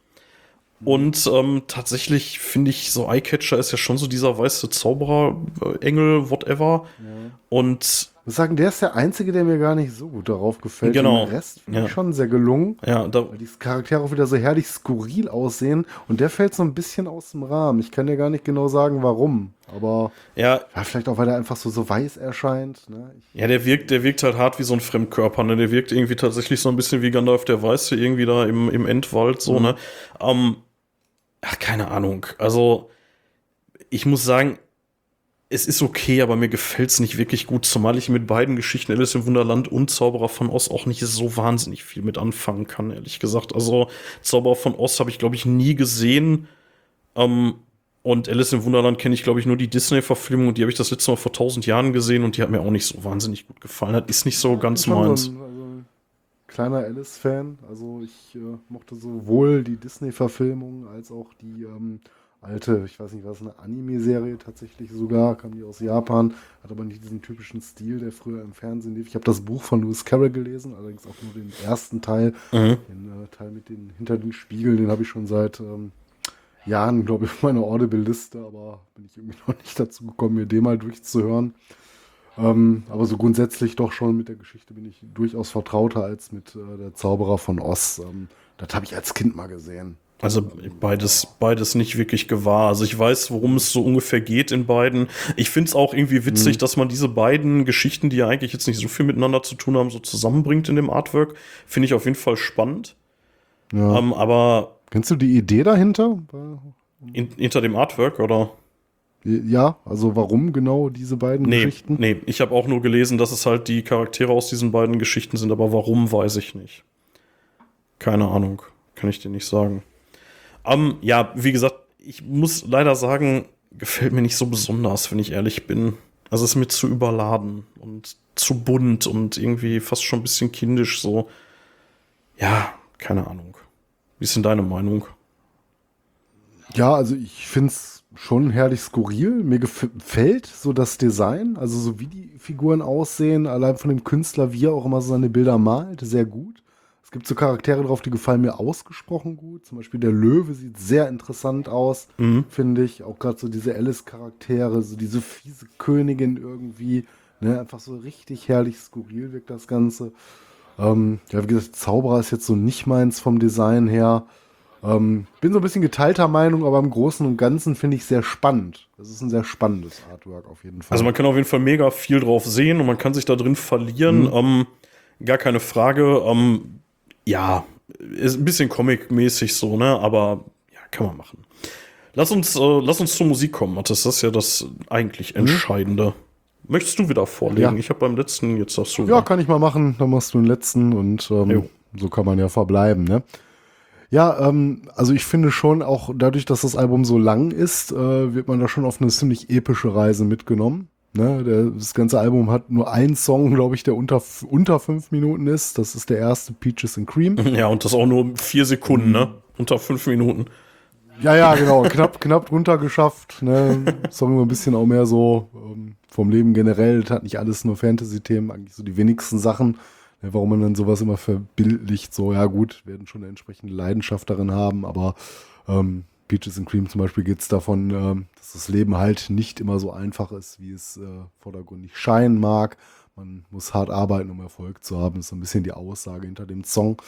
Und ähm, tatsächlich finde ich, so Eyecatcher ist ja schon so dieser weiße Zauberer, äh, Engel, whatever. Ja. Und muss sagen, der ist der einzige, der mir gar nicht so gut darauf gefällt. Genau. Der Rest finde ja. ich schon sehr gelungen. Ja, da weil die Charaktere auch wieder so herrlich skurril aussehen. Und der fällt so ein bisschen aus dem Rahmen. Ich kann dir gar nicht genau sagen, warum. Aber ja, ja vielleicht auch, weil er einfach so, so weiß erscheint. Ne? ja, der wirkt, der wirkt halt hart wie so ein Fremdkörper. Ne? Der wirkt irgendwie tatsächlich so ein bisschen wie Gandalf der Weiße, irgendwie da im, im Endwald so. Mhm. Ne? Ähm, ach, keine Ahnung. Also, ich muss sagen, es ist okay, aber mir gefällt es nicht wirklich gut, zumal ich mit beiden Geschichten Alice im Wunderland und Zauberer von Oz auch nicht so wahnsinnig viel mit anfangen kann, ehrlich gesagt. Also Zauberer von Oz habe ich, glaube ich, nie gesehen. Ähm, und Alice im Wunderland kenne ich, glaube ich, nur die Disney-Verfilmung und die habe ich das letzte Mal vor tausend Jahren gesehen und die hat mir auch nicht so wahnsinnig gut gefallen. Das ist nicht so ganz meins. So kleiner Alice-Fan. Also ich äh, mochte sowohl die Disney-Verfilmung als auch die ähm, alte, ich weiß nicht was, eine Anime-Serie tatsächlich sogar, kam die aus Japan, hat aber nicht diesen typischen Stil, der früher im Fernsehen lief. Ich habe das Buch von Lewis Carroll gelesen, allerdings auch nur den ersten Teil, mhm. den äh, Teil mit den hinter den Spiegeln, den habe ich schon seit ähm, Jahren, glaube ich, auf meiner Audible-Liste, aber bin ich irgendwie noch nicht dazu gekommen, mir den mal durchzuhören. Ähm, aber so grundsätzlich doch schon mit der Geschichte bin ich durchaus vertrauter als mit äh, der Zauberer von Oz. Ähm, das habe ich als Kind mal gesehen. Also beides, beides nicht wirklich gewahr. Also ich weiß, worum es so ungefähr geht in beiden. Ich finde es auch irgendwie witzig, mhm. dass man diese beiden Geschichten, die ja eigentlich jetzt nicht so viel miteinander zu tun haben, so zusammenbringt in dem Artwork. Finde ich auf jeden Fall spannend. Ja. Ähm, aber. Kennst du die Idee dahinter? In, hinter dem Artwork, oder? Ja, also warum genau diese beiden nee, Geschichten? Nee, ich habe auch nur gelesen, dass es halt die Charaktere aus diesen beiden Geschichten sind, aber warum, weiß ich nicht. Keine Ahnung, kann ich dir nicht sagen. Um, ja, wie gesagt, ich muss leider sagen, gefällt mir nicht so besonders, wenn ich ehrlich bin. Also es ist mir zu überladen und zu bunt und irgendwie fast schon ein bisschen kindisch so. Ja, keine Ahnung. Wie ist denn deine Meinung? Ja, also ich finde es schon herrlich skurril. Mir gefällt so das Design, also so wie die Figuren aussehen, allein von dem Künstler, wie er auch immer so seine Bilder malt, sehr gut. Es gibt so Charaktere drauf, die gefallen mir ausgesprochen gut. Zum Beispiel der Löwe sieht sehr interessant aus, mhm. finde ich. Auch gerade so diese Alice-Charaktere, so diese fiese Königin irgendwie. Ne? Einfach so richtig herrlich skurril wirkt das Ganze. Ähm, ja, wie gesagt, Zauberer ist jetzt so nicht meins vom Design her. Ähm, bin so ein bisschen geteilter Meinung, aber im Großen und Ganzen finde ich sehr spannend. Das ist ein sehr spannendes Artwork auf jeden Fall. Also man kann auf jeden Fall mega viel drauf sehen und man kann sich da drin verlieren. Mhm. Ähm, gar keine Frage. Ähm, ja, ist ein bisschen Comic-mäßig so, ne? Aber ja, kann man machen. Lass uns, äh, lass uns zur Musik kommen, Mathis. Das ist ja das eigentlich mhm. Entscheidende. Mhm. Möchtest du wieder vorlegen? Ja. Ich habe beim letzten, jetzt sagst du. Ja, kann ich mal machen. Dann machst du den letzten und ähm, so kann man ja verbleiben, ne? Ja, ähm, also ich finde schon, auch dadurch, dass das Album so lang ist, äh, wird man da schon auf eine ziemlich epische Reise mitgenommen. Ne, der, das ganze Album hat nur einen Song, glaube ich, der unter, unter fünf Minuten ist. Das ist der erste Peaches and Cream. Ja, und das auch nur vier Sekunden, mhm. ne? Unter fünf Minuten. Ja, ja, genau. knapp, knapp drunter geschafft. Ne? Song ein bisschen auch mehr so ähm, vom Leben generell. Das hat nicht alles nur Fantasy-Themen, eigentlich so die wenigsten Sachen. Warum man dann sowas immer verbildlicht, so, ja gut, werden schon eine entsprechende Leidenschaft darin haben, aber ähm, Peaches and Cream zum Beispiel geht es davon, äh, dass das Leben halt nicht immer so einfach ist, wie es äh, vordergründig scheinen mag. Man muss hart arbeiten, um Erfolg zu haben. Ist so ein bisschen die Aussage hinter dem Song.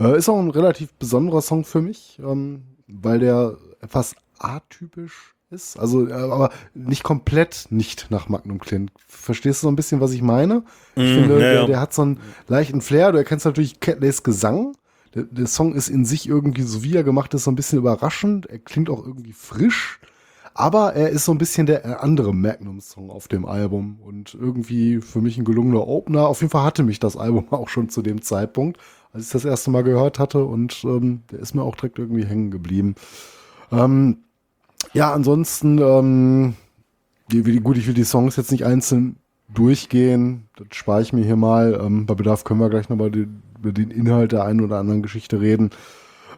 Äh, ist auch ein relativ besonderer Song für mich, ähm, weil der etwas atypisch ist. Also, äh, aber nicht komplett nicht nach Magnum klingt. Verstehst du so ein bisschen, was ich meine? Ich Mm, finde, ja, der, der hat so einen leichten Flair. Du erkennst natürlich Catleys Gesang. Der, der Song ist in sich irgendwie, so wie er gemacht ist, so ein bisschen überraschend. Er klingt auch irgendwie frisch. Aber er ist so ein bisschen der andere Magnum-Song auf dem Album und irgendwie für mich ein gelungener Opener. Auf jeden Fall hatte mich das Album auch schon zu dem Zeitpunkt, als ich das erste Mal gehört hatte und ähm, der ist mir auch direkt irgendwie hängen geblieben. Ähm, ja, ansonsten, ähm, die, gut, ich will die Songs jetzt nicht einzeln durchgehen. Das spare ich mir hier mal. Ähm, bei Bedarf können wir gleich nochmal über den Inhalt der einen oder anderen Geschichte reden.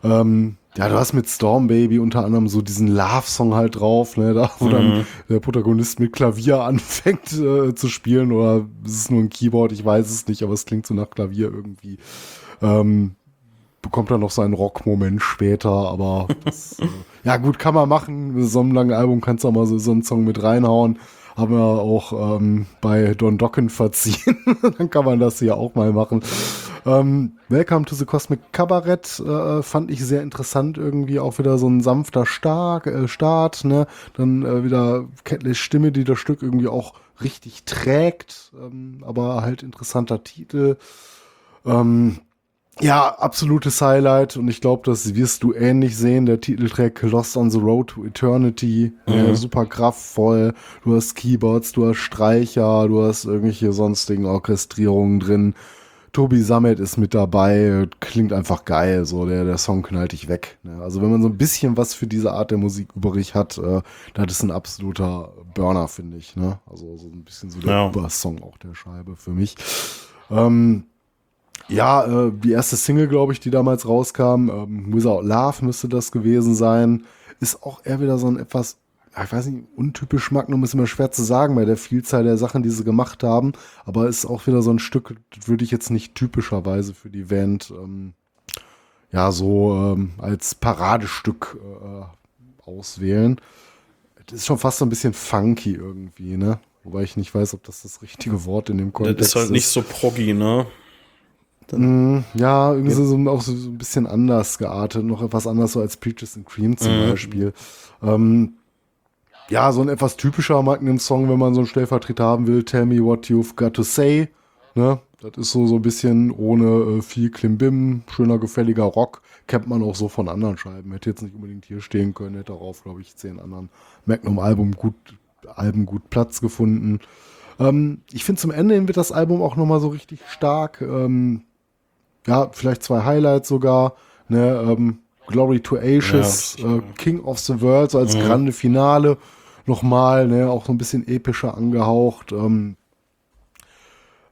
Ähm, ja, du hast mit Storm Baby unter anderem so diesen Love-Song halt drauf, ne, da wo dann der Protagonist mit Klavier anfängt äh, zu spielen oder ist es nur ein Keyboard, ich weiß es nicht, aber es klingt so nach Klavier irgendwie. Ähm, bekommt dann noch seinen Rock-Moment später, aber das, äh, ja gut, kann man machen. Mit so einem langen Album kannst du auch mal so, so einen Song mit reinhauen. Haben wir auch ähm, bei Don Dokken verziehen. dann kann man das hier auch mal machen. Ähm, Welcome to the Cosmic Cabaret äh, fand ich sehr interessant irgendwie. Auch wieder so ein sanfter Stark, äh, Start. Ne? Dann äh, wieder Catleys Stimme, die das Stück irgendwie auch richtig trägt. Ähm, aber halt interessanter Titel. Ähm, ja, absolutes Highlight und ich glaube, das wirst du ähnlich sehen. Der Titeltrack Lost on the Road to Eternity, äh, super kraftvoll. Du hast Keyboards, du hast Streicher, du hast irgendwelche sonstigen Orchestrierungen drin. Tobi Sammet ist mit dabei, klingt einfach geil, so der, der Song knallt dich weg. Ne? Also wenn man so ein bisschen was für diese Art der Musik übrig hat, äh, das ist ein absoluter Burner, finde ich. Ne? Also so ein bisschen so der Ja. Übersong auch der Scheibe für mich. Ähm, ja, äh, die erste Single, glaube ich, die damals rauskam, ähm, Without Love müsste das gewesen sein, ist auch eher wieder so ein etwas, ich weiß nicht, untypisch Magnum ist immer schwer zu sagen bei der Vielzahl der Sachen, die sie gemacht haben, aber ist auch wieder so ein Stück, würde ich jetzt nicht typischerweise für die Band, ähm, ja, so ähm, als Paradestück äh, auswählen. Das ist schon fast so ein bisschen funky irgendwie, ne? Wobei ich nicht weiß, ob das das richtige Wort in dem Kontext Das ist halt nicht so proggy, ne? Mm, Ja, irgendwie so, so, auch so, so ein bisschen anders geartet, noch etwas anders so als Peaches and Cream zum Mhm. Beispiel. Ähm, ja, so ein etwas typischer Magnum-Song, wenn man so einen Stellvertreter haben will, Tell Me What You've Got to Say. Ne? Das ist so, so ein bisschen ohne äh, viel Klimbim, schöner, gefälliger Rock. Kennt man auch so von anderen Scheiben. Hätte jetzt nicht unbedingt hier stehen können, hätte darauf, glaube ich, zehn anderen Magnum-Alben gut, Alben gut Platz gefunden. Ähm, ich finde, zum Ende hin wird das Album auch nochmal so richtig stark. Ähm, ja, vielleicht zwei Highlights sogar. Ne, ähm, Glory to Ashes, Ja, äh, King of the World, so als grande Finale nochmal, ne, auch so ein bisschen epischer angehaucht. Ähm,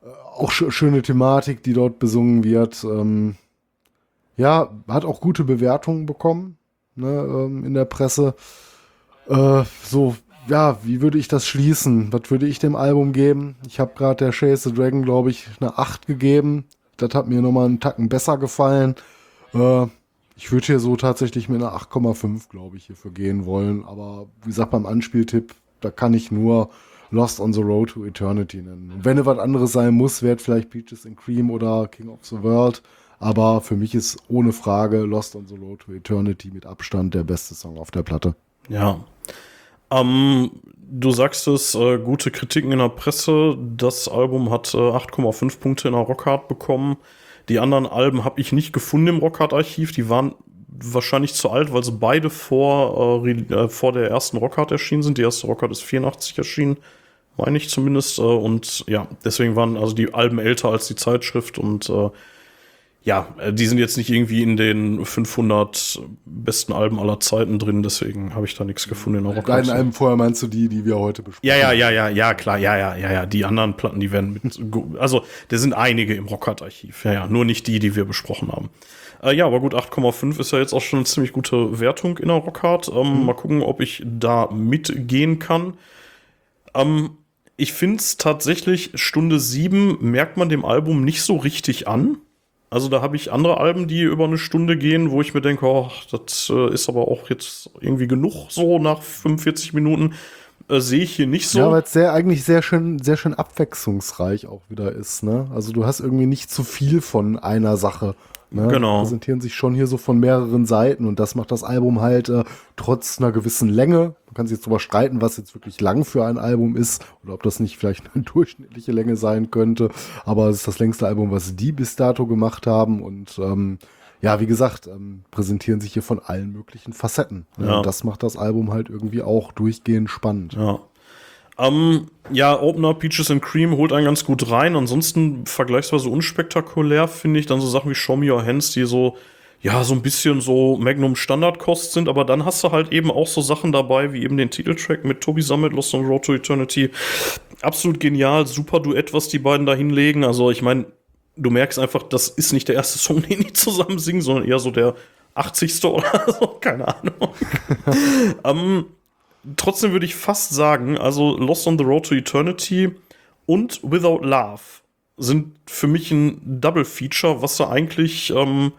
äh, auch sch schöne Thematik, die dort besungen wird. Ähm, ja, hat auch gute Bewertungen bekommen ne, ähm, in der Presse. Äh, so, ja, wie würde ich das schließen? Was würde ich dem Album geben? Ich habe gerade der Chase the Dragon, glaube ich, eine 8 gegeben. Das hat mir nochmal einen Tacken besser gefallen. Äh, ich würde hier so tatsächlich mit einer 8,5, glaube ich, hierfür gehen wollen. Aber wie gesagt, beim Anspieltipp, da kann ich nur Lost on the Road to Eternity nennen. Und wenn es was anderes sein muss, wäre vielleicht Peaches and Cream oder King of the World. Aber für mich ist ohne Frage Lost on the Road to Eternity mit Abstand der beste Song auf der Platte. Ja. Ähm, du sagst es, äh, gute Kritiken in der Presse. Das Album hat äh, 8,5 Punkte in der Rockhard bekommen. Die anderen Alben habe ich nicht gefunden im Rockhard-Archiv. Die waren wahrscheinlich zu alt, weil sie beide vor, äh, äh, vor der ersten Rockhard erschienen sind. Die erste Rockhard ist 84 erschienen, meine ich zumindest. Äh, und ja, deswegen waren also die Alben älter als die Zeitschrift und äh, ja, äh, die sind jetzt nicht irgendwie in den 500 besten Alben aller Zeiten drin, deswegen habe ich da nichts gefunden in der Rockhard. Deinen Alben vorher meinst du die, die wir heute besprechen? Ja, ja, ja, ja, ja, klar, ja, ja, ja, ja. Die anderen Platten, die werden mit, also, da sind einige im Rockhard-Archiv, ja, ja, nur nicht die, die wir besprochen haben. Äh, ja, aber gut, 8,5 ist ja jetzt auch schon eine ziemlich gute Wertung in der Rockhard. Ähm, Mal gucken, ob ich da mitgehen kann. Ähm, ich finde es tatsächlich, Stunde 7 merkt man dem Album nicht so richtig an. Also da habe ich andere Alben, die über eine Stunde gehen, wo ich mir denke, oh, das äh, ist aber auch jetzt irgendwie genug so nach 45 Minuten. äh, sehe ich hier nicht so. Ja, weil es sehr, eigentlich sehr schön, sehr schön abwechslungsreich auch wieder ist, ne? Also du hast irgendwie nicht zu viel von einer Sache. Ne? Genau. Präsentieren sich schon hier so von mehreren Seiten und das macht das Album halt äh, trotz einer gewissen Länge. Man kann sich jetzt drüber streiten, was jetzt wirklich lang für ein Album ist oder ob das nicht vielleicht eine durchschnittliche Länge sein könnte. Aber es ist das längste Album, was die bis dato gemacht haben und ähm, ja, wie gesagt, ähm, präsentieren sich hier von allen möglichen Facetten. Ne? Ja. Und das macht das Album halt irgendwie auch durchgehend spannend. Ja. Ähm, ja, Opener Peaches and Cream holt einen ganz gut rein. Ansonsten vergleichsweise unspektakulär finde ich dann so Sachen wie Show Me Your Hands, die so, ja, so ein bisschen so Magnum Standardkost sind. Aber dann hast du halt eben auch so Sachen dabei, wie eben den Titeltrack mit Toby Summit, Lost on Road to Eternity. Absolut genial, super Duett, was die beiden da hinlegen. Also ich meine, du merkst einfach, das ist nicht der erste Song, den die zusammen singen, sondern eher so der 80. oder so, keine Ahnung. ähm, trotzdem würde ich fast sagen, also Lost on the Road to Eternity und Without Love sind für mich ein Double Feature, was du eigentlich ähm,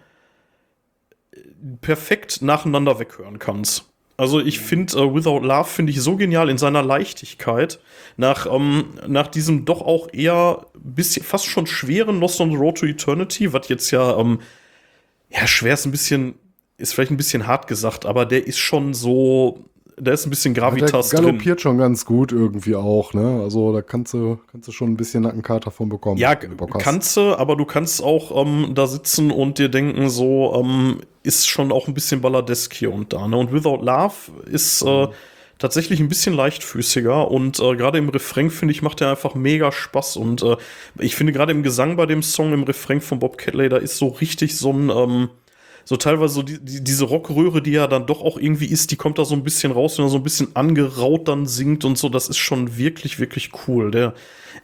perfekt nacheinander weghören kannst. Also ich finde äh, Without Love finde ich so genial in seiner Leichtigkeit nach ähm, nach diesem doch auch eher bisschen fast schon schweren Lost on the Road to Eternity, was jetzt ja ähm, ja schwer ist ein bisschen ist vielleicht ein bisschen hart gesagt, aber der ist schon so da ist ein bisschen Gravitas der drin. galoppiert schon ganz gut irgendwie auch, ne? Also da kannst du, kannst du schon ein bisschen Nackenkater von bekommen. Ja, du kannst du, aber du kannst auch ähm, da sitzen und dir denken, so ähm, ist schon auch ein bisschen balladesk hier und da. Ne? Und Without Love ist äh, tatsächlich ein bisschen leichtfüßiger und äh, gerade im Refrain, finde ich, macht er einfach mega Spaß. Und äh, ich finde gerade im Gesang bei dem Song, im Refrain von Bob Catley, da ist so richtig so ein ähm, so teilweise so die, die, diese Rockröhre, die ja dann doch auch irgendwie ist, die kommt da so ein bisschen raus, wenn er so ein bisschen angeraut dann singt und so. Das ist schon wirklich, wirklich cool. Der,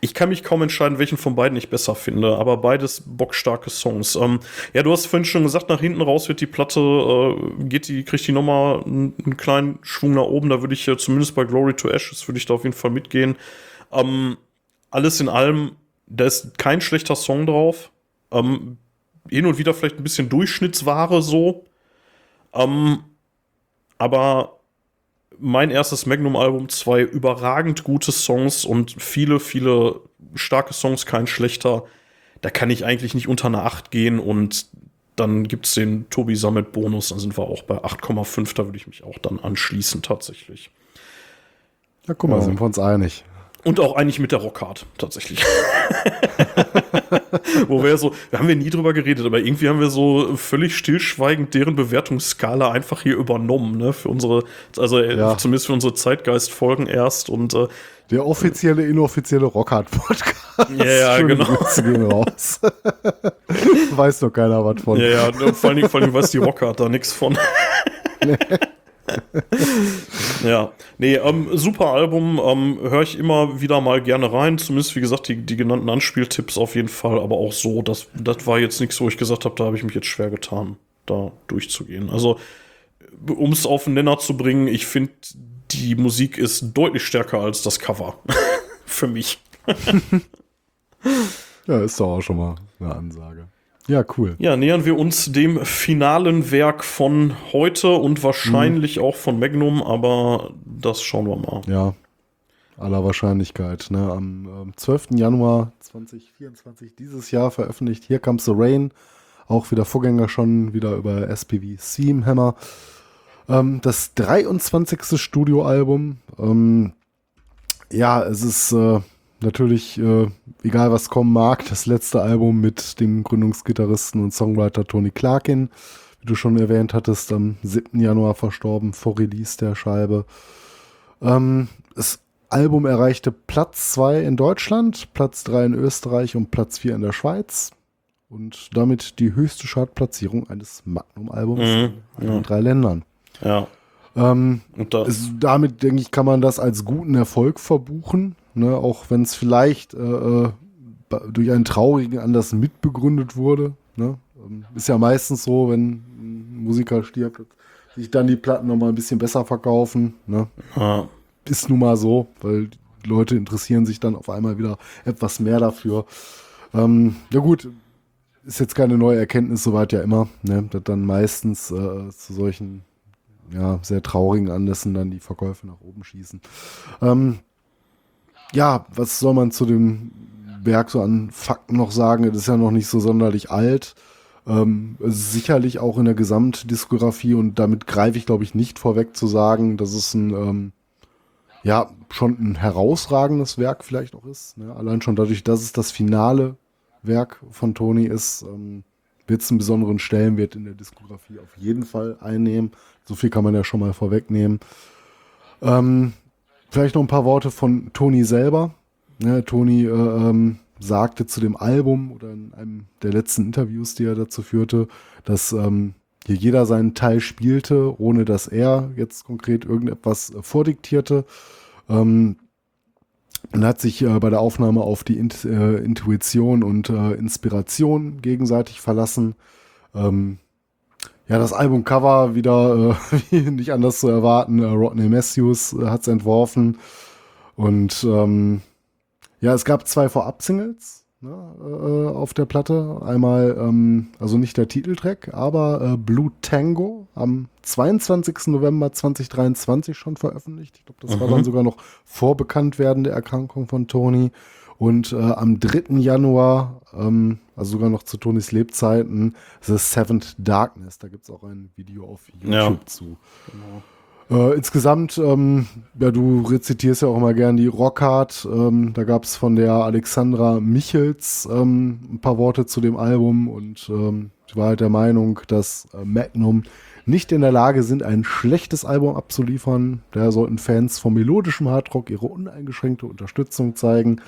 ich kann mich kaum entscheiden, welchen von beiden ich besser finde, aber beides bockstarke Songs. Ähm, ja, du hast vorhin schon gesagt, nach hinten raus wird die Platte, äh, geht die, kriegt die nochmal einen, einen kleinen Schwung nach oben. Da würde ich äh, zumindest bei Glory to Ashes würde ich da auf jeden Fall mitgehen. Ähm, alles in allem, da ist kein schlechter Song drauf. Ähm, hin und wieder vielleicht ein bisschen Durchschnittsware so. Ähm, aber mein erstes Magnum-Album, zwei überragend gute Songs und viele, viele starke Songs, kein schlechter. Da kann ich eigentlich nicht unter eine 8 gehen und dann gibt es den Tobi Summit Bonus, dann sind wir auch bei 8,5, da würde ich mich auch dann anschließen tatsächlich. Ja, guck mal, Ja. sind wir uns einig. Und auch eigentlich mit der Rockhard, tatsächlich. Wo wir so, da haben wir nie drüber geredet, aber irgendwie haben wir so völlig stillschweigend deren Bewertungsskala einfach hier übernommen, ne? Für unsere, also äh, Ja. zumindest für unsere Zeitgeist-Folgen erst und äh, Der offizielle, inoffizielle Rockhard-Podcast. Ja, ja, Schöne genau. Grüße gehen raus. Weiß doch keiner was von. ja, ja, vor Dingen, vor Dingen weiß die Rockhard da nichts von. ja, nee, ähm, super Album, ähm, höre ich immer wieder mal gerne rein. Zumindest, wie gesagt, die, die genannten Anspieltipps auf jeden Fall, aber auch so, das, das war jetzt nichts, wo ich gesagt habe, da habe ich mich jetzt schwer getan, da durchzugehen. Also, um es auf den Nenner zu bringen, ich finde, die Musik ist deutlich stärker als das Cover. Für mich. Ja, ist doch auch schon mal eine Ansage. Ja, cool. Ja, nähern wir uns dem finalen Werk von heute und wahrscheinlich auch von Magnum, aber das schauen wir mal. Ja, aller Wahrscheinlichkeit. Ne? Am ähm, 12. Januar 2024 dieses Jahr veröffentlicht Here Comes the Rain. Auch wieder Vorgänger schon, wieder über SPV Seam Hammer. Ähm, das 23. Studioalbum. Ähm, ja, es ist äh, natürlich, äh, egal was kommen mag, das letzte Album mit dem Gründungsgitarristen und Songwriter Tony Clarkin. Wie du schon erwähnt hattest, am 7. Januar verstorben, vor Release der Scheibe. Ähm, das Album erreichte Platz 2 in Deutschland, Platz 3 in Österreich und Platz 4 in der Schweiz. Und damit die höchste Chartplatzierung eines Magnum-Albums Mhm, in ja. drei Ländern. Ja, Ähm, es, damit, denke ich, kann man das als guten Erfolg verbuchen, ne? auch wenn es vielleicht äh, äh, durch einen traurigen Anlass mitbegründet wurde. Ne? Ähm, ist ja meistens so, wenn ein Musiker stirbt, sich dann die Platten nochmal ein bisschen besser verkaufen. Ne? ja, ist nun mal so, weil die Leute interessieren sich dann auf einmal wieder etwas mehr dafür. Ähm, ja gut, ist jetzt keine neue Erkenntnis, soweit ja immer, ne, dass dann meistens äh, zu solchen ja, sehr traurigen Anlässen dann die Verkäufe nach oben schießen. Ähm, ja, was soll man zu dem Werk so an Fakten noch sagen? Das ist ja noch nicht so sonderlich alt. Ähm, sicherlich auch in der Gesamtdiskografie und damit greife ich, glaube ich, nicht vorweg zu sagen, dass es ein, ähm, ja, schon ein herausragendes Werk vielleicht auch ist. Ne? Allein schon dadurch, dass es das finale Werk von Tony ist, ähm, wird es einen besonderen Stellenwert in der Diskografie auf jeden Fall einnehmen. So viel kann man ja schon mal vorwegnehmen. Ähm, vielleicht noch ein paar Worte von Tony selber. Ja, Tony äh, ähm, sagte zu dem Album oder in einem der letzten Interviews, die er dazu führte, dass ähm, hier jeder seinen Teil spielte, ohne dass er jetzt konkret irgendetwas äh, vordiktierte. Ähm, und hat sich äh, bei der Aufnahme auf die Int äh, Intuition und äh, Inspiration gegenseitig verlassen. Ähm, ja, das Albumcover wieder äh, nicht anders zu erwarten. Äh, Rodney Matthews äh, hat es entworfen. Und ähm, ja, es gab zwei Vorab-Singles ne, äh, auf der Platte. Einmal, ähm, also nicht der Titeltrack, aber äh, Blue Tango am 22. November 2023 schon veröffentlicht. Ich glaube, das mhm. war dann sogar noch vor Bekanntwerden der Erkrankung von Tony. Und äh, am 3. Januar, ähm, also sogar noch zu Tonys Lebzeiten, The Seventh Darkness. Da gibt es auch ein Video auf YouTube ja. zu. Genau. Äh, insgesamt, ähm, ja, du rezitierst ja auch immer gern die Rockhard. Ähm, da gab es von der Alexandra Michels ähm, ein paar Worte zu dem Album und ähm, ich war halt der Meinung, dass äh, Magnum nicht in der Lage sind, ein schlechtes Album abzuliefern. Da sollten Fans vom melodischen Hardrock ihre uneingeschränkte Unterstützung zeigen.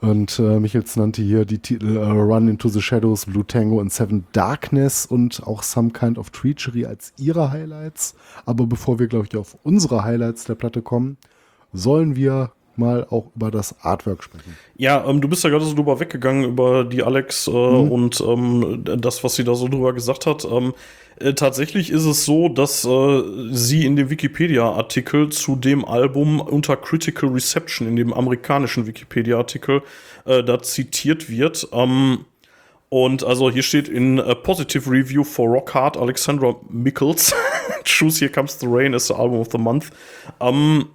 Und äh, Michels nannte hier die Titel äh, Run into the Shadows, Blue Tango und Seven Darkness und auch Some Kind of Treachery als ihre Highlights. Aber bevor wir, glaube ich, auf unsere Highlights der Platte kommen, sollen wir mal auch über das Artwork sprechen. Ja, ähm, du bist ja gerade so drüber weggegangen über die Alex äh, mhm. und ähm, das, was sie da so drüber gesagt hat. Ähm, äh, tatsächlich ist es so, dass äh, sie in dem Wikipedia-Artikel zu dem Album unter Critical Reception, in dem amerikanischen Wikipedia-Artikel, äh, da zitiert wird. Ähm, und also hier steht in a Positive Review for Rock Hard Alexandra Mickles. Choose Here Comes the Rain is the Album of the Month. Ähm,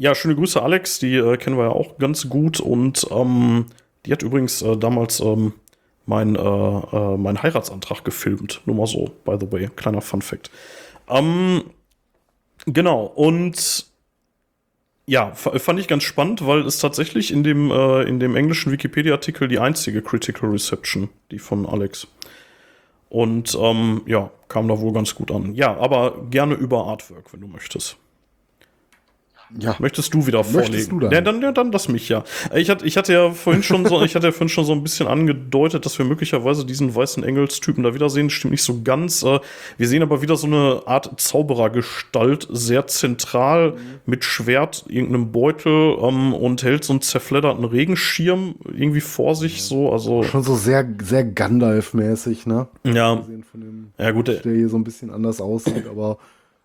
ja, schöne Grüße, Alex. Die äh, kennen wir ja auch ganz gut. Und ähm, die hat übrigens äh, damals ähm, mein, äh, äh, mein Heiratsantrag gefilmt. Nur mal so, by the way. Kleiner Fun Fact. Ähm, genau, und ja, fand ich ganz spannend, weil es tatsächlich in dem, äh, in dem englischen Wikipedia-Artikel die einzige Critical Reception, die von Alex. Und ähm, ja, kam da wohl ganz gut an. Ja, aber gerne über Artwork, wenn du möchtest. Ja. Möchtest du wieder vorlegen? Möchtest du dann? Ja, dann, ja, dann lass mich ja. Ich hatte, ich hatte ja vorhin schon so, ich hatte ja vorhin schon so ein bisschen angedeutet, dass wir möglicherweise diesen weißen Engelstypen da wieder sehen. Stimmt nicht so ganz. Äh, wir sehen aber wieder so eine Art Zauberergestalt, sehr zentral, mit Schwert, irgendeinem Beutel ähm, und hält so einen zerfledderten Regenschirm irgendwie vor sich, so, also. Schon so sehr, sehr Gandalf-mäßig, ne? Ja. Ja, gut. Der hier so ein bisschen anders aussieht, aber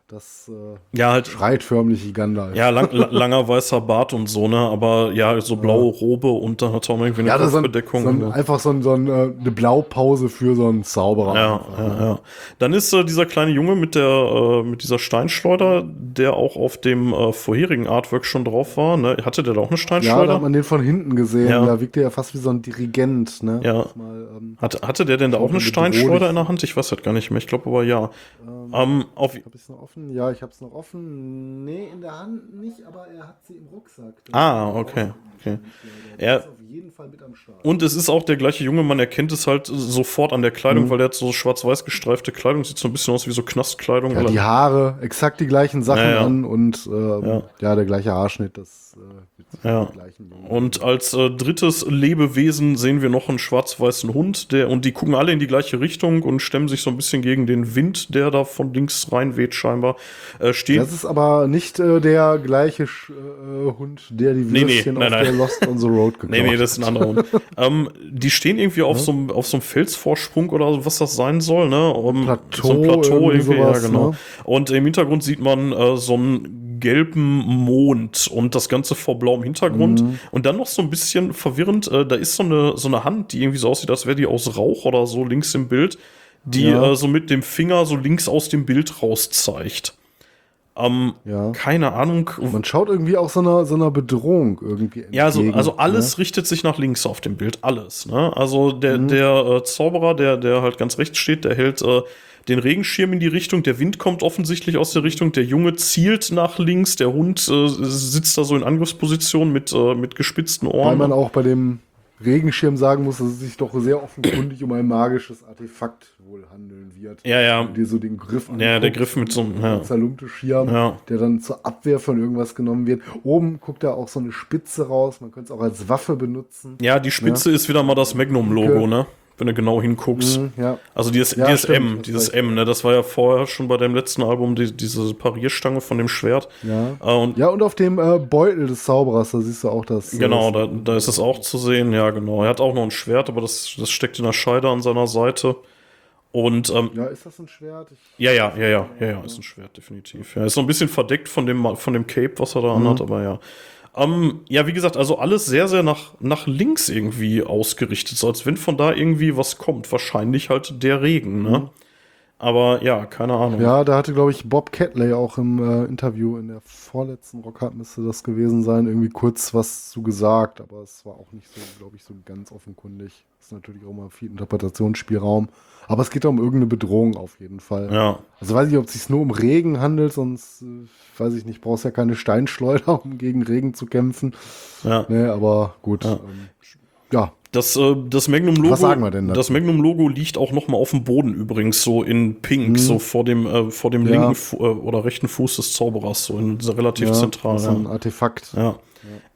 das äh, ja, halt, schreit förmlich Gandalf. Ja, lang, langer weißer Bart und so, ne? Aber ja, so blaue Robe und dann hat er auch irgendwie eine ja, Kopfbedeckung. So ein, so ein, einfach so, ein, so ein, äh, eine Blaupause für so einen Zauberer. Ja, ja, ja. Dann ist äh, dieser kleine Junge mit der äh, mit dieser Steinschleuder, der auch auf dem äh, vorherigen Artwork schon drauf war. Ne? Hatte der da auch eine Steinschleuder? Ja, da hat man den von hinten gesehen. Ja. Da wirkte er fast wie so ein Dirigent. Ne? Ja. Mal, ähm, hatte, hatte der denn da auch eine Steinschleuder in der Hand? Ich weiß das gar nicht mehr. Ich glaube aber ja. Ähm, ähm, auf, hab ich's noch offen? Ja, ich habe es noch offen. Nee, in der Hand nicht, aber er hat sie im Rucksack. Das ah, okay. okay. Er, ist auf jeden Fall mit am Start. Und es ist auch der gleiche Junge, man erkennt es halt sofort an der Kleidung, mhm. weil er hat so schwarz-weiß gestreifte Kleidung, sieht so ein bisschen aus wie so Knastkleidung. Ja, die Haare, exakt die gleichen Sachen ja, ja. an und äh, ja. ja. der gleiche Haarschnitt, das äh, ja. Und als äh, drittes Lebewesen sehen wir noch einen schwarz-weißen Hund, der und die gucken alle in die gleiche Richtung und stemmen sich so ein bisschen gegen den Wind, der da von links reinweht scheinbar. Äh, steht das ist aber nicht äh, der gleiche äh, Hund, der die Würstchen nee, nee, nein, auf nein. der Lost on the Road geklaut Nee, nee, das ist ein anderer Hund. ähm, die stehen irgendwie auf, ja. so einem, auf so einem Felsvorsprung oder was das sein soll, ne? Um, Plateau, so ein Plateau irgendwie, sowas, ja, genau. Ne? Und im Hintergrund sieht man äh, so einen gelben Mond und das Ganze vor blauem Hintergrund. Mhm. Und dann noch so ein bisschen verwirrend, äh, da ist so eine, so eine Hand, die irgendwie so aussieht, als wäre die aus Rauch oder so links im Bild, die ja. äh, so mit dem Finger so links aus dem Bild raus zeigt. Ähm, Ja. Keine Ahnung. Man schaut irgendwie auch so einer, so einer Bedrohung irgendwie Ja, also, entgegen, also alles ne? richtet sich nach links auf dem Bild, alles. Ne? Also der, Mhm. der äh, Zauberer, der, der halt ganz rechts steht, der hält äh, den Regenschirm in die Richtung, der Wind kommt offensichtlich aus der Richtung, der Junge zielt nach links, der Hund äh, sitzt da so in Angriffsposition mit, äh, mit gespitzten Weil Ohren. man auch bei dem Regenschirm sagen muss, dass es sich doch sehr offenkundig um ein magisches Artefakt wohl handeln wird. Ja, ja. Du dir so den Griff Ja, der Griff mit so einem, ja. der zerlumpte Schirm, Ja. der dann zur Abwehr von irgendwas genommen wird. Oben guckt da auch so eine Spitze raus, man könnte es auch als Waffe benutzen. Ja, die Spitze ist wieder mal das Magnum-Logo, ne? Wenn du genau hinguckst. Mhm, ja. Also dieses, Ja, dieses stimmt, M, dieses recht. M, ne? Das war ja vorher schon bei dem letzten Album die, diese Parierstange von dem Schwert. Ja. Äh, und ja, und auf dem äh, Beutel des Zauberers, da siehst du auch das. äh, Genau, das, da, da ist es auch zu sehen, ja, genau. Er hat auch noch ein Schwert, aber das, das steckt in der Scheide an seiner Seite. Und ähm, Ja, ist das ein Schwert? Ich, ja, ja, ja, ja, ja, ja, ist ein Schwert, definitiv. Ja, ist so ein bisschen verdeckt von dem, von dem Cape, was er da anhat, aber ja. Ähm, ja, wie gesagt, also alles sehr, sehr nach, nach links irgendwie ausgerichtet, so als wenn von da irgendwie was kommt. Wahrscheinlich halt der Regen, ne? Aber ja, keine Ahnung. Ja, da hatte, glaube ich, Bob Catley auch im äh, Interview in der vorletzten Rockhard müsste das gewesen sein, irgendwie kurz was zu gesagt, aber es war auch nicht so, glaube ich, so ganz offenkundig. Ist natürlich auch mal viel Interpretationsspielraum. Aber es geht da um irgendeine Bedrohung auf jeden Fall. Ja. Also weiß ich, ob es sich nur um Regen handelt, sonst äh, weiß ich nicht, brauchst ja keine Steinschleuder, um gegen Regen zu kämpfen. ja. Nee, aber gut. Ja. Ähm, ja, Das, äh, das Magnum-Logo. Was sagen wir denn dazu? Das Magnum-Logo liegt auch noch mal auf dem Boden übrigens, so in Pink, so vor dem, äh, vor dem Mhm. Ja. linken äh, oder rechten Fuß des Zauberers, so in dieser relativ ja, zentral. das ist ein. Artefakt. ja.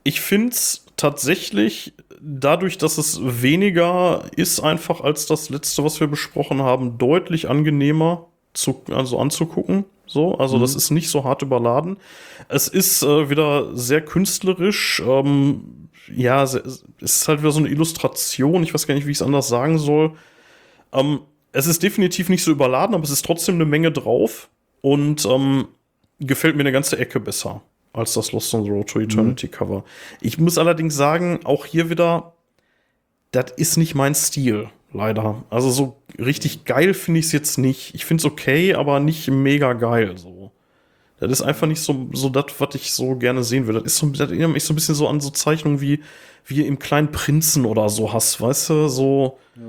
Ich finde es tatsächlich, dadurch, dass es weniger ist, einfach als das letzte, was wir besprochen haben, deutlich angenehmer zu, also anzugucken. So, also Mhm. das ist nicht so hart überladen. Es ist äh, wieder sehr künstlerisch. Ähm, ja, es ist halt wieder so eine Illustration. Ich weiß gar nicht, wie ich es anders sagen soll. Ähm, es ist definitiv nicht so überladen, aber es ist trotzdem eine Menge drauf und ähm, gefällt mir eine ganze Ecke besser als das Lost on the Road to Eternity Cover. Ich muss allerdings sagen, auch hier wieder, das ist nicht mein Stil, leider. Also so richtig geil finde ich es jetzt nicht. Ich finde es okay, aber nicht mega geil so. Das ist einfach nicht so, so das, was ich so gerne sehen will. Das, ist so, das erinnert mich so ein bisschen so an so Zeichnungen wie, wie im kleinen Prinzen oder so hast, weißt du? So, Ja,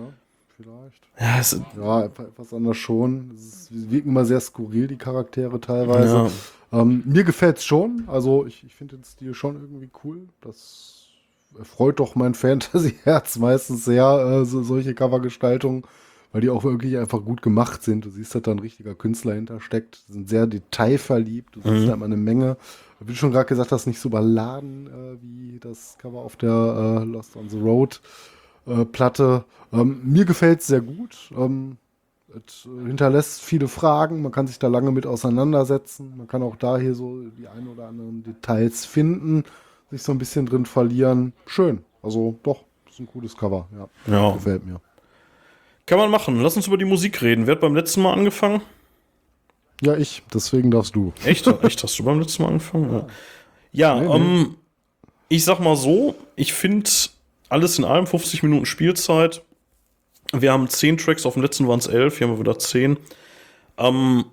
vielleicht. ja, es, Ja, etwa- etwas anders schon. Es wirken immer sehr skurril, die Charaktere teilweise. Ja. Ähm, mir gefällt es schon. Also ich, ich finde den Stil schon irgendwie cool. Das erfreut doch mein Fantasy-Herz meistens sehr, äh, so, solche Covergestaltungen, weil die auch wirklich einfach gut gemacht sind. Du siehst, dass da ein richtiger Künstler hintersteckt. Die sind sehr detailverliebt. Du siehst da immer eine Menge. Wie du schon gerade gesagt hast, nicht so überladen äh, wie das Cover auf der äh, Lost on the Road äh, Platte. Ähm, mir gefällt es sehr gut. Ähm, es hinterlässt viele Fragen. Man kann sich da lange mit auseinandersetzen. Man kann auch da hier so die ein oder anderen Details finden, sich so ein bisschen drin verlieren. Schön. Also doch, ist ein cooles Cover. Ja, Ja. gefällt mir. Kann man machen. Lass uns über die Musik reden. Wer hat beim letzten Mal angefangen? Ja, ich. Deswegen darfst du. Echt? Echt? Hast du beim letzten Mal angefangen? Ja, ja Nee, nee. ähm, ich sag mal so, ich finde alles in allem 50 Minuten Spielzeit. Wir haben 10 Tracks, auf dem letzten waren es 11, hier haben wir wieder 10. Ähm,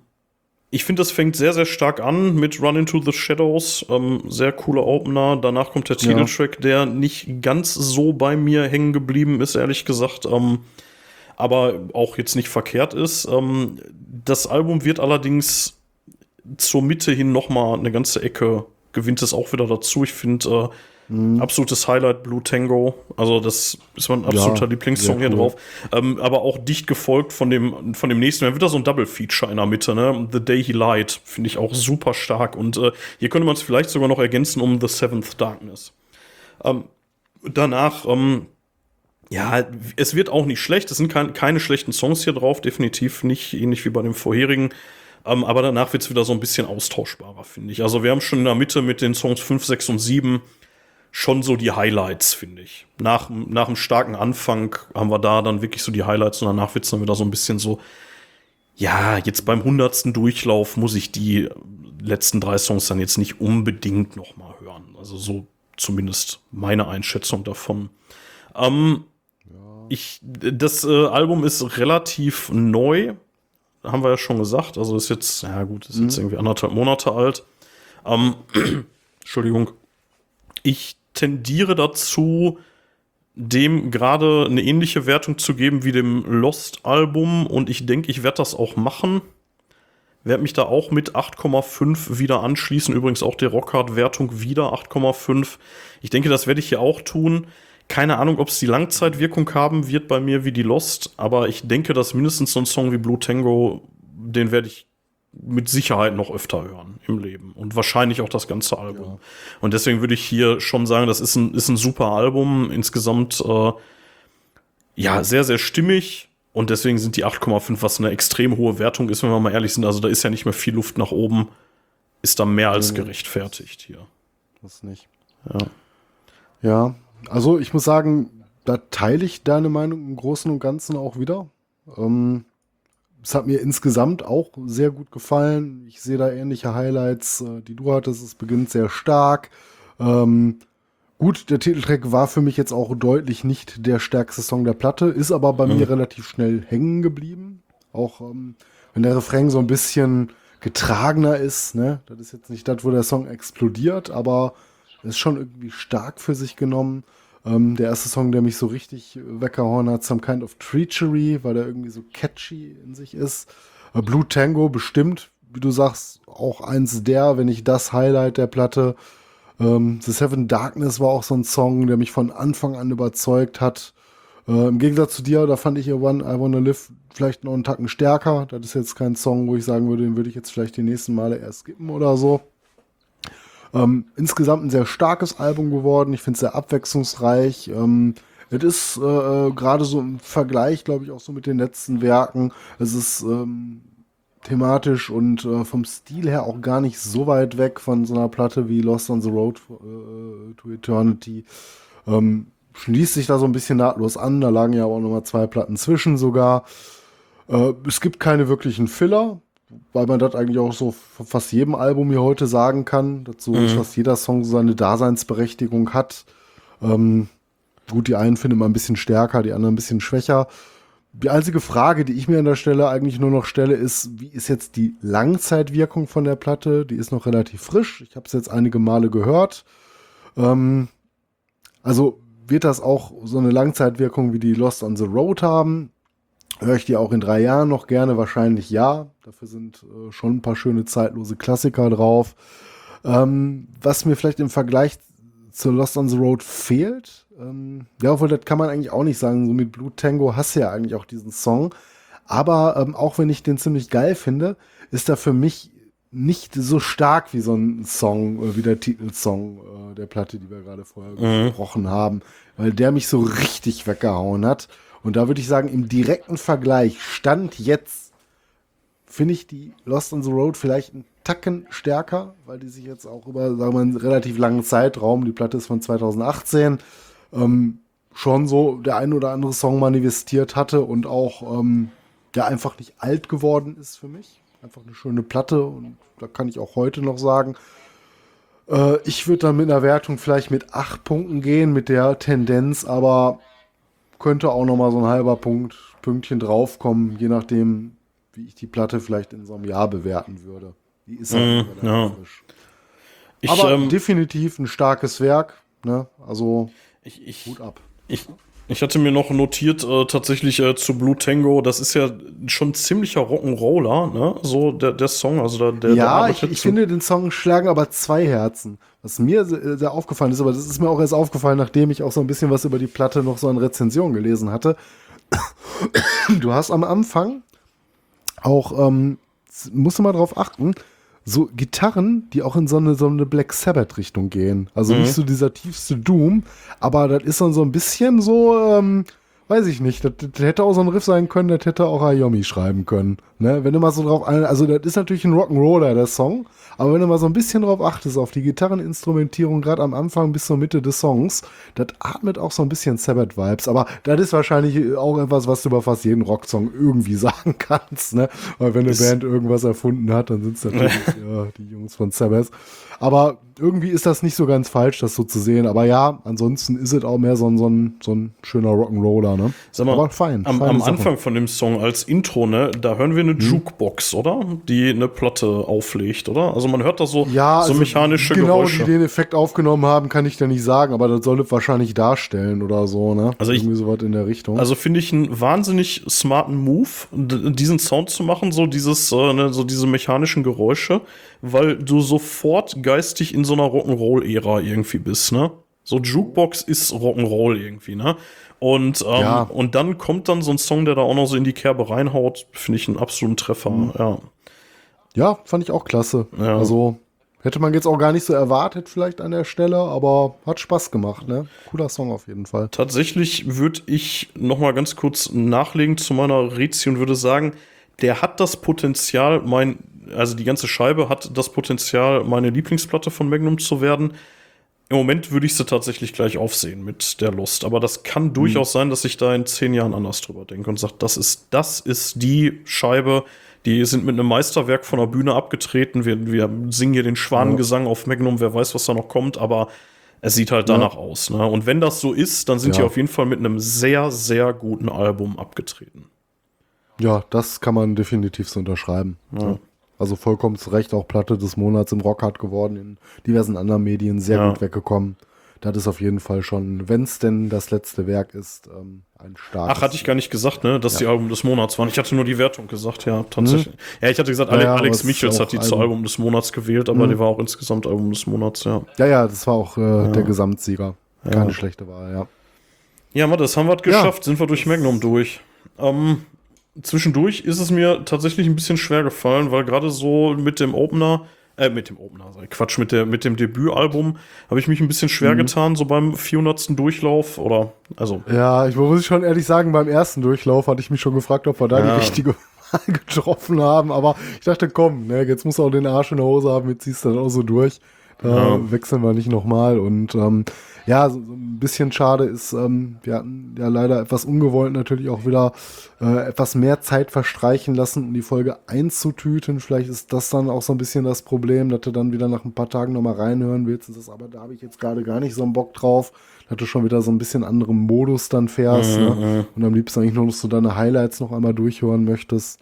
ich finde, das fängt sehr, sehr stark an mit Run Into the Shadows. Ähm, sehr cooler Opener. Danach kommt der Ja. Titeltrack, der nicht ganz so bei mir hängen geblieben ist, ehrlich gesagt. Ähm, aber auch jetzt nicht verkehrt ist. Ähm, das Album wird allerdings zur Mitte hin noch mal eine ganze Ecke gewinnt es auch wieder dazu. Ich finde äh, absolutes Highlight Blue Tango. Also das ist mein absoluter Ja, Lieblingssong hier cool. drauf. Ähm, aber auch dicht gefolgt von dem von dem nächsten. Dann wird da so ein Double Feature in der Mitte. Ne? The Day He Lied finde ich auch super stark. Und äh, hier könnte man es vielleicht sogar noch ergänzen um The Seventh Darkness. Ähm, danach ähm, ja, es wird auch nicht schlecht. Es sind kein, keine schlechten Songs hier drauf, definitiv nicht, ähnlich wie bei dem vorherigen. Ähm, aber danach wird es wieder so ein bisschen austauschbarer, finde ich. Also wir haben schon in der Mitte mit den Songs 5, 6 und 7 schon so die Highlights, finde ich. Nach, nach einem starken Anfang haben wir da dann wirklich so die Highlights und danach wird es dann wieder so ein bisschen so, ja, jetzt beim hundertsten Durchlauf muss ich die letzten drei Songs dann jetzt nicht unbedingt noch mal hören. Also so zumindest meine Einschätzung davon. Ähm, ich, das äh, Album ist relativ neu. haben wir ja schon gesagt. Also ist jetzt, ja gut, ist jetzt irgendwie anderthalb Monate alt. Ähm, Entschuldigung. Ich tendiere dazu, dem gerade eine ähnliche Wertung zu geben wie dem Lost-Album und ich denke, ich werde das auch machen. Werde mich da auch mit 8,5 wieder anschließen. Übrigens auch der Rockhard-Wertung wieder 8,5. Ich denke, das werde ich hier auch tun. Keine Ahnung, ob es die Langzeitwirkung haben wird bei mir wie die Lost, aber ich denke, dass mindestens so ein Song wie Blue Tango, den werde ich mit Sicherheit noch öfter hören im Leben und wahrscheinlich auch das ganze Album. Ja. Und deswegen würde ich hier schon sagen, das ist ein, ist ein super Album. Insgesamt, äh, ja, sehr, sehr stimmig. Und deswegen sind die 8,5, was eine extrem hohe Wertung ist, wenn wir mal ehrlich sind. Also da ist ja nicht mehr viel Luft nach oben. Ist da mehr als gerechtfertigt hier. Das nicht. Ja. Ja, also ich muss sagen, da teile ich deine Meinung im Großen und Ganzen auch wieder. Ähm, es hat mir insgesamt auch sehr gut gefallen. Ich sehe da ähnliche Highlights, äh, die du hattest. Es beginnt sehr stark. Ähm, gut, der Titeltrack war für mich jetzt auch deutlich nicht der stärkste Song der Platte, ist aber bei mir relativ schnell hängen geblieben. Auch ähm, wenn der Refrain so ein bisschen getragener ist, ne? Das ist jetzt nicht das, wo der Song explodiert, aber ist schon irgendwie stark für sich genommen. Ähm, der erste Song, der mich so richtig weggehauen hat, Some Kind of Treachery, weil der irgendwie so catchy in sich ist. Äh, Blue Tango bestimmt, wie du sagst, auch eins der, wenn nicht das Highlight der Platte. Ähm, The Seven Darkness war auch so ein Song, der mich von Anfang an überzeugt hat. Äh, Im Gegensatz zu dir, da fand ich One I Wanna Live vielleicht noch einen Tacken stärker. Das ist jetzt kein Song, wo ich sagen würde, den würde ich jetzt vielleicht die nächsten Male erst skippen oder so. Ähm, insgesamt ein sehr starkes Album geworden. Ich finde es sehr abwechslungsreich. Ähm, es ist äh, äh, gerade so im Vergleich, glaube ich, auch so mit den letzten Werken. Es ist ähm, thematisch und äh, vom Stil her auch gar nicht so weit weg von so einer Platte wie Lost on the Road äh, to Eternity. Ähm, schließt sich da so ein bisschen nahtlos an. Da lagen ja auch nochmal zwei Platten zwischen sogar. Äh, es gibt keine wirklichen Filler, weil man das eigentlich auch so von fast jedem Album hier heute sagen kann. Dazu ist fast jeder Song so seine Daseinsberechtigung hat. Ähm, gut, die einen findet man ein bisschen stärker, die anderen ein bisschen schwächer. Die einzige Frage, die ich mir an der Stelle eigentlich nur noch stelle, ist, wie ist jetzt die Langzeitwirkung von der Platte? Die ist noch relativ frisch. Ich habe es jetzt einige Male gehört. Ähm, also wird das auch so eine Langzeitwirkung wie die Lost on the Road haben? Höre ich die auch in drei Jahren noch gerne? Wahrscheinlich ja. Dafür sind äh, schon ein paar schöne zeitlose Klassiker drauf. Ähm, was mir vielleicht im Vergleich zu Lost on the Road fehlt, ähm, ja, obwohl das kann man eigentlich auch nicht sagen. So mit Blue Tango hast du ja eigentlich auch diesen Song. Aber ähm, auch wenn ich den ziemlich geil finde, ist er für mich nicht so stark wie so ein Song, äh, wie der Titelsong äh, der Platte, die wir gerade vorher gesprochen haben, weil der mich so richtig weggehauen hat. Und da würde ich sagen, im direkten Vergleich, Stand jetzt, finde ich die Lost on the Road vielleicht einen Tacken stärker, weil die sich jetzt auch über, sagen wir, einen relativ langen Zeitraum, die Platte ist von 2018, ähm, schon so der ein oder andere Song manifestiert hatte und auch ähm, der einfach nicht alt geworden ist für mich. Einfach eine schöne Platte und da kann ich auch heute noch sagen, äh, ich würde dann mit einer Wertung vielleicht mit acht Punkten gehen, mit der Tendenz, aber könnte auch noch mal so ein halber Punkt, Pünktchen draufkommen, je nachdem, wie ich die Platte vielleicht in so einem Jahr bewerten würde. Die ist halt Mm, ja. frisch. Ich, Aber ähm, definitiv ein starkes Werk. Ne? Also ich, ich, Hut ab. Ich, ich hatte mir noch notiert, äh, tatsächlich äh, zu Blue Tango, das ist ja schon ein ziemlicher Rock'n'Roller, ne? So der, der Song, also der, der der ja, ich, arbeitet ich zu- finde, den Song schlagen aber zwei Herzen. Was mir sehr, sehr aufgefallen ist, aber das ist mir auch erst aufgefallen, nachdem ich auch so ein bisschen was über die Platte noch so an Rezensionen gelesen hatte. Du hast am Anfang auch, ähm, musst du mal drauf achten, so Gitarren, die auch in so eine, so eine Black Sabbath-Richtung gehen. Also nicht so dieser tiefste Doom, aber das ist dann so ein bisschen so, ähm, weiß ich nicht, das, das hätte auch so ein Riff sein können, das hätte auch Ayomi schreiben können. Ne? Wenn du mal so drauf, also das ist natürlich ein Rock'n'Roller, der Song, aber wenn du mal so ein bisschen drauf achtest, auf die Gitarreninstrumentierung, gerade am Anfang bis zur Mitte des Songs, das atmet auch so ein bisschen Sabbath-Vibes, aber das ist wahrscheinlich auch etwas, was du über fast jeden Rocksong irgendwie sagen kannst, ne? Weil wenn eine Band irgendwas erfunden hat, dann sind es natürlich ja, die Jungs von Sabbath. Aber irgendwie ist das nicht so ganz falsch, das so zu sehen. Aber ja, ansonsten ist es auch mehr so ein, so ein, so ein schöner Rock'n'Roller, ne? Sag mal, aber fein. am, am. Anfang von dem Song als Intro, ne, da hören wir eine Jukebox, oder? Die eine Platte auflegt, oder? Also man hört da so, Ja, so also mechanische genau, Geräusche. die den Effekt aufgenommen haben, kann ich dir nicht sagen, aber das soll es wahrscheinlich darstellen oder so, ne? Also ich- Irgendwie sowas in der Richtung. Also finde ich einen wahnsinnig smarten Move, diesen Sound zu machen, so dieses, äh, ne, so diese mechanischen Geräusche, weil du sofort geistig in so einer Rock'n'Roll-Ära irgendwie bist, ne? So Jukebox ist Rock'n'Roll irgendwie, ne? Und, ähm, Ja. und dann kommt dann so ein Song, der da auch noch so in die Kerbe reinhaut, finde ich einen absoluten Treffer, Mhm. ja. ja, fand ich auch klasse. Ja. Also hätte man jetzt auch gar nicht so erwartet, vielleicht an der Stelle, aber hat Spaß gemacht, ne? Cooler Song auf jeden Fall. Tatsächlich würde ich noch mal ganz kurz nachlegen zu meiner Rezi und würde sagen, der hat das Potenzial, mein, also die ganze Scheibe hat das Potenzial, meine Lieblingsplatte von Magnum zu werden. Im Moment würde ich sie tatsächlich gleich aufsehen mit der Lust. Aber das kann durchaus sein, dass ich da in zehn Jahren anders drüber denke und sage, das ist, das ist die Scheibe, die sind mit einem Meisterwerk von der Bühne abgetreten. Wir, wir singen hier den Schwanengesang auf Magnum, wer weiß, was da noch kommt, aber es sieht halt danach aus. Ne? Und wenn das so ist, dann sind Ja. die auf jeden Fall mit einem sehr, sehr guten Album abgetreten. Ja, das kann man definitiv so unterschreiben. Ja. Also vollkommen zu Recht auch Platte des Monats im Rockhard geworden, in diversen anderen Medien sehr Ja. gut weggekommen. Das ist auf jeden Fall schon, wenn es denn das letzte Werk ist, ähm, ein starkes. Ach, hatte ich gar nicht gesagt, ne, dass die Album des Monats waren. Ich hatte nur die Wertung gesagt, ja, tatsächlich. Ja, ich hatte gesagt, Ale Ja, Alex Michels hat die zu Album. Des Monats gewählt, aber die war auch insgesamt Album des Monats, ja. Ja, ja, das war auch äh, der Gesamtsieger. Keine schlechte Wahl, ja. Ja, Mann, das haben wir geschafft, sind wir durch Magnum durch. Ähm, zwischendurch ist es mir tatsächlich ein bisschen schwer gefallen, weil gerade so mit dem Opener, äh, mit dem Opener, Quatsch, mit, der, mit dem Debütalbum habe ich mich ein bisschen schwer getan, so beim 400. Durchlauf oder, also, Ja, ich muss schon ehrlich sagen, beim ersten Durchlauf hatte ich mich schon gefragt, ob wir da Ja. die richtige Wahl getroffen haben. Aber ich dachte, komm, ne, jetzt muss er auch den Arsch in der Hose haben, jetzt ziehst du das auch so durch. Da Ja. wechseln wir nicht nochmal. Und ähm, ja, so, so ein bisschen schade ist, ähm, wir hatten ja leider etwas ungewollt natürlich auch wieder äh, etwas mehr Zeit verstreichen lassen, um die Folge einzutüten. Vielleicht ist das dann auch so ein bisschen das Problem, dass du dann wieder nach ein paar Tagen nochmal reinhören willst. Das, aber da habe ich jetzt gerade gar nicht so einen Bock drauf, dass du schon wieder so ein bisschen anderen Modus dann fährst. Ne? Und am liebsten eigentlich nur noch so deine Highlights noch einmal durchhören möchtest.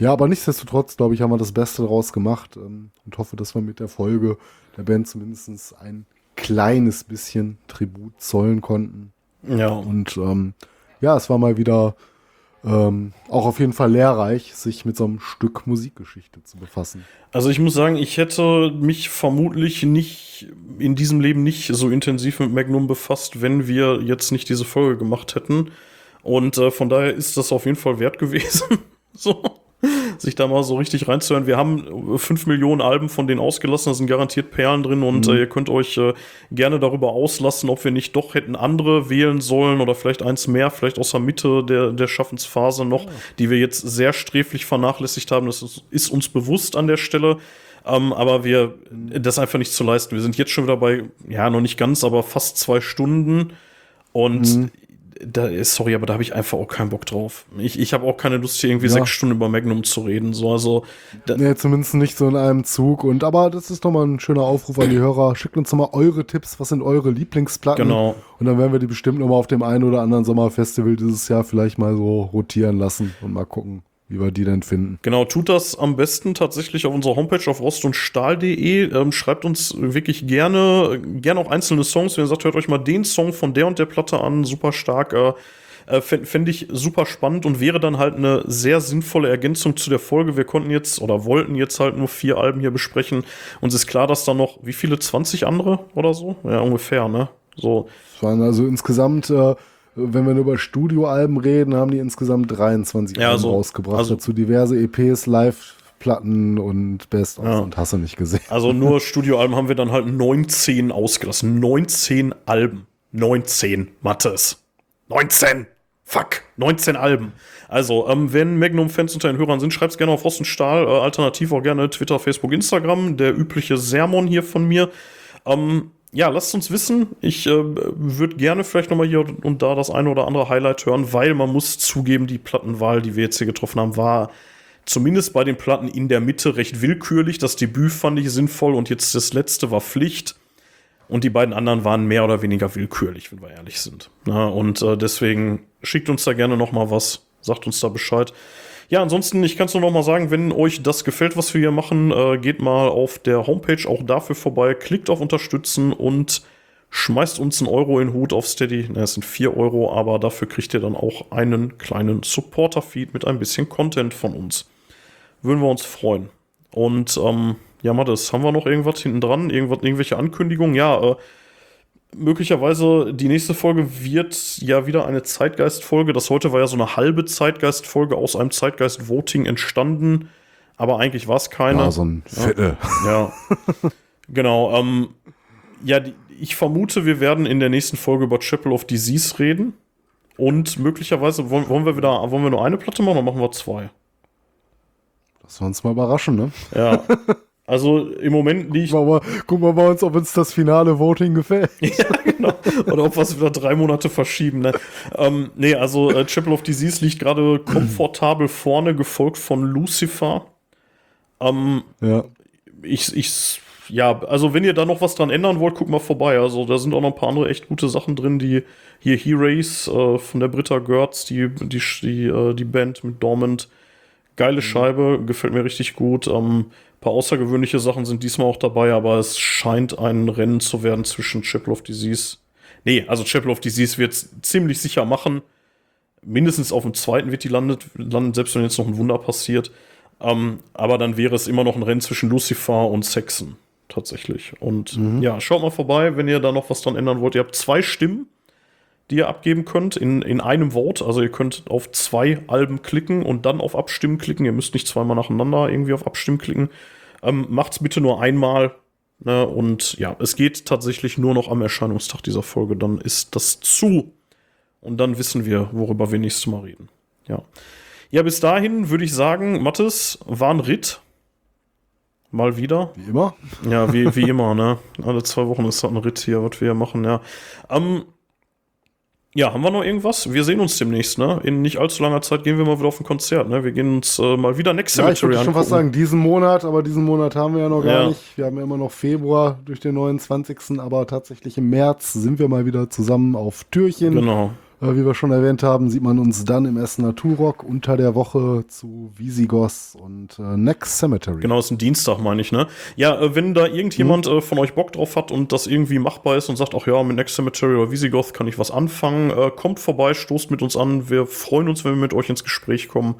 Ja, aber nichtsdestotrotz, glaube ich, haben wir das Beste daraus gemacht ähm, und hoffe, dass wir mit der Folge der Band zumindest ein kleines bisschen Tribut zollen konnten. ja. Und ähm, ja, es war mal wieder ähm, auch auf jeden Fall lehrreich, sich mit so einem Stück Musikgeschichte zu befassen. Also ich muss sagen, ich hätte mich vermutlich nicht in diesem Leben nicht so intensiv mit Magnum befasst, wenn wir jetzt nicht diese Folge gemacht hätten. Und äh, von daher ist das auf jeden Fall wert gewesen, so sich da mal so richtig reinzuhören. Wir haben äh, fünf Millionen Alben von denen ausgelassen, da sind garantiert Perlen drin und äh, ihr könnt euch äh, gerne darüber auslassen, ob wir nicht doch hätten andere wählen sollen oder vielleicht eins mehr, vielleicht aus der Mitte der, der Schaffensphase noch, die wir jetzt sehr sträflich vernachlässigt haben. Das ist, ist uns bewusst an der Stelle. Ähm, aber wir, das einfach nicht zu leisten. Wir sind jetzt schon wieder bei, ja, noch nicht ganz, aber fast zwei Stunden. Und da sorry, aber da habe ich einfach auch keinen Bock drauf. Ich, ich habe auch keine Lust, hier irgendwie Ja. sechs Stunden über Magnum zu reden. So, also, da, Nee, zumindest nicht so in einem Zug. Und aber das ist doch mal ein schöner Aufruf an die Hörer. Schickt uns doch mal eure Tipps. Was sind eure Lieblingsplatten? Genau. Und dann werden wir die bestimmt noch mal auf dem einen oder anderen Sommerfestival dieses Jahr vielleicht mal so rotieren lassen und mal gucken, wie wir die denn finden. Genau, tut das am besten tatsächlich auf unserer Homepage auf rostundstahl.de. Ähm, schreibt uns wirklich gerne, gerne auch einzelne Songs. Wenn ihr sagt, hört euch mal den Song von der und der Platte an, super stark. Äh, äh, Fände fänd ich super spannend und wäre dann halt eine sehr sinnvolle Ergänzung zu der Folge. Wir konnten jetzt oder wollten jetzt halt nur vier Alben hier besprechen. Uns ist klar, dass da noch, wie viele, 20 andere oder so? Ja, ungefähr, ne? So, Es waren also insgesamt, äh, wenn wir nur über Studioalben reden, haben die insgesamt 23 Ja, Alben so- rausgebracht. also- Dazu diverse EPs, Live-Platten und Best-ofs Ja. und hast du nicht gesehen. Also nur Studioalben haben wir dann halt 19 ausgelassen. 19 Alben. 19, Mattes. 19! Fuck! 19 Alben. Also, ähm, wenn Magnum-Fans unter den Hörern sind, schreibt's gerne auf Rost und Stahl. Äh, alternativ auch gerne Twitter, Facebook, Instagram. Der übliche Sermon hier von mir. Ähm, ja, lasst uns wissen. Ich äh, würde gerne vielleicht noch mal hier und da das eine oder andere Highlight hören, weil man muss zugeben, die Plattenwahl, die wir jetzt hier getroffen haben, war zumindest bei den Platten in der Mitte recht willkürlich. Das Debüt fand ich sinnvoll und jetzt das letzte war Pflicht. Und die beiden anderen waren mehr oder weniger willkürlich, wenn wir ehrlich sind. Na, und äh, deswegen schickt uns da gerne noch mal was, sagt uns da Bescheid. Ja, ansonsten, ich kann es nur noch mal sagen, wenn euch das gefällt, was wir hier machen, äh, geht mal auf der Homepage auch dafür vorbei, klickt auf Unterstützen und schmeißt uns einen Euro in den Hut auf Steady. Na, es sind 4 Euro, aber dafür kriegt ihr dann auch einen kleinen Supporter-Feed mit ein bisschen Content von uns. Würden wir uns freuen. Und ähm, ja, Mattes, haben wir noch irgendwas hinten dran? Irgendwelche Ankündigungen? Ja, äh, möglicherweise die nächste Folge wird ja wieder eine Zeitgeist-Folge. Das heute war ja so eine halbe Zeitgeist-Folge aus einem Zeitgeist-Voting entstanden. Aber eigentlich war es keine. Ja, so ein Viertel. Ja. genau. Ähm, ja, die, ich vermute, wir werden in der nächsten Folge über Chapel of Disease reden. Und möglicherweise wollen, wollen wir wieder, wollen wir nur eine Platte machen oder machen wir zwei? Lass uns mal überraschen, ne? Ja. Also im Moment liegt. Guck mal, guck mal bei uns, ob uns das finale Voting gefällt. ja, genau. Oder ob wir es wieder drei Monate verschieben. Ne? Ähm, nee, also äh, Chapel of Disease liegt gerade komfortabel vorne, gefolgt von Lucifer. Ähm, Ja. ich, ich, ja, also wenn ihr da noch was dran ändern wollt, guckt mal vorbei. Also da sind auch noch ein paar andere echt gute Sachen drin, die hier He-Race äh, von der Britta Gertz, die, die, die, äh, die Band mit Dormant. Geile Scheibe, gefällt mir richtig gut. Ähm, paar außergewöhnliche Sachen sind diesmal auch dabei, aber es scheint ein Rennen zu werden zwischen Chapel of Disease. Nee, also Chapel of Disease wird ziemlich sicher machen. Mindestens auf dem zweiten wird die landet, landen, selbst wenn jetzt noch ein Wunder passiert. Ähm, aber dann wäre es immer noch ein Rennen zwischen Lucifer und Saxon. Tatsächlich. Und ja, schaut mal vorbei, wenn ihr da noch was dran ändern wollt. Ihr habt zwei Stimmen, die ihr abgeben könnt in, in einem Vote. Also ihr könnt auf zwei Alben klicken und dann auf Abstimmen klicken. Ihr müsst nicht zweimal nacheinander irgendwie auf Abstimmen klicken. Ähm, macht's bitte nur einmal. Ne? Und ja, es geht tatsächlich nur noch am Erscheinungstag dieser Folge. Dann ist das zu. Und dann wissen wir, worüber wir nächstes Mal reden. Ja. Ja, bis dahin würde ich sagen, Mattes war ein Ritt. Mal wieder. Wie immer. Ja, wie, wie immer, ne? Alle zwei Wochen ist das ein Ritt hier, was wir hier machen, ja. Ähm, ja, haben wir noch irgendwas? Wir sehen uns demnächst, ne? In nicht allzu langer Zeit gehen wir mal wieder auf ein Konzert, ne? Wir gehen uns äh, mal wieder Next Ja, ich Cemetery würde schon fast sagen, diesen Monat, aber diesen Monat haben wir ja noch gar Ja. nicht. Wir haben ja immer noch Februar durch den 29. Aber tatsächlich im März sind wir mal wieder zusammen auf Türchen. Genau. Äh, wie wir schon erwähnt haben, sieht man uns dann im Essener Turok unter der Woche zu Visigoth und äh, Next Cemetery. Genau, ist ein Dienstag, meine ich, ne? Ja, äh, wenn da irgendjemand Mhm. äh, von euch Bock drauf hat und das irgendwie machbar ist und sagt, ach ja, mit Next Cemetery oder Visigoth kann ich was anfangen, äh, kommt vorbei, stoßt mit uns an. Wir freuen uns, wenn wir mit euch ins Gespräch kommen.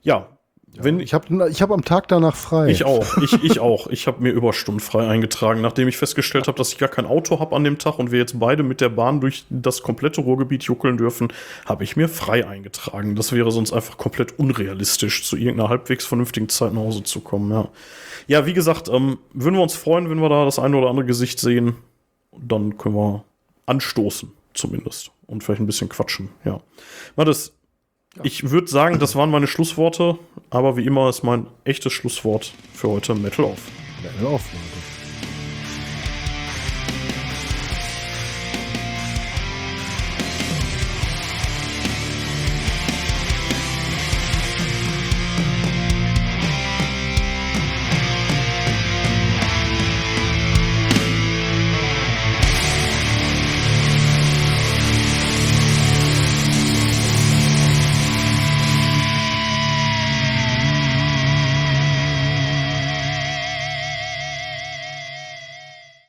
Ja, wenn Ich habe ich hab am Tag danach frei. Ich auch, ich, ich auch. Ich habe mir Überstunden frei eingetragen, nachdem ich festgestellt habe, dass ich gar kein Auto habe an dem Tag und wir jetzt beide mit der Bahn durch das komplette Ruhrgebiet juckeln dürfen, habe ich mir frei eingetragen. Das wäre sonst einfach komplett unrealistisch, zu irgendeiner halbwegs vernünftigen Zeit nach Hause zu kommen. Ja, ja wie gesagt, ähm, würden wir uns freuen, wenn wir da das eine oder andere Gesicht sehen. Dann können wir anstoßen, zumindest. Und vielleicht ein bisschen quatschen. Ja. Mal das. Ich würde sagen, das waren meine Schlussworte, aber wie immer ist mein echtes Schlusswort für heute Metal auf. Level auf.